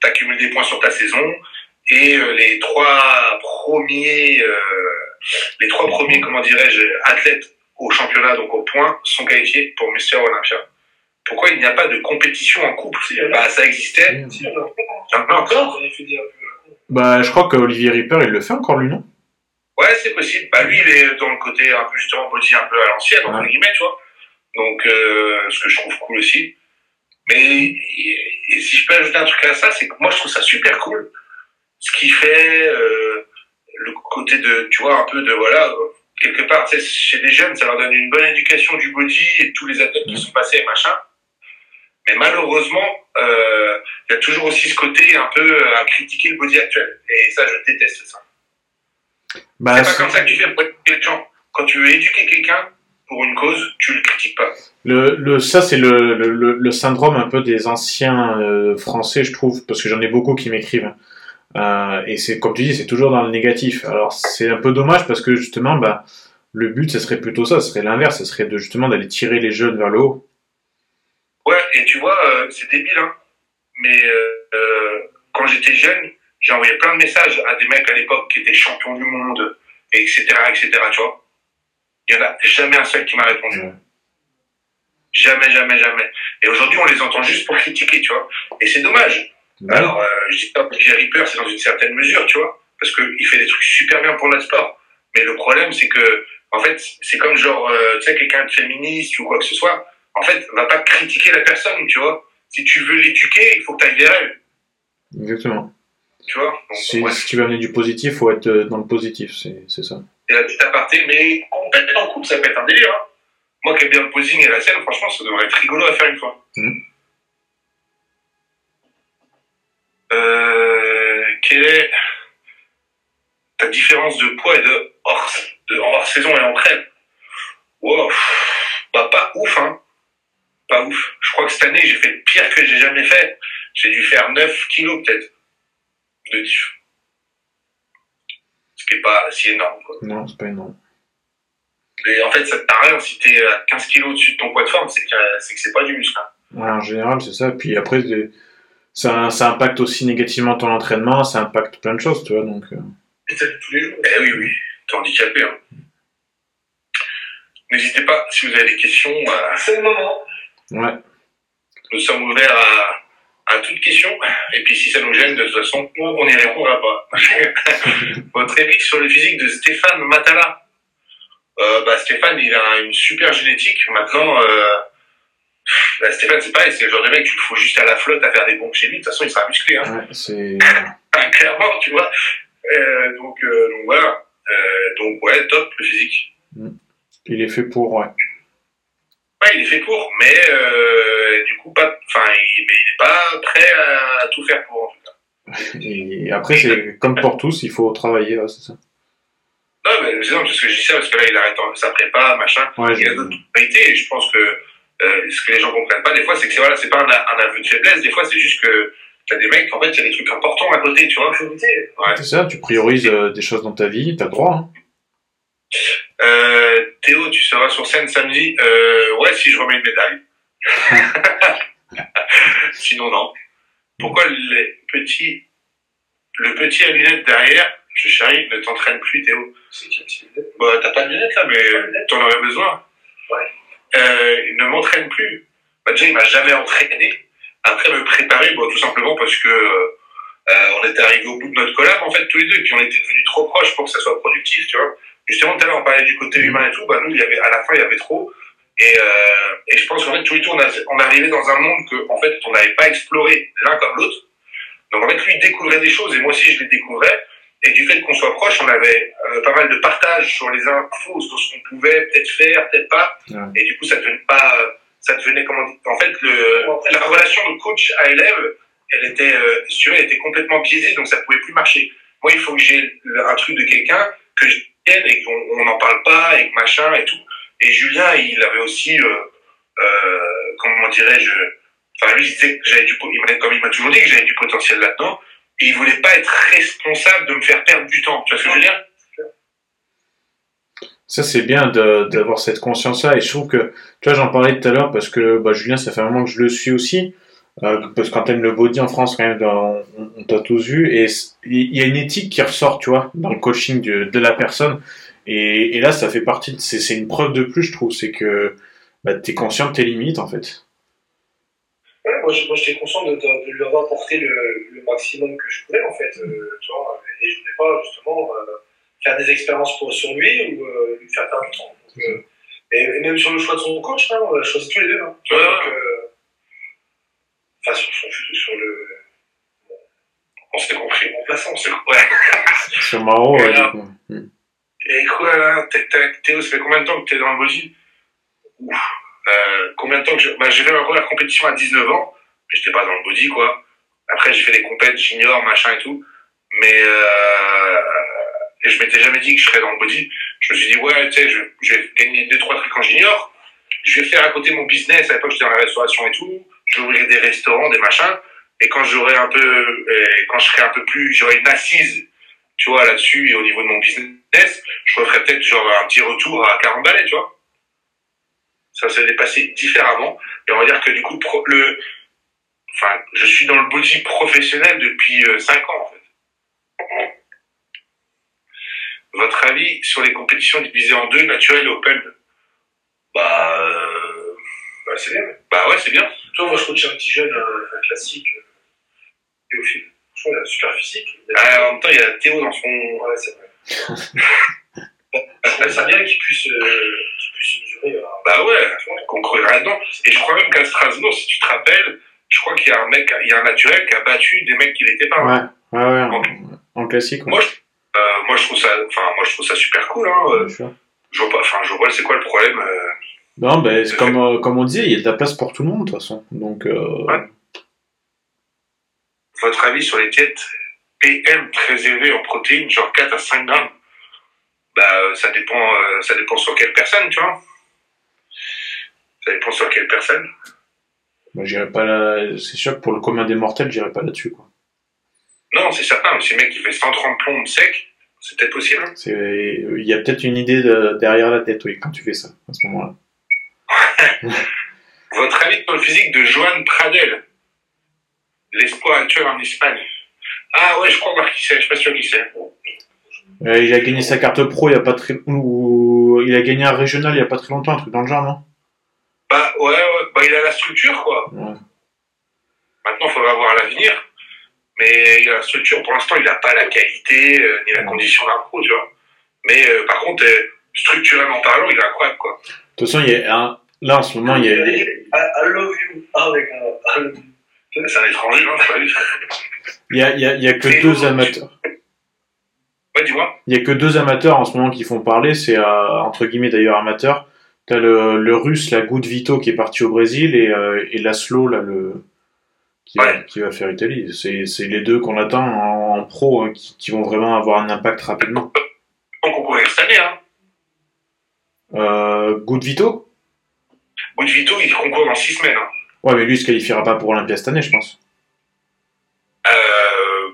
Speaker 2: tu accumules des points sur ta saison. Et euh, les trois premiers, euh, les trois premiers, comment dirais-je, athlètes au championnat, donc au point, sont qualifiés pour Mister Olympia. Pourquoi il n'y a pas de compétition en couple?
Speaker 3: Si, il y en.
Speaker 2: Bah, ça existait.
Speaker 3: Si,
Speaker 2: Il y en encore.
Speaker 1: Bah je crois que Olivier Ripper il le fait encore lui non?
Speaker 2: Ouais, c'est possible. Bah, lui, il est dans le côté un peu, justement, body un peu à l'ancienne, entre
Speaker 1: Ouais.
Speaker 2: guillemets, tu vois. Donc, euh, ce que je trouve cool aussi. Mais, et, et si je peux ajouter un truc à ça, c'est que moi, je trouve ça super cool. Ce qui fait, euh, le côté de, tu vois, un peu de, voilà, quelque part, tu sais, chez les jeunes, ça leur donne une bonne éducation du body et tous les athlètes qui sont passés et machin. Mais malheureusement, euh, il y a toujours aussi ce côté un peu à critiquer le body actuel. Et ça, je déteste ça.
Speaker 1: Bah
Speaker 2: C'est pas comme ça que tu fais pour éduquer les gens. Quand tu veux éduquer quelqu'un pour une cause, tu le critiques pas.
Speaker 1: le, le ça c'est le, le, le, le syndrome un peu des anciens euh, français je trouve parce que j'en ai beaucoup qui m'écrivent. Euh, et c'est comme tu dis c'est toujours dans le négatif. Alors c'est un peu dommage parce que justement bah le but ce serait plutôt ça, ce serait l'inverse, ce serait de justement d'aller tirer les jeunes vers le haut.
Speaker 2: Ouais, et tu vois, euh, c'est débile, hein. Mais euh, euh, quand j'étais jeune, j'ai envoyé plein de messages à des mecs à l'époque qui étaient champions du monde, et etc., etc., tu vois. Il y en a jamais un seul qui m'a répondu. Jamais, jamais, jamais. Et aujourd'hui, on les entend juste pour critiquer, tu vois. Et c'est dommage. Alors, euh, je dis pas que Jerry Reaper, c'est dans une certaine mesure, tu vois, parce qu'il fait des trucs super bien pour notre sport. Mais le problème, c'est que, en fait, c'est comme genre, euh, tu sais, quelqu'un de féministe ou quoi que ce soit, en fait, va pas critiquer la personne, tu vois. Si tu veux l'éduquer, il faut que tu ailles vers elle,
Speaker 1: exactement.
Speaker 2: Tu vois. Donc,
Speaker 1: Si,
Speaker 2: ouais,
Speaker 1: si tu veux amener du positif, faut être euh, dans le positif, c'est ça.
Speaker 2: c'est la petite aparté, mais complètement en couple, ça peut être un délire, hein. Moi qui aime bien le posing et la scène, franchement, ça devrait être rigolo à faire une fois.
Speaker 1: Mhm.
Speaker 2: Euh, quelle est ta différence de poids et de hors, de hors saison et en crème Wow, bah pas ouf, hein. Pas ouf. Je crois que cette année, j'ai fait pire que j'ai jamais fait. J'ai dû faire 9 kilos peut-être de diff. Ce qui est pas si énorme, quoi.
Speaker 1: Non, c'est pas énorme.
Speaker 2: Mais en fait, ça ne t'a rien si t'es à 15 kilos au-dessus de ton poids de forme, c'est que c'est que c'est pas du muscle. hein.
Speaker 1: Ouais, en général, c'est ça. Puis après, ça, ça impacte aussi négativement ton entraînement, ça impacte plein de choses, tu vois. Donc, euh,
Speaker 3: Et tous les jours.
Speaker 2: Eh oui, oui, t'es handicapé. Hein. N'hésitez pas, si vous avez des questions, euh,
Speaker 3: C'est le moment.
Speaker 1: ouais.
Speaker 2: nous sommes ouverts à, à toute question. Et puis si ça nous gêne, de toute façon, on n'y répondra pas. Votre avis sur le physique de Stéphane Matala euh, bah, Stéphane, il a une super génétique. Maintenant, euh, bah, Stéphane, c'est pareil, c'est le genre de mec, tu le fous juste à la flotte à faire des pompes chez lui. De toute façon, il sera musclé. Hein.
Speaker 1: Ouais, c'est.
Speaker 2: clairement, tu vois. Euh, donc, donc voilà. Donc ouais, top le physique.
Speaker 1: Il est fait pour, ouais.
Speaker 2: Ouais, il est fait pour, mais euh, du coup pas. Enfin, il, mais il est pas prêt à tout faire pour. En tout cas.
Speaker 1: Et après, c'est comme pour tous, il faut travailler, ouais, c'est ça.
Speaker 2: Non, mais c'est non, parce que je dis ça parce que là, il arrête sa prépa, machin.
Speaker 1: Ouais,
Speaker 2: Il a d'autres qualités et je pense que euh, ce que les gens comprennent pas des fois, c'est que c'est voilà, c'est pas un, un, aveu de faiblesse. Des fois, c'est juste que t'as des mecs, en fait, il y a des trucs importants à côté, tu vois.
Speaker 1: Ouais. C'est ça, tu priorises euh, des choses dans ta vie, t'as le droit. Hein.
Speaker 2: Euh, Théo, tu seras sur scène samedi. Euh, ouais, si je remets une médaille. Sinon, non. Pourquoi les petits, le petit à lunettes derrière, je chérie, ne t'entraîne plus, Théo
Speaker 3: C'est qui a
Speaker 2: Bah, t'as pas de lunettes là, mais t'en aurais besoin.
Speaker 3: Ouais.
Speaker 2: Euh, il ne m'entraîne plus. Bah, déjà, il m'a jamais entraîné. Après, me préparer, bon, tout simplement parce que euh, on était arrivé au bout de notre collab, en fait, tous les deux, et puis on était devenus trop proches pour que ça soit productif, tu vois. Justement, tout à l'heure, on parlait du côté humain et tout, bah, nous, il y avait, à la fin, il y avait trop. Et, euh, et je pense qu'en fait, tous les deux, on, a, on est arrivé dans un monde que, en fait, on n'avait pas exploré l'un comme l'autre. Donc, en fait, lui, il découvrait des choses, et moi aussi, je les découvrais. Et du fait qu'on soit proche, on avait euh, pas mal de partage sur les infos, sur ce qu'on pouvait peut-être faire, peut-être pas.
Speaker 1: Ouais.
Speaker 2: Et du coup, ça devenait pas, ça devenait comment dire, en fait, le, la relation de coach à élève, elle était, euh, veux, elle était complètement biaisée, donc ça pouvait plus marcher. Moi, il faut que j'ai un truc de quelqu'un que je et qu'on on n'en parle pas et que machin et tout. Et Julien, il avait aussi, euh, euh, comment dirais-je, enfin lui, il disait que j'avais du, comme il m'a toujours dit que j'avais du potentiel là-dedans, et il voulait pas être responsable de me faire perdre du temps. Tu vois ce que je veux dire?
Speaker 1: Ça, c'est bien d'avoir cette conscience-là. Et je trouve que, tu vois, j'en parlais tout à l'heure parce que bah, Julien, ça fait un moment que je le suis aussi. Euh, parce que quand t'aimes le body en France, quand même, on, on- t'a tous vu. Et il y a une éthique qui ressort, tu vois, dans le coaching de, de la personne. Et, et là, ça fait partie, de- c'est une preuve de plus, je trouve. C'est que bah, t'es conscient de tes limites, en fait.
Speaker 3: Ouais, moi, j'étais conscient de, de, de lui avoir apporté le, le maximum que je pouvais, en fait. euh, tu vois, et je voulais pas, justement, euh, faire des expériences pour, sur lui ou euh, lui faire perdre du temps. Donc, euh, et, et même sur le choix de son coach, hein, on l'a choisi tous les deux. Hein, tu vois,
Speaker 2: Ouais.
Speaker 3: donc, euh, enfin, sur, sur, sur le
Speaker 2: On s'est compris.
Speaker 3: remplaçant.
Speaker 2: On s'est, ouais.
Speaker 1: Sur Maro, ouais,
Speaker 2: Voilà.
Speaker 1: du coup.
Speaker 2: Et quoi, là, t'es- Théo, ça fait combien de temps que t'es dans le body Ouf. Euh, combien de temps que je... bah, j'ai fait ma première compétition à 19 ans, mais j'étais pas dans le body, quoi. Après, j'ai fait des compètes junior, machin et tout. Mais euh... et je m'étais jamais dit que je serais dans le body. Je me suis dit, ouais, tu sais, je, je vais gagner deux, trois trucs en junior. Je vais faire à côté mon business. À l'époque, j'étais dans la restauration et tout. Ouvrir des restaurants, des machins. Et quand j'aurai un peu, et quand je serai un peu plus, j'aurai une assise, tu vois, là-dessus et au niveau de mon business, je referais peut-être genre un petit retour à 40 balais, tu vois. Ça s'est dépassé différemment. Et on va dire que du coup, le, enfin, je suis dans le body professionnel depuis 5 ans, en fait. Votre avis sur les compétitions divisées en deux, naturel et open? Bah, euh,
Speaker 3: Bah, c'est bien.
Speaker 2: bah ouais, c'est bien.
Speaker 3: Tu vois, moi, je coach un petit jeune, un, un classique, euh, Théophile. Franchement, il a un super physique. Il a-
Speaker 2: Ah, en même temps, il y a Théo dans son.
Speaker 3: Ouais, c'est vrai. je trouvais ça bien qu'il puisse, euh, qu'il puisse se mesurer. euh,
Speaker 2: Bah ouais, qu'on là-dedans. Et je crois même qu'à Strasbourg, si tu te rappelles, je crois qu'il y a un mec, il y a un naturel qui a battu des mecs qui l'étaient pas.
Speaker 1: Ouais, ouais, ouais. En, en classique, ouais.
Speaker 2: Moi, Euh, moi, je trouve ça, enfin, moi, je trouve ça super cool. Hein. Euh. Je vois pas, enfin, je vois c'est quoi le problème euh,
Speaker 1: Non, ben, c'est comme, euh, comme on disait, il y a de la place pour tout le monde, de toute façon. Donc, euh,
Speaker 2: Ouais. Votre avis sur les diètes PM très élevées en protéines, genre 4 à 5 grammes Bah, ça dépend, euh, ça dépend sur quelle personne, tu vois. Ça dépend sur quelle personne.
Speaker 1: pas là. C'est sûr que pour le commun des mortels, j'irais pas là-dessus, quoi.
Speaker 2: Non, c'est certain, mais si le mec qui fait 130 plombes sec, c'est peut-être possible. Hein.
Speaker 1: C'est, il y a peut-être une idée de- derrière la tête, oui, quand tu fais ça, à ce moment-là.
Speaker 2: Votre avis sur le physique de Joan Pradel, l'espoir actuel en Espagne Ah ouais, je crois voir qui c'est, je suis pas sûr qui c'est.
Speaker 1: Euh, il a gagné sa carte pro il y a pas très, ou il a gagné un régional il y a pas très longtemps, un truc dans le genre, non?
Speaker 2: Bah ouais, ouais, bah il a la structure quoi.
Speaker 1: Ouais.
Speaker 2: Maintenant, il faudra voir l'avenir. Mais il a la structure, pour l'instant, il n'a pas la qualité euh, ni la condition d'un pro, tu vois. Mais euh, par contre, structurellement parlant, il est incroyable, quoi.
Speaker 1: De toute façon, il y a un, là, en ce moment, il y a,
Speaker 3: I, I love you. Ah, avec un. I love you.
Speaker 2: C'est un étranger, pas ça.
Speaker 1: il y a, il y a, il y a que
Speaker 2: Et
Speaker 1: deux amateurs.
Speaker 2: Ouais, dis-moi.
Speaker 1: Il y a que deux amateurs en ce moment qui font parler, c'est euh, entre guillemets d'ailleurs amateurs. T'as le, le russe, la Good Vito qui est parti au Brésil et, euh, et Laszlo, là, le, qui, va,
Speaker 2: Ouais.
Speaker 1: qui va faire Italie. C'est, c'est les deux qu'on attend en, en pro hein, qui, qui vont vraiment avoir un impact rapidement.
Speaker 2: On concourir cette année, hein.
Speaker 1: Euh, Good Vito
Speaker 2: de Vito, il concourt dans 6 semaines. Hein.
Speaker 1: Ouais, mais lui, il se qualifiera pas pour Olympia cette année, je pense.
Speaker 2: Euh,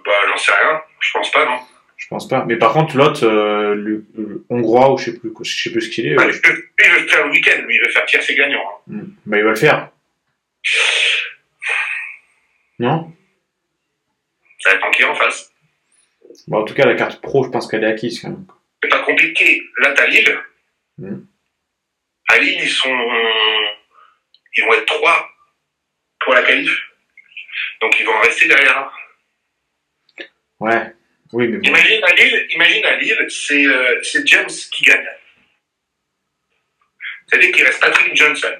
Speaker 2: bah, j'en sais rien. Je pense pas, non.
Speaker 1: Je pense pas. Mais par contre, l'autre, euh, le, le hongrois, ou je sais plus, je sais plus ce qu'il est.
Speaker 2: Bah, il, veut, il veut faire le week-end, lui, il veut faire tiers ses gagnants. hein.
Speaker 1: hmm, bah, il va le faire. Non?
Speaker 2: Ça dépend qui en face.
Speaker 1: Bah, en tout cas, la carte pro, je pense qu'elle est acquise quand même.
Speaker 2: C'est pas compliqué. Là, t'as Lille.
Speaker 1: Mm.
Speaker 2: À Lille, ils sont. Ils vont être 3 pour la qualif. Donc, ils vont rester derrière.
Speaker 1: Ouais. Oui, mais bon.
Speaker 2: Imagine à Lille, imagine à Lille, c'est euh, c'est James qui gagne. C'est-à-dire qu'il reste Patrick Johnson.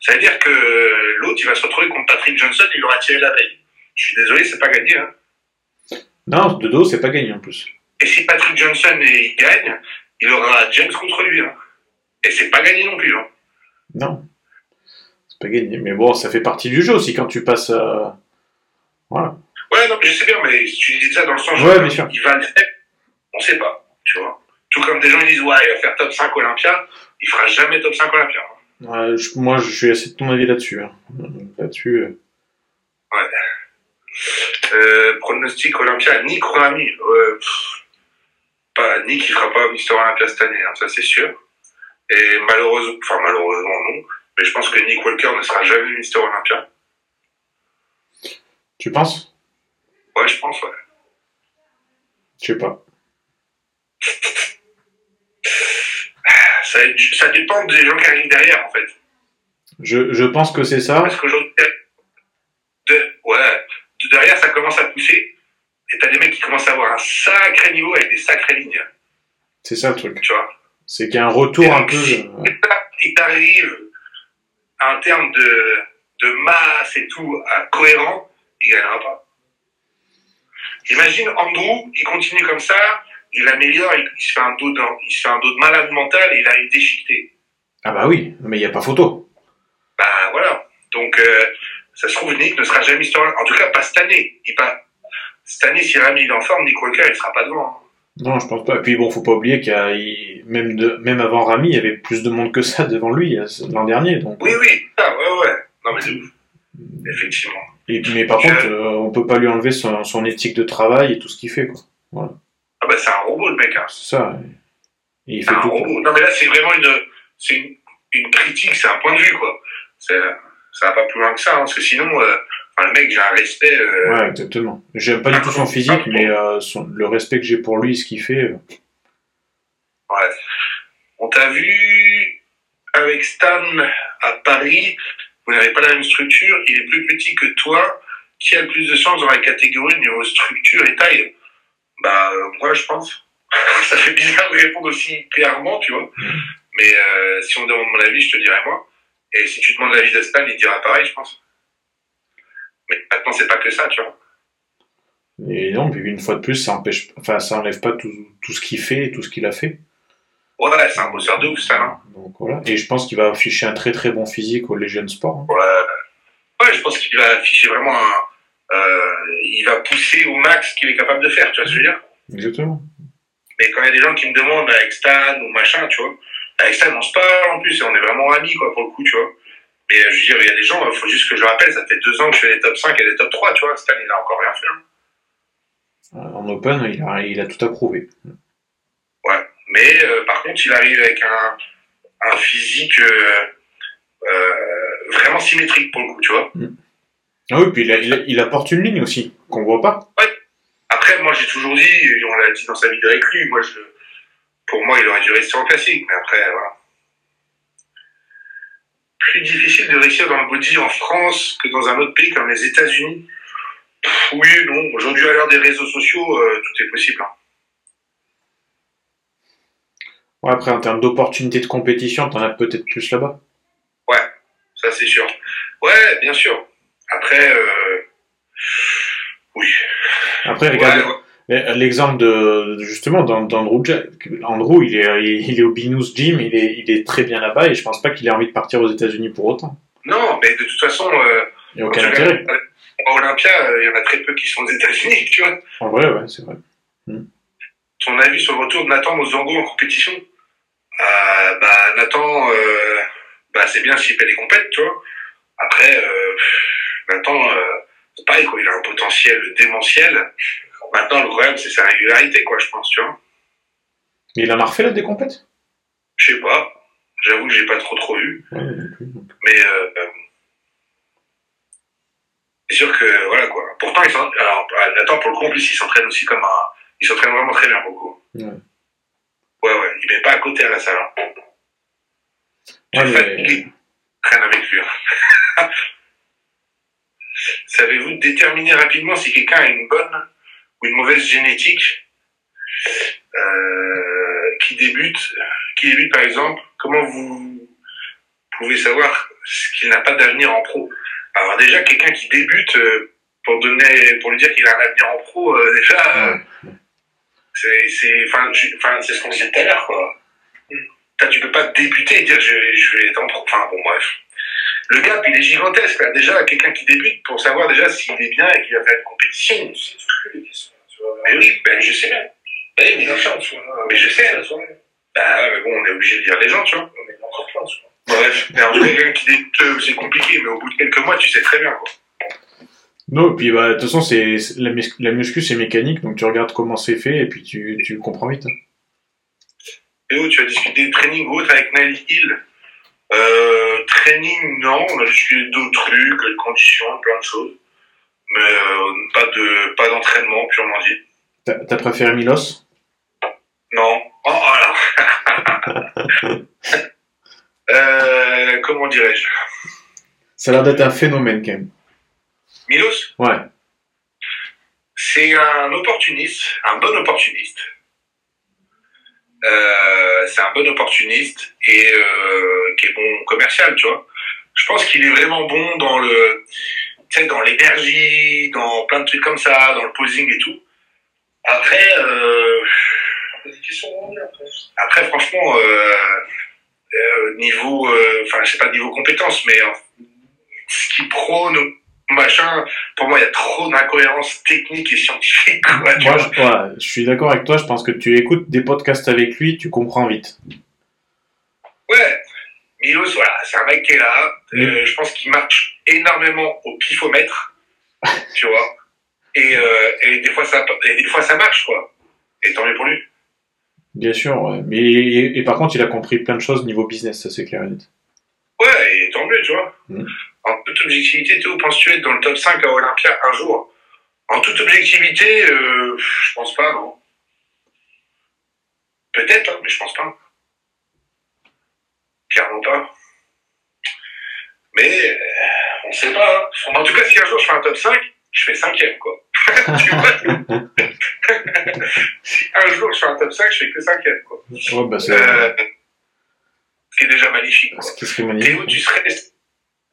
Speaker 2: Ça veut dire que l'autre, il va se retrouver contre Patrick Johnson, il aura tiré la veille. Je suis désolé, c'est pas gagné. Hein.
Speaker 1: Non, de dos, c'est pas gagné en plus.
Speaker 2: Et si Patrick Johnson il gagne, il aura James contre lui. Hein. Et c'est pas gagné non plus. Hein.
Speaker 1: Non. C'est pas gagné. Mais bon, ça fait partie du jeu aussi quand tu passes. euh, Voilà.
Speaker 2: Ouais, non, mais je sais bien, mais si tu dis ça dans le sens
Speaker 1: Ouais,
Speaker 2: où
Speaker 1: bien sûr.
Speaker 2: il va le faire, on sait pas, tu vois. Tout comme des gens ils disent, ouais, il va faire top 5 Olympia, il fera jamais top 5 Olympia.
Speaker 1: Ouais, je- moi, je suis assez de ton avis là-dessus. hein. Là-dessus. euh,
Speaker 2: Euh, pronostic Olympia, Nick Ronami, euh, pff, pas, Nick il fera pas Mister Olympia cette année, hein, ça c'est sûr. Et malheureusement, enfin malheureusement non, mais je pense que Nick Walker ne sera jamais Mister Olympia.
Speaker 1: Tu penses?
Speaker 2: Ouais, je pense, ouais.
Speaker 1: Je sais pas.
Speaker 2: Ça, ça dépend des gens qui arrivent derrière, en fait.
Speaker 1: Je, je pense que c'est ça.
Speaker 2: Parce qu'aujourd'hui, de, ouais, de derrière, ça commence à pousser. Et t'as des mecs qui commencent à avoir un sacré niveau avec des sacrées lignes,
Speaker 1: C'est ça le truc.
Speaker 2: tu vois.
Speaker 1: C'est qu'il y a un retour un peu. euh,
Speaker 2: Et t'arrives à un terme de, de masse et tout à cohérent, il gagnera pas. Imagine Andrew, il continue comme ça, il améliore, il, il se fait un dos de, il se fait un dos de malade mental et il arrive déchiqueté.
Speaker 1: Ah bah oui, mais il n'y a pas photo.
Speaker 2: Bah voilà. Donc euh, ça se trouve Nick ne sera jamais Mister En tout cas pas cette année. Il pas cette année si Rami est en forme, Nick Walker il sera pas devant.
Speaker 1: Non, je pense pas. Et puis bon, faut pas oublier qu'il y a, il- même, de, même avant Rami, il y avait plus de monde que ça devant lui euh, l'an dernier. Donc.
Speaker 2: Oui oui. Ah ouais ouais. Non mais de ouf. Effectivement.
Speaker 1: Et, mais par contre, euh, on peut pas lui enlever son, son éthique de travail et tout ce qu'il fait. Quoi.
Speaker 2: Ah bah c'est un robot le mec. Hein.
Speaker 1: C'est ça. Et il fait
Speaker 2: un
Speaker 1: tout.
Speaker 2: robot. Non mais là c'est vraiment une c'est une, une critique, c'est un point de vue quoi. Ça va pas plus loin que ça hein, parce que sinon euh, le mec j'ai un respect. euh,
Speaker 1: Ouais, exactement. J'aime pas du tout son physique, mais euh, son- le respect que j'ai pour lui, ce qu'il fait. euh,
Speaker 2: Ouais. On t'a vu avec Stan à Paris, vous n'avez pas la même structure, il est plus petit que toi. Qui a le plus de chance dans la catégorie niveau structure et taille? Bah, euh, moi, je pense. Ça fait bizarre de répondre aussi clairement, tu vois. Mais euh, si on demande mon avis, je te dirais moi. Et si tu demandes l'avis de Stan, il dira pareil, je pense. Mais maintenant, c'est pas que ça, tu vois.
Speaker 1: Et non, puis une fois de plus, ça empêche, enfin, ça enlève pas tout, tout ce qu'il fait et tout ce qu'il a fait.
Speaker 2: Ouais, c'est un bosseur de ouf, Stan. Hein.
Speaker 1: Donc voilà. Et je pense qu'il va afficher un très très bon physique au Legion Sport. hein.
Speaker 2: Ouais, ouais je pense qu'il va afficher vraiment un. euh, il va pousser au max ce qu'il est capable de faire, tu vois ce que je veux dire?
Speaker 1: Exactement.
Speaker 2: Mais quand il y a des gens qui me demandent avec Stan ou machin, tu vois, avec Stan, on se parle en plus et on est vraiment amis, quoi, pour le coup, tu vois. Mais euh, je veux dire, il y a des gens, il faut juste que je rappelle, ça fait deux ans que je fais les top 5 et les top 3, tu vois. Stan, il a encore rien fait. hein.
Speaker 1: Euh, En Open, il a, il a tout approuvé.
Speaker 2: Ouais. Mais euh, par contre, il arrive avec un, un physique euh, euh, vraiment symétrique, pour le coup, tu vois.
Speaker 1: Ah oui, puis il, a- il a- il apporte une ligne aussi, qu'on voit pas.
Speaker 2: Après, moi, j'ai toujours dit, on l'a dit dans sa vidéo avec lui, moi, je, pour moi, il aurait dû rester en classique, mais après, voilà. Plus difficile de réussir dans le body en France que dans un autre pays comme les États-Unis. Oui non. Aujourd'hui, à l'heure des réseaux sociaux, euh, tout est possible. hein.
Speaker 1: Ouais, après, en termes d'opportunités de compétition, t'en as peut-être plus là-bas.
Speaker 2: Ça, c'est sûr. Ouais, bien sûr. Après, euh, oui.
Speaker 1: Après,
Speaker 2: Ouais,
Speaker 1: regarde
Speaker 2: ouais.
Speaker 1: L'exemple de, justement d'An- d'Andrew Jack. Andrew, il est, il est au Binous Gym, il est, il est très bien là-bas et je pense pas qu'il ait envie de partir aux États-Unis pour autant.
Speaker 2: Non, mais de toute façon, euh,
Speaker 1: Il n'y a aucun intérêt.
Speaker 2: euh, à Olympia, euh, il y en a très peu qui sont aux États-Unis, tu vois.
Speaker 1: En vrai, ouais, c'est vrai.
Speaker 2: ton avis sur le retour de Nathan Mozango en compétition? Euh, bah, Nathan, euh, bah c'est bien s'il fait des compètes, tu vois. Après, euh, euh, c'est pareil, quoi, il a un potentiel démentiel. Maintenant, le problème, c'est sa régularité, quoi, je pense, tu vois.
Speaker 1: Mais il en a refait là des compètes?
Speaker 2: Je sais pas. J'avoue que j'ai pas trop trop.
Speaker 1: Ouais, donc.
Speaker 2: Mais euh, euh, c'est sûr que voilà quoi. Pourtant, il s'en- alors euh, Nathan pour le plus il s'entraîne aussi comme un. Il s'entraîne vraiment très bien beaucoup.
Speaker 1: Ouais.
Speaker 2: Ouais ouais. Il met pas à côté à la salle. Hein. Tu
Speaker 1: Ouais,
Speaker 2: es
Speaker 1: mais-.
Speaker 2: Traîne avec lui. hein. Savez-vous déterminer rapidement si quelqu'un a une bonne ou une mauvaise génétique euh, qui débute, qui débute par exemple, comment vous pouvez savoir qu'il n'a pas d'avenir en pro? Alors déjà, quelqu'un qui débute, euh, pour donner, pour lui dire qu'il a un avenir en pro, euh, déjà, c'est, c'est, enfin, je- enfin, c'est ce qu'on disait tout à l'heure, quoi. T'as- Tu peux pas débuter et dire je, je vais être en pro. Enfin bon, bref. Le gap, il est gigantesque. Là. Déjà, quelqu'un qui débute pour savoir déjà s'il est bien et qu'il va faire une compétition.
Speaker 3: C'est
Speaker 2: Mais oui, ben, je sais bien. Ben oui, mais,
Speaker 3: vois.
Speaker 2: Mais je sais.
Speaker 3: C'est la soirée.
Speaker 2: bah, ouais, mais bon, on est obligé de dire les gens, tu vois.
Speaker 3: En a encore plein, tu vois.
Speaker 2: Bref, mais alors, quelqu'un qui débute, euh, c'est compliqué, mais au bout de quelques mois, tu sais très bien, quoi.
Speaker 1: Non, et puis bah, de toute façon, c'est, c'est- la, mus- la muscu, c'est mécanique, donc tu regardes comment c'est fait et puis tu, tu comprends vite. hein.
Speaker 2: Théo, tu as discuté de training ou autre avec Nelly Hill? Euh, Training, non. On a discuté d'autres trucs, de conditions, plein de choses. Mais euh, pas de pas d'entraînement, purement dit.
Speaker 1: T'as, t'as préféré Milos?
Speaker 2: Non. Oh, voilà. euh, comment dirais-je?
Speaker 1: Ça a l'air d'être un phénomène quand même.
Speaker 2: Milos?
Speaker 1: Ouais.
Speaker 2: C'est un opportuniste, un bon opportuniste. Euh, c'est un bon opportuniste et euh, qui est bon commercial, tu vois. Je pense qu'il est vraiment bon dans le, tu sais, dans l'énergie, dans plein de trucs comme ça, dans le posing et tout. Après, euh,
Speaker 3: après.
Speaker 2: franchement, euh, euh, niveau, euh, enfin, je sais pas niveau compétence, mais euh, ce qui prône machin, pour moi, il y a trop d'incohérences techniques et scientifiques. Quoi, tu
Speaker 1: Moi,
Speaker 2: vois.
Speaker 1: je, je suis d'accord avec toi, je pense que tu écoutes des podcasts avec lui, tu comprends vite.
Speaker 2: Ouais, Milos, voilà, c'est un mec qui est là. Euh, je pense qu'il marche énormément au pifomètre, tu vois. Et, euh, et des fois ça, et des fois ça marche, quoi. Et tant mieux pour lui.
Speaker 1: Bien sûr, ouais. Mais, et, et par contre, il a compris plein de choses niveau business, ça c'est clair et net.
Speaker 2: Ouais, et tant mieux, tu vois.
Speaker 1: Mhm.
Speaker 2: En toute objectivité, Théo, penses-tu être dans le top 5 à Olympia un jour? En toute objectivité, euh, je pense pas, non. Peut-être, hein, mais je pense pas. Clairement pas. Mais, euh, on sait pas. hein. En tout cas, si un jour je fais un top 5, je fais cinquième, quoi. tu vois Si un jour je fais un top 5, je fais que cinquième, quoi.
Speaker 1: Ouais, bah, c'est
Speaker 2: Euh, ce qui est déjà magnifique, quoi.
Speaker 1: ce qui serait magnifique.
Speaker 2: Théo, tu serais,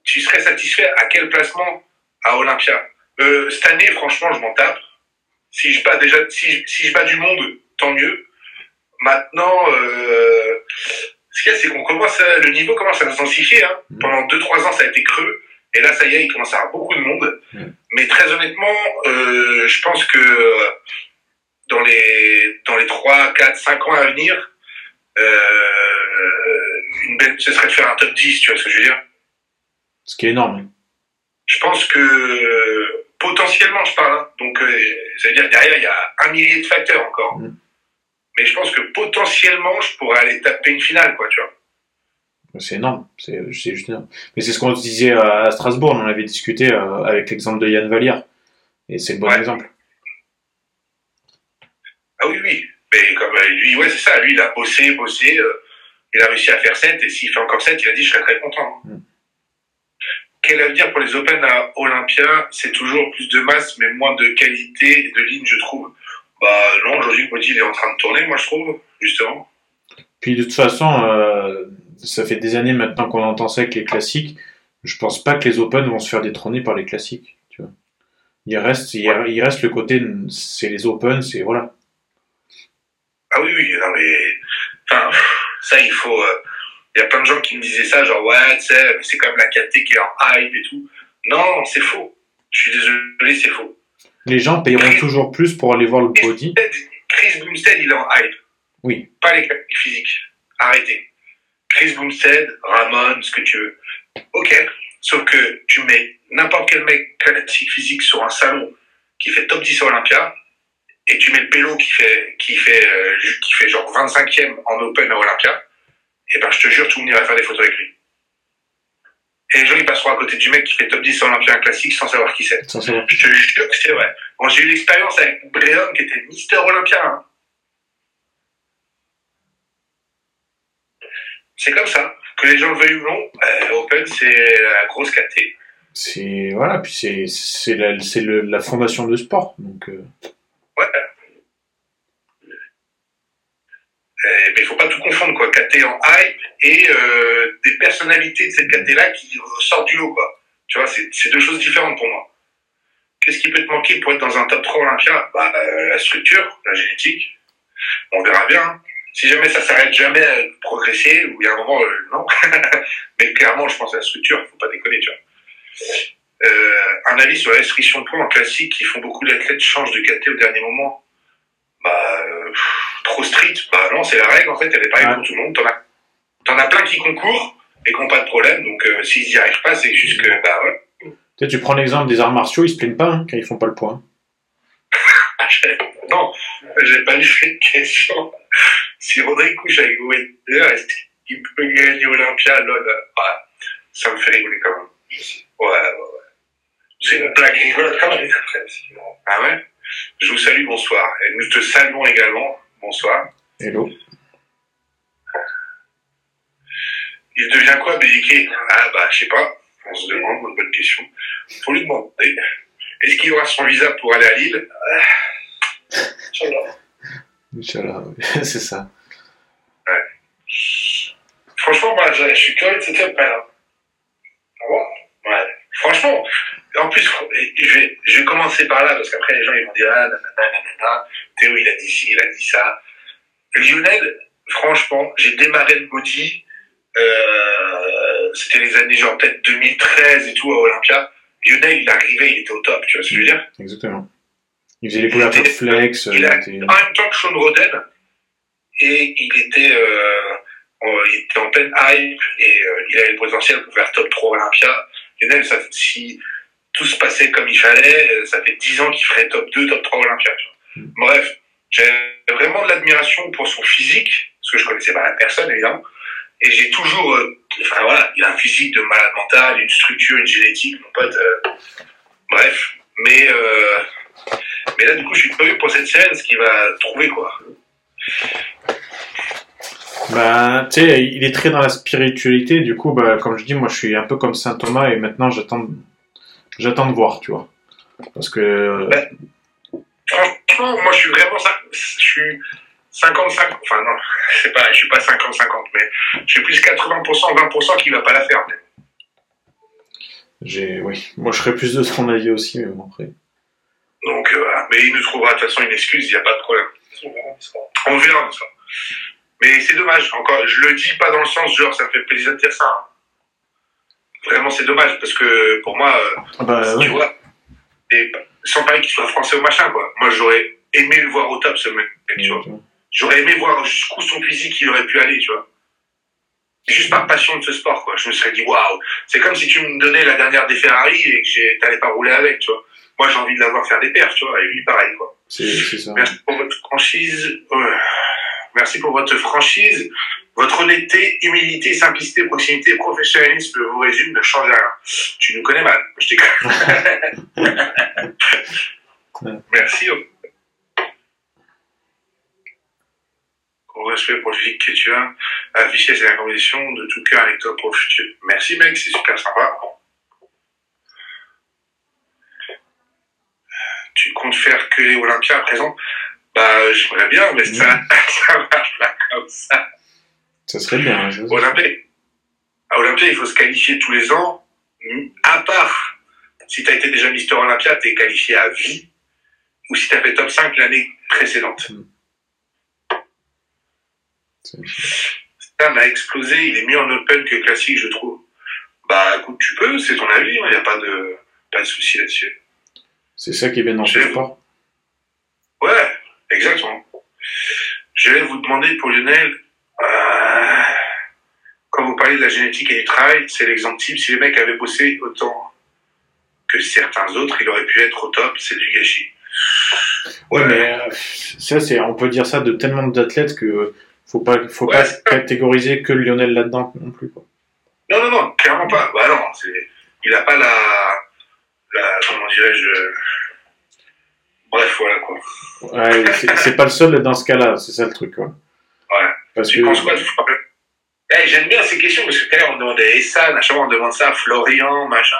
Speaker 2: tu serais satisfait à quel placement à Olympia? Euh, Cette année, franchement, je m'en tape. Si je bats déjà, si si je bats du monde, tant mieux. Maintenant, euh, ce qu'il y a, c'est qu'on commence, à- le niveau commence à s'intensifier. Hein.
Speaker 1: Mhm.
Speaker 2: Pendant 2-3 ans, ça a été creux. Et là, ça y est, il commence à avoir beaucoup de monde.
Speaker 1: Mhm.
Speaker 2: Mais très honnêtement, euh, je pense que euh, dans les, dans les 3, 4, 5 ans à venir, euh, une belle, ce serait de faire un top 10, tu vois ce que je veux dire
Speaker 1: Ce qui est énorme.
Speaker 2: Je pense que euh, potentiellement, je parle, hein, donc ça veut dire derrière, il y a un millier de facteurs encore.
Speaker 1: Mm.
Speaker 2: Mais je pense que potentiellement, je pourrais aller taper une finale, quoi, tu vois.
Speaker 1: C'est énorme, c'est juste énorme. Mais c'est ce qu'on se disait à Strasbourg, on en avait discuté euh, avec l'exemple de Yann Vallière. Et c'est le bon
Speaker 2: Ouais.
Speaker 1: exemple.
Speaker 2: Ah oui, oui. Mais comme euh, lui, ouais, c'est ça. Lui, il a bossé, bossé. euh, il a réussi à faire 7. Et s'il fait encore 7, il a dit, je serais très content.
Speaker 1: Mm.
Speaker 2: Quel avenir pour les Open à Olympia? C'est toujours plus de masse, mais moins de qualité et de ligne, je trouve. Bah non, aujourd'hui, body, il est en train de tourner, moi, je trouve, justement.
Speaker 1: Puis de toute façon, euh, ça fait des années maintenant qu'on entend ça avec les classiques. Je pense pas que les Open vont se faire détrôner par les classiques. Tu vois. Il reste, il, il reste le côté, c'est les Open, c'est voilà.
Speaker 2: Ah oui, oui, non, mais. Enfin, ça, il faut. euh, Il y a plein de gens qui me disaient ça, genre, ouais, tu sais, c'est quand même la KT qui est en hype et tout. Non, c'est faux. Je suis désolé, c'est faux.
Speaker 1: Les gens payeront toujours plus pour aller voir le body.
Speaker 2: Chris Bumstead, il est en hype.
Speaker 1: Oui.
Speaker 2: Pas les qualités physiques. Arrêtez. Chris Bumstead, Ramon, ce que tu veux. Ok. Sauf que tu mets n'importe quel mec classique physique sur un salon qui fait top 10 à Olympia, et tu mets le pélo qui fait, qui fait, euh, qui fait genre 25e en Open à Olympia, et ben je te jure, tout le monde ira faire des photos avec lui. Et les gens, ils passeront à côté du mec qui fait top 10 à Olympia classique sans savoir qui c'est.
Speaker 1: Sans savoir.
Speaker 2: Je te jure que c'est vrai. Bon, j'ai eu l'expérience avec Bréon qui était Mister Olympia. hein. C'est comme ça. Que les gens le veuillent ou non, euh, Open, c'est la grosse KT.
Speaker 1: C'est voilà, puis c'est c'est la, c'est le- la fondation de sport. Donc euh,
Speaker 2: Ouais. Euh, mais il faut pas tout confondre, quoi. KT en hype et euh, des personnalités de cette KT-là qui sortent du lot, quoi. Tu vois, c'est deux choses différentes pour moi. Qu'est-ce qui peut te manquer pour être dans un top 3 Olympia bah, euh, La structure, la génétique. On verra bien. hein. Si jamais ça s'arrête jamais à progresser, ou il y a un moment, euh, non. mais clairement, je pense à la structure, faut pas déconner, tu vois. Euh, un avis sur la restriction de poids en classique qui font beaucoup d'athlètes changent de KT au dernier moment. Bah, euh, pff, trop strict. Bah non, c'est la règle en fait, elle est pareille
Speaker 1: Ouais.
Speaker 2: pour tout le monde. T'en as, t'en as plein qui concourent et qui n'ont pas de problème, donc euh, s'ils y arrivent pas, c'est juste que, bah ouais.
Speaker 1: tu sais, tu prends l'exemple des arts martiaux, ils se plaignent pas hein, quand ils font pas le poids.
Speaker 2: Non, j'ai pas lu cette question. Si Rodrigue couche avec Wender, est-ce qu'il peut gagner Olympia lol Ouais, ça me fait rigoler quand même. Ouais, ouais, ouais. C'est une blague rigolote quand même. Ah ouais? Je vous salue, bonsoir. Et nous te saluons également. Bonsoir.
Speaker 1: Hello.
Speaker 2: Il devient quoi, BDK Ah bah, je sais pas. On se demande, une bonne question. Faut lui demander. Est-ce qu'il aura son visa pour aller à Lille?
Speaker 3: Inch'Allah.
Speaker 1: Inch'Allah, ouais. c'est ça.
Speaker 2: Franchement, moi, je, je suis curieux de cette appel.
Speaker 3: Ah bon?
Speaker 2: Ouais. Franchement, en plus, je vais, je vais commencer par là, parce qu'après, les gens, ils vont dire, ah, nanana, nanana, Théo, il a dit ci, il a dit ça. Lionel, franchement, j'ai démarré le body, euh, c'était les années genre peut-être 2013 et tout à Olympia. Lionel, il arrivait, il était au top, tu vois ce que je veux dire?
Speaker 1: Exactement. Il faisait les couvertures flex. euh,
Speaker 2: Il a
Speaker 1: était-
Speaker 2: en même temps que Sean Roden, et il était, euh, en- il était en pleine hype, et euh, il avait le potentiel pour faire top 3 Olympia. Lionel, ça, si tout se passait comme il fallait, euh, ça fait 10 ans qu'il ferait top 2, top 3 Olympia. tu vois. Bref, j'ai vraiment de l'admiration pour son physique, parce que je connaissais pas la personne, évidemment. Et j'ai toujours, euh, enfin voilà, il a un physique de malade mental, une structure, une génétique, mon pote. euh, bref, mais euh, mais là, du coup, je suis curieux pour cette scène, ce qu'il va trouver, quoi.
Speaker 1: Bah, tu sais, il est très dans la spiritualité. Du coup, bah, comme je dis, moi, je suis un peu comme saint Thomas et maintenant, j'attends, j'attends de voir, tu vois. Parce que
Speaker 2: Franchement, moi, je suis vraiment. Je suis 55. Enfin, non, je sais pas, je suis pas 50-50, mais je suis plus 80%, 20% qui va pas la faire.
Speaker 1: j'ai, oui, moi, je serais plus de son avis aussi, mais bon, après.
Speaker 2: Donc, euh, voilà. Mais il nous trouvera de toute façon une excuse, il n'y a pas de problème.
Speaker 3: On verra
Speaker 2: de ça. Mais c'est dommage, encore, je le dis pas dans le sens genre ça me fait plaisir de dire ça. hein. Vraiment, c'est dommage parce que pour moi, euh,
Speaker 1: Ah Bah,
Speaker 2: tu
Speaker 1: ouais.
Speaker 2: vois, et sans parler qu'il soit français ou machin, quoi. Moi, j'aurais aimé le voir au top, ce mec, tu vois. J'aurais aimé voir jusqu'où son physique il aurait pu aller, tu vois. Juste par passion de ce sport, quoi. Je me serais dit, waouh, c'est comme si tu me donnais la dernière des Ferrari et que j'ai- t'allais pas rouler avec, tu vois. Moi, j'ai envie de l'avoir faire des perfs, tu vois, et lui, pareil, quoi.
Speaker 1: C'est, c'est ça.
Speaker 2: Merci pour votre franchise. euh, Merci pour votre franchise. Votre honnêteté, humilité, simplicité, proximité, professionnalisme vous résume, ne change rien. Tu nous connais mal. Je t'écoute. Merci. Au respect pour le physique que tu as, afficher ces recommandations de tout cœur avec toi pour le futur. Merci mec, c'est super sympa. Tu comptes faire que les Olympiens à présent Bah, j'aimerais bien, mais ça, ça marche pas comme ça.
Speaker 1: Ça serait bien. hein, ça.
Speaker 2: Olympia, à Olympia, il faut se qualifier tous les ans. À part, si tu as été déjà Mister Olympia, tu es qualifié à vie. Ou si tu as fait top 5 l'année précédente.
Speaker 1: C'est-
Speaker 2: Ça m'a explosé, il est mieux en open que classique, je trouve. Bah, écoute, tu peux, c'est ton avis, il n'y a pas de, pas de souci là-dessus.
Speaker 1: C'est ça qui est bien dans ce sport.
Speaker 2: Exactement. Je vais vous demander pour Lionel, euh, parler de la génétique et du travail, c'est l'exemple type. Si les mecs avaient bossé autant que certains autres, il aurait pu être au top, c'est du gâchis.
Speaker 1: Ouais, mais euh, ça, c'est, on peut dire ça de tellement d'athlètes que faut pas, faut
Speaker 2: Ouais,
Speaker 1: pas catégoriser que Lionel là-dedans non plus. Quoi.
Speaker 2: Non, non, non, clairement pas. Bah non, il a pas la, la comment dirais-je, bref, voilà quoi.
Speaker 1: Ouais, c'est, pas le seul dans ce cas-là, c'est ça le truc. Quoi.
Speaker 2: Ouais.
Speaker 1: Parce
Speaker 2: Tu
Speaker 1: que,
Speaker 2: penses quoi de Eh, J'aime bien ces questions parce que tout à l'heure on demandait Essan, à chaque fois on demande ça à Florian, machin.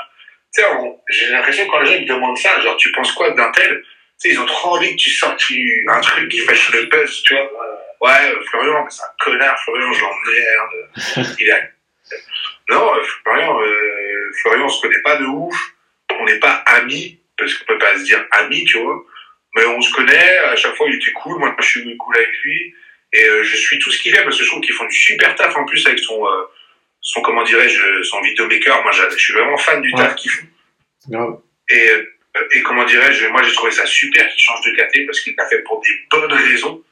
Speaker 2: Tu sais, on- j'ai l'impression que quand les gens ils demandent ça, genre tu penses quoi d'un tel Tu sais, ils ont trop envie que tu sortes un truc qui fasse le buzz, tu vois. Ouais, euh, Florian, mais c'est un connard, Florian, je l'emmerde. Il a... Non, euh, Florian, euh, Florian, on se connaît pas de ouf. On n'est pas amis, parce qu'on peut pas se dire amis, tu vois. Mais on se connaît, à chaque fois il était cool, moi je suis cool avec lui. Et euh, je suis tout ce qu'il fait parce que je trouve qu'ils font du super taf en plus avec son, euh, son comment dirais-je, son vidéomaker. Moi, je suis vraiment fan du taf qu'ils font. Et, euh, et comment dirais-je, moi j'ai trouvé ça super qu'il change de KT parce qu'il l'a fait pour des bonnes raisons.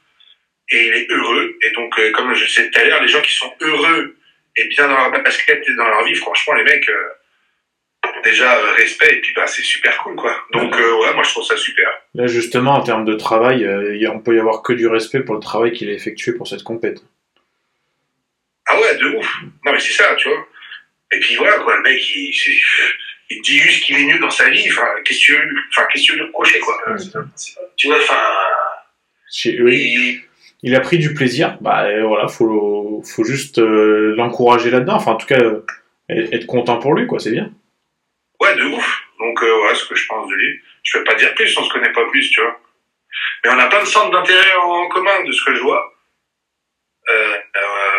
Speaker 2: Et il est heureux. Et donc, euh, comme je disais tout à l'heure, les gens qui sont heureux et bien dans leur basket et dans leur vie, franchement, les mecs, euh, déjà euh, respect et puis bah, c'est super cool quoi. Donc, euh, ouais, moi je trouve ça super.
Speaker 1: Là, justement, en termes de travail, euh, on peut y avoir que du respect pour le travail qu'il a effectué pour cette compète.
Speaker 2: Ah ouais, de ouf. Non, mais c'est ça, tu vois. Et puis voilà, quoi, le mec, il, dit juste qu'il est mieux dans sa vie. Enfin, qu'est-ce que tu veux, enfin, qu'est-ce que tu veux lui reprocher, quoi.
Speaker 1: Ouais.
Speaker 2: Tu vois, enfin,
Speaker 1: oui,
Speaker 2: il-
Speaker 1: il a pris du plaisir, bah euh, voilà, faut, faut juste euh, l'encourager là-dedans. Enfin, en tout cas, euh, être content pour lui, quoi, c'est bien.
Speaker 2: Ouais, de ouf. Donc, euh, voilà ce que je pense de lui. Je peux pas dire plus, on se connaît pas plus, tu vois. Mais on a plein de centres d'intérêt en commun, de ce que je vois. Euh, euh,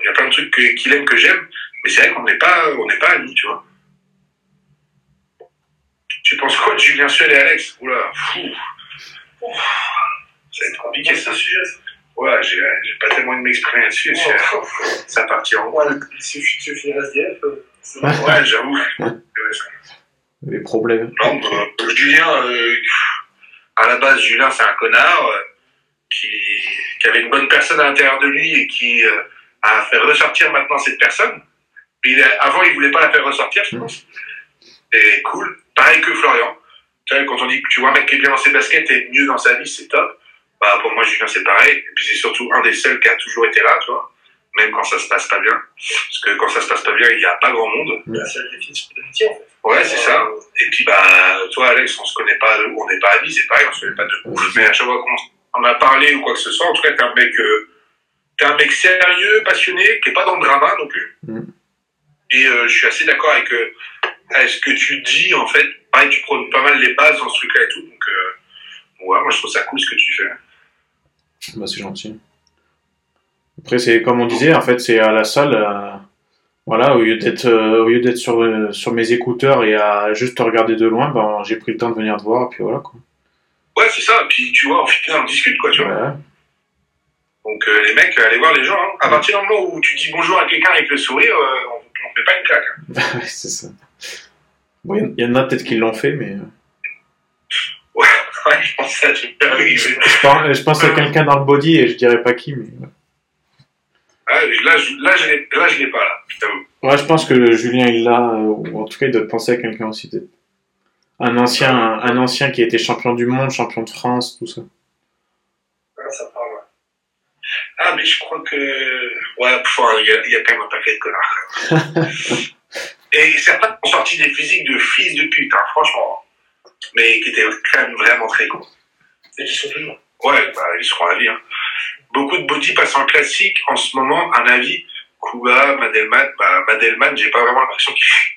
Speaker 2: Il y a plein de trucs qu'il aime que j'aime, mais c'est vrai qu'on n'est pas, on n'est pas amis, tu vois. Tu penses quoi de Julien Suel et Alex? Oula, fou. Ouf. Ça va être compliqué ça.
Speaker 3: sujet.
Speaker 2: Ouais, j'ai pas tellement envie de m'exprimer là-dessus. c'est- Ça partit en
Speaker 3: Ouais, que tu finis SDF.
Speaker 2: Ouais, j'avoue.
Speaker 1: Les problèmes.
Speaker 2: Non, bah, Julien, euh, à la base, Julien, c'est un connard euh, qui, qui avait une bonne personne à l'intérieur de lui et qui euh, a fait ressortir maintenant cette personne. Mais il a- avant, il voulait pas la faire ressortir, je pense. Et cool. Pareil que Florian. Tu vois, quand on dit que tu vois un mec qui est bien dans ses baskets et mieux dans sa vie, c'est top. Bah, pour moi, Julien, c'est pareil. Et puis, c'est surtout un des seuls qui a toujours été là, tu vois. Même quand ça se passe pas bien. Parce que quand ça se passe pas bien, il n'y a pas grand monde.
Speaker 3: C'est de en fait.
Speaker 2: Ouais, c'est ça. Et puis, bah, toi, Alex, on se connaît pas, on n'est pas amis, c'est pareil, on se connaît pas de ouf. Mais à chaque fois qu'on on a parlé ou quoi que ce soit, en tout cas, t'es un mec, euh, t'es un mec sérieux, passionné, qui est pas dans le drama non plus.
Speaker 1: Mm.
Speaker 2: Et euh, je suis assez d'accord avec, euh, avec ce que tu dis, en fait. Pareil, tu prônes pas mal les bases dans ce truc-là et tout. Donc, euh, ouais, moi, je trouve ça cool ce que tu fais.
Speaker 1: Bah, c'est gentil. Après, c'est comme on disait, en fait, c'est à la salle. euh, voilà, au lieu d'être euh, au lieu d'être sur, euh, sur mes écouteurs et à juste te regarder de loin, ben, j'ai pris le temps de venir te voir, et puis voilà, quoi.
Speaker 2: Ouais, c'est ça. Puis, tu vois, au final, on discute, quoi, tu vois. Donc, euh, les mecs, allez voir les gens. Hein. À partir du moment où tu dis bonjour à quelqu'un avec le sourire, euh, on, on fait pas une claque. hein.
Speaker 1: Ouais, c'est ça. Bon, il y en a peut-être qui l'ont fait, mais.
Speaker 2: Ouais, ouais, je pense.
Speaker 1: Je pense, je pense à quelqu'un dans le body et je dirais pas qui, mais.
Speaker 2: Ah, là, je, là, je l'ai, là, je l'ai pas, là, je t'avoue.
Speaker 1: Ouais, je pense que Julien il l'a, euh, ou en tout cas il doit penser à quelqu'un aussi peut-être. Un ancien, un, un ancien qui a été champion du monde, champion de France, tout ça.
Speaker 3: Ah, ça parle, ouais.
Speaker 2: Ah, mais je crois que. Ouais, pff, il y, a, il y a quand même un paquet de connards. quand même. Et certains ont sorti des physiques de fils de pute, hein, franchement. Mais qui étaient quand même vraiment très cons.
Speaker 3: Et qui sont toujours.
Speaker 2: Ouais, bah, ils seront à vie. Hein. Beaucoup de body passent en classique en ce moment, un avis. Kuba, Madelman, bah, Madelman, j'ai pas vraiment l'impression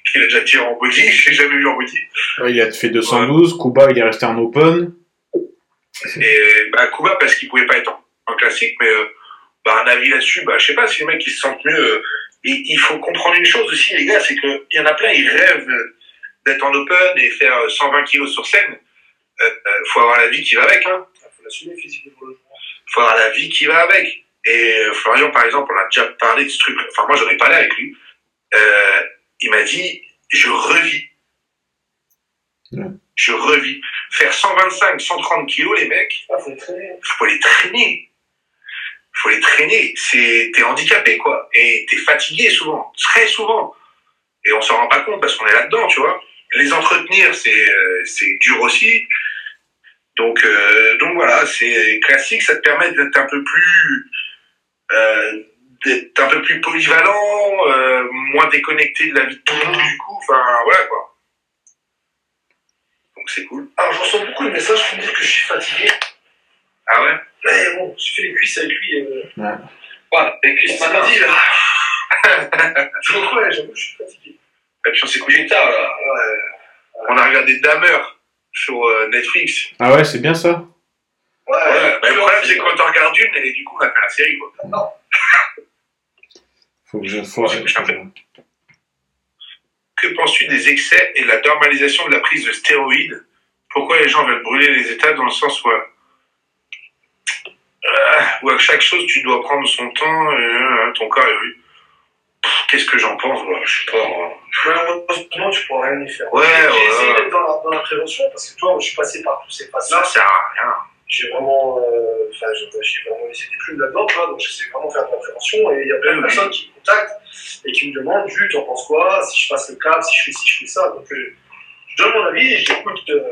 Speaker 2: qu'il a déjà tiré en body, je l'ai jamais vu en body.
Speaker 1: Ouais, il a fait 212, Kuba il est resté en open.
Speaker 2: Et bah, Kuba, parce qu'il pouvait pas être en, en classique, mais euh, bah, un avis là-dessus, bah, je sais pas si les mecs ils se sentent mieux. euh, il, il faut comprendre une chose aussi, les gars, c'est qu'il y en a plein, ils rêvent euh, d'être en open et faire euh, 120 kilos sur scène. Euh, euh, faut avoir la vie qui va avec, hein.
Speaker 3: Il faut l'assumer physiquement pour le joueur.
Speaker 2: Faut avoir la vie qui va avec. Et euh, Florian, par exemple, on a déjà parlé de ce truc. Enfin, moi, j'en ai parlé avec lui. Euh, il m'a dit, je revis.
Speaker 1: Ouais.
Speaker 2: Je revis. Faire 125, 130 kilos, les mecs,
Speaker 3: Ah, faut les traîner.
Speaker 2: faut les traîner. faut les traîner. C'est, t'es handicapé, quoi. Et t'es fatigué souvent, très souvent. Et on s'en rend pas compte parce qu'on est là-dedans, tu vois. Les entretenir, c'est, euh, c'est dur aussi. Donc, euh, donc voilà, c'est classique, ça te permet d'être un peu plus, euh, d'être un peu plus polyvalent, euh, moins déconnecté de la vie de tout le monde, du coup. Enfin, voilà, quoi. Donc c'est cool.
Speaker 3: Alors, je reçois beaucoup de messages qui me disent que je suis fatigué.
Speaker 2: Ah ouais?
Speaker 3: Mais bon, j'ai fait les cuisses avec lui. Euh...
Speaker 1: Ouais.
Speaker 3: Voilà, les cuisses
Speaker 2: Ce
Speaker 3: mardi, là. Donc, ouais, j'avoue, je suis fatigué.
Speaker 2: Et puis on s'est couché tard, là.
Speaker 3: Ouais.
Speaker 2: On a regardé Dahmer sur euh, Netflix.
Speaker 1: Ah ouais, c'est bien ça.
Speaker 3: Ouais,
Speaker 2: Ouais, bah, le problème, c'est quand on regarde une, et du coup, on a fait la série, quoi.
Speaker 1: Faut que je
Speaker 2: peu. Que penses-tu des excès et de la normalisation de la prise de stéroïdes? Pourquoi les gens veulent brûler les états dans le sens où, euh, où à chaque chose tu dois prendre son temps, euh, ton corps est vu Qu'est-ce que j'en pense? Moi Je sais pas. moi.
Speaker 3: Malheureusement, tu pourras rien y faire.
Speaker 2: Ouais,
Speaker 3: J'ai
Speaker 2: ouais,
Speaker 3: essayé
Speaker 2: ouais.
Speaker 3: d'être dans la, dans la prévention parce que toi, je suis passé par tous ces phases-là.
Speaker 2: Ça sert à rien.
Speaker 3: J'ai vraiment, euh, enfin, j'ai j'ai vraiment laissé des plumes là-dedans, tu vois, donc j'essaie vraiment de faire de la prévention et il y a plein de
Speaker 2: Oui.
Speaker 3: personnes qui me contactent et qui me demandent, Jules, tu en penses quoi? Si je passe le cap, si je fais ci, je fais ça. Donc, euh, je donne mon avis et j'écoute. euh,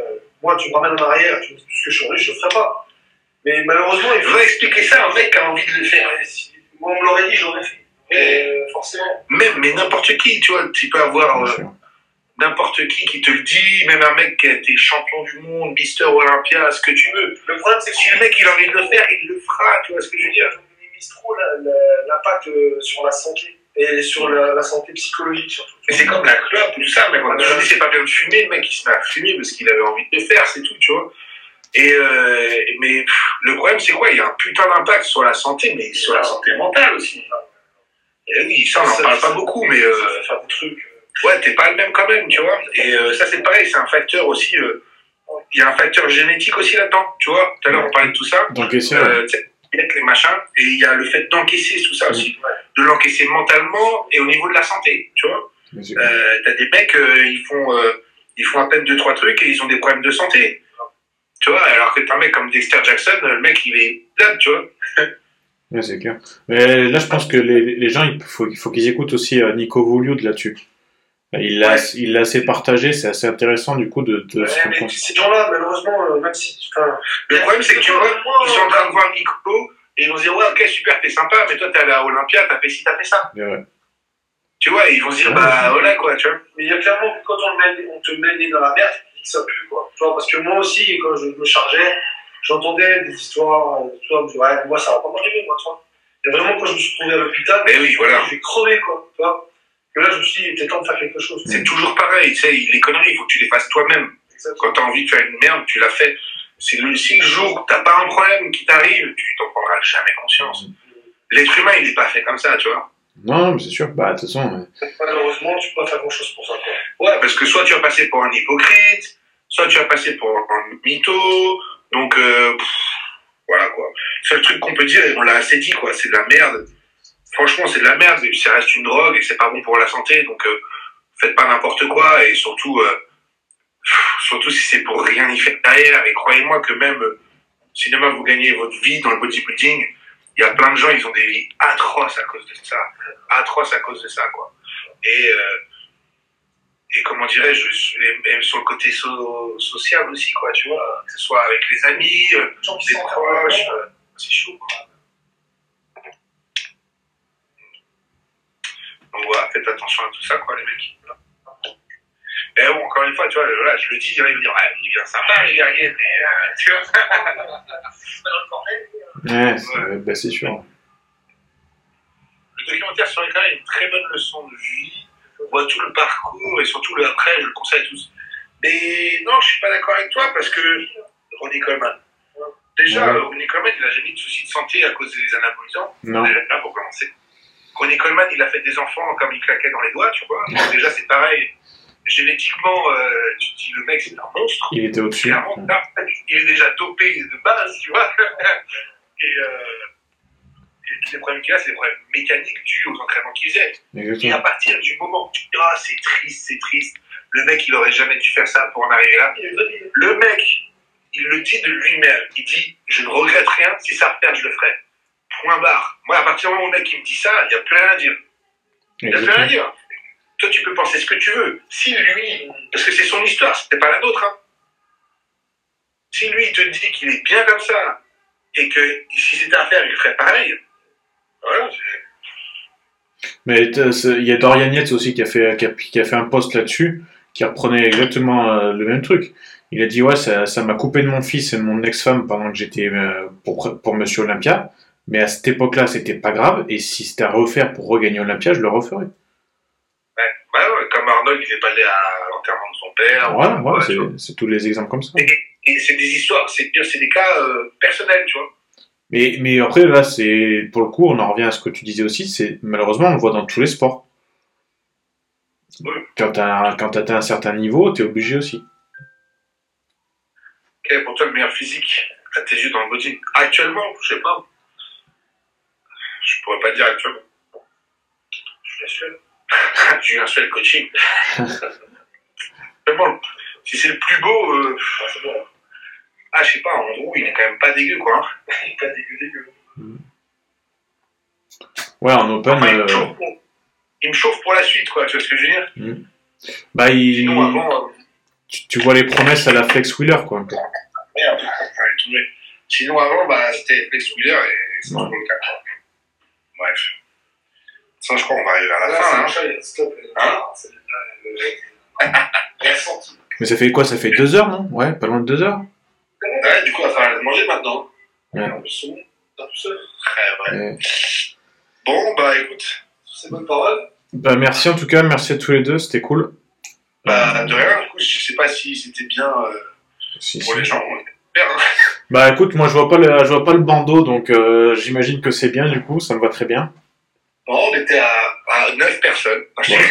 Speaker 3: moi, tu me ramènes en arrière, tu me dis tout ce que je suis je le ferai pas. Mais malheureusement, il
Speaker 2: Il
Speaker 3: faut.
Speaker 2: expliquer ça à un mec qui a envie de le faire.
Speaker 3: Si- Moi, on me l'aurait dit, j'aurais fait.
Speaker 2: Mais n'importe qui, tu vois, tu peux avoir euh, n'importe qui qui te le dit, même un mec qui a été champion du monde, Mister Olympia, ce que tu veux.
Speaker 3: Le problème, c'est que
Speaker 2: Si le mec il a envie de le faire, il le fera, tu vois ce que je veux dire
Speaker 3: on minimise trop l'impact euh, sur la santé et sur la, la santé psychologique surtout.
Speaker 2: Mais c'est comme la clope ou tout ça, mec. On a toujours dit c'est pas bien de fumer, le mec il se met à fumer parce qu'il avait envie de le faire, c'est tout, tu vois. Et euh, mais pff, le problème c'est quoi? Il y a un putain d'impact sur la santé, mais sur la santé mentale aussi. Et oui, ça on en parle pas beaucoup, mais euh,
Speaker 3: fait faire des trucs.
Speaker 2: ouais, t'es pas le même quand même, tu vois. Et euh, ça c'est pareil, c'est un facteur aussi. euh, Il y a un facteur génétique aussi là-dedans, tu vois. Tout à l'heure on parlait de tout ça. Euh, tu sais, les machins, et il y a le fait d'encaisser tout ça aussi, de l'encaisser mentalement et au niveau de la santé, tu vois. Euh, t'as des mecs, euh, ils font, euh, ils font à peine deux trois trucs et ils ont des problèmes de santé. Tu vois, alors que t'as un mec comme Dexter Jackson, le mec il est là, tu vois.
Speaker 1: Ouais, c'est clair. Mais là, je pense que les, les gens, il faut, il faut qu'ils écoutent aussi euh, Nico Vouliud là-dessus. Il l'a
Speaker 2: Ouais.
Speaker 1: il l'a assez partagé, c'est assez intéressant du coup de, de
Speaker 3: Ouais,
Speaker 1: se
Speaker 3: mais ces gens-là, malheureusement, euh, même si. Enfin,
Speaker 2: Le problème c'est que tu vois,
Speaker 3: Moi,
Speaker 2: ils sont en train de voir Nico et ils vont se dire ouais ok super t'es sympa, mais toi t'es allé à Olympia, t'as fait ci, t'as fait ça.
Speaker 1: Ouais.
Speaker 2: Tu vois, ils vont se dire
Speaker 1: Ouais.
Speaker 2: bah voilà quoi, tu vois.
Speaker 3: Mais il y a clairement quand on, met- on te nez dans la merde, tu dis que ça pue, quoi. Tu vois, parce que moi aussi, quand je me chargeais, j'entendais des histoires, euh, tu vois, je me disais, ouais, moi ça va pas m'arriver, moi, tu vois. Et vraiment, quand je me suis trouvé à l'hôpital,
Speaker 2: Mais oui, voilà.
Speaker 3: je vais crever, quoi, tu vois. Et là, je me suis dit, il était temps de faire quelque chose.
Speaker 2: C'est toujours pareil, tu sais, les conneries, il faut que tu les fasses toi-même. Quand t'as envie de faire une merde, tu l'as fait. C'est le, si le jour où t'as pas un problème qui t'arrive, tu t'en prendras jamais conscience. L'être humain, il est pas fait comme ça, tu vois.
Speaker 1: Non, mais c'est sûr. Bah, de toute façon, euh,
Speaker 3: Malheureusement, tu peux pas faire grand chose pour ça, quoi.
Speaker 2: Ouais, parce que soit tu vas passer pour un hypocrite, soit tu vas passer pour un mytho, donc euh, voilà quoi. Seul truc qu'on peut dire, et on l'a assez dit quoi, c'est de la merde. Franchement, c'est de la merde, puis ça reste une drogue, et c'est pas bon pour la santé, donc euh, faites pas n'importe quoi, et surtout, euh, surtout si c'est pour rien y faire derrière, et croyez-moi que même si demain vous gagnez votre vie dans le bodybuilding, il y a plein de gens, ils ont des vies atroces à cause de ça, atroces à cause de ça quoi. Et et comment dirais-je, et même sur le côté so- social aussi, quoi, tu vois, que ce soit avec les amis, euh,
Speaker 3: Les
Speaker 2: les proches, euh, c'est chaud, quoi. Donc voilà, faites attention à tout ça, quoi, les mecs. Et bon, encore une fois, tu vois, là, je le dis, il va me dire, ouais, il est bien sympa, les guerriers, mais, euh, tu vois.
Speaker 1: ouais, c'est bah, c'est sûr.
Speaker 2: Le documentaire sur l'écran est une très bonne leçon de vie. Voit tout le parcours et surtout le après, je le conseille à tous. Mais non, je suis pas d'accord avec toi parce que Ronnie Coleman. Déjà,
Speaker 1: Ouais.
Speaker 2: Ronnie Coleman, il a jamais eu de soucis de santé à cause des anabolisants.
Speaker 1: Non.
Speaker 2: Déjà là pour commencer. Ronnie Coleman, il a fait des enfants comme il claquait dans les doigts, tu vois. Donc, déjà, c'est pareil. Génétiquement, euh, tu te dis, le mec, c'est un monstre.
Speaker 1: Il était au-dessus.
Speaker 2: Il est déjà dopé de base, tu vois. et, euh, tous les problèmes qu'il a, c'est des problèmes mécaniques dus aux entraînements qu'il faisait. Et à partir du moment où tu te dis, ah, c'est triste, c'est triste, le mec, il aurait jamais dû faire ça pour en arriver là. Le mec, il le dit de lui-même. Il dit, je ne regrette rien, si ça repère, je le ferai. point barre. Moi, à partir du moment où le mec il me dit ça, il n'y a plus rien à dire. Il n'y a plus rien à dire. Toi, tu peux penser ce que tu veux. Si lui, parce que c'est son histoire, c'était pas la nôtre, hein. Si lui, il te dit qu'il est bien comme ça, et que si c'était à faire, il ferait pareil, voilà,
Speaker 1: Mais il y a Dorian Yates aussi qui a fait, qui a, qui a fait un post là-dessus, qui reprenait exactement euh, le même truc. Il a dit ouais, ça ça m'a coupé de mon fils et de mon ex-femme pendant que j'étais euh, pour, pour Monsieur Olympia, mais à cette époque-là, c'était pas grave, et si c'était à refaire pour regagner Olympia, je le referais.
Speaker 2: Ouais, ouais, ouais, comme Arnold, il est pas allé à l'enterrement de son père.
Speaker 1: Voilà,
Speaker 2: Ouais,
Speaker 1: c'est tous les exemples comme ça.
Speaker 2: Et c'est des histoires, c'est c'est des cas euh, personnels, tu vois.
Speaker 1: Mais, mais après, là, c'est pour le coup, on en revient à ce que tu disais aussi, c'est malheureusement, on le voit dans tous les sports.
Speaker 2: Oui.
Speaker 1: Quand t'as quand t'as atteint un certain niveau, t'es obligé aussi.
Speaker 2: Quel est pour toi le meilleur physique à tes yeux dans le body Actuellement, je sais pas. Je pourrais pas dire actuellement. Julien Suel. Julien Suel coaching. Mais bon, si c'est le plus beau, euh,
Speaker 3: c'est bon.
Speaker 2: Ah, je sais pas, en gros, il est quand même pas dégueu, quoi. hein.
Speaker 3: Il est pas dégueu, dégueu.
Speaker 1: Ouais, en open,
Speaker 2: Enfin, il, me
Speaker 1: euh,
Speaker 2: chauffe pour, il me chauffe pour la suite, quoi. Tu vois ce que je veux dire?
Speaker 1: Bah, il,
Speaker 2: Sinon, avant, euh,
Speaker 1: tu, tu vois les promesses à la Flex Wheeler, quoi.
Speaker 2: merde. Sinon, avant, bah, c'était Flex Wheeler et c'est
Speaker 1: Ouais.
Speaker 2: toujours le cas. quoi. Bref. Ça, je crois qu'on va arriver à la
Speaker 3: Là,
Speaker 2: fin. hein.
Speaker 3: un chat, il y a- stop.
Speaker 2: Hein.
Speaker 1: Mais ça fait quoi? Ça fait deux heures, non? Ouais, pas loin de deux heures.
Speaker 2: Ouais, du coup, il va falloir aller manger maintenant.
Speaker 1: Ouais.
Speaker 3: C'est seul.
Speaker 2: Ouais, ouais.
Speaker 1: Ouais.
Speaker 2: Bon, bah écoute,
Speaker 3: Sur ces bonnes paroles.
Speaker 1: Bah, merci en tout cas, merci à tous les deux, c'était cool.
Speaker 2: bah, de rien, du coup, je sais pas si c'était bien euh,
Speaker 1: Si,
Speaker 2: pour
Speaker 1: si.
Speaker 2: les gens. hein.
Speaker 1: Bah écoute, moi je vois pas le, je vois pas le bandeau, donc euh, j'imagine que c'est bien du coup, ça me va très bien.
Speaker 2: Bon, on était à, à 9 personnes.
Speaker 1: Ouais. Ouais,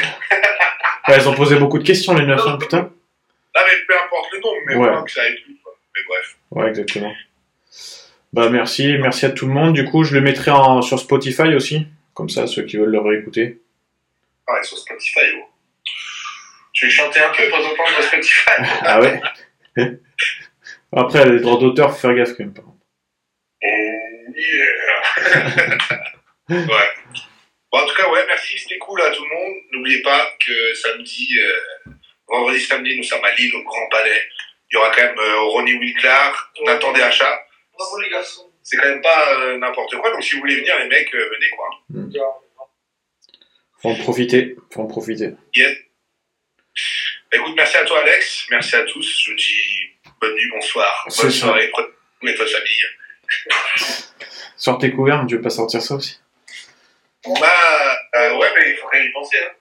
Speaker 1: elles ont posé beaucoup de questions les neuf, hein, putain.
Speaker 2: Ah, mais peu importe le nombre, mais
Speaker 1: Ouais.
Speaker 2: que ça aille plus. Bref.
Speaker 1: Ouais, exactement. Bah merci, merci à tout le monde. Du coup, je le mettrai en, sur Spotify aussi, comme ça, ceux qui veulent le réécouter.
Speaker 2: Ah, et sur Spotify, oh. Tu veux chanter un peu pendant parle de Spotify?
Speaker 1: Ah ouais Après, les droits d'auteur, faut faire gaffe quand même. par contre.
Speaker 2: Oh yeah Ouais. Bon, en tout cas, ouais, merci, c'était cool à tout le monde. N'oubliez pas que samedi, euh, vendredi, samedi, nous sommes à Lille, au Grand Palais. Il y aura quand même euh, Ronnie Wilclar, Nathan Achat.
Speaker 3: Bravo les garçons.
Speaker 2: C'est quand même pas euh, n'importe quoi, donc si vous voulez venir, les mecs, euh, venez quoi.
Speaker 1: Faut en profiter, faut en profiter.
Speaker 2: Bah, écoute, merci à toi, Alex. Merci à tous. Je vous dis bonne nuit, bonsoir, bonne soirée. Prenez soin de votre famille.
Speaker 1: Sortez couverts, tu veux pas sortir ça aussi
Speaker 2: Bon, bah, euh, ouais, mais il faut quand même y penser. Hein.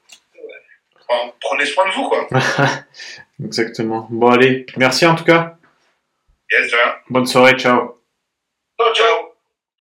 Speaker 2: Enfin, prenez soin de vous, quoi.
Speaker 1: Exactement. Bon allez, merci en tout cas.
Speaker 2: Yes.
Speaker 1: Bonne soirée, ciao.
Speaker 2: Ciao, ciao.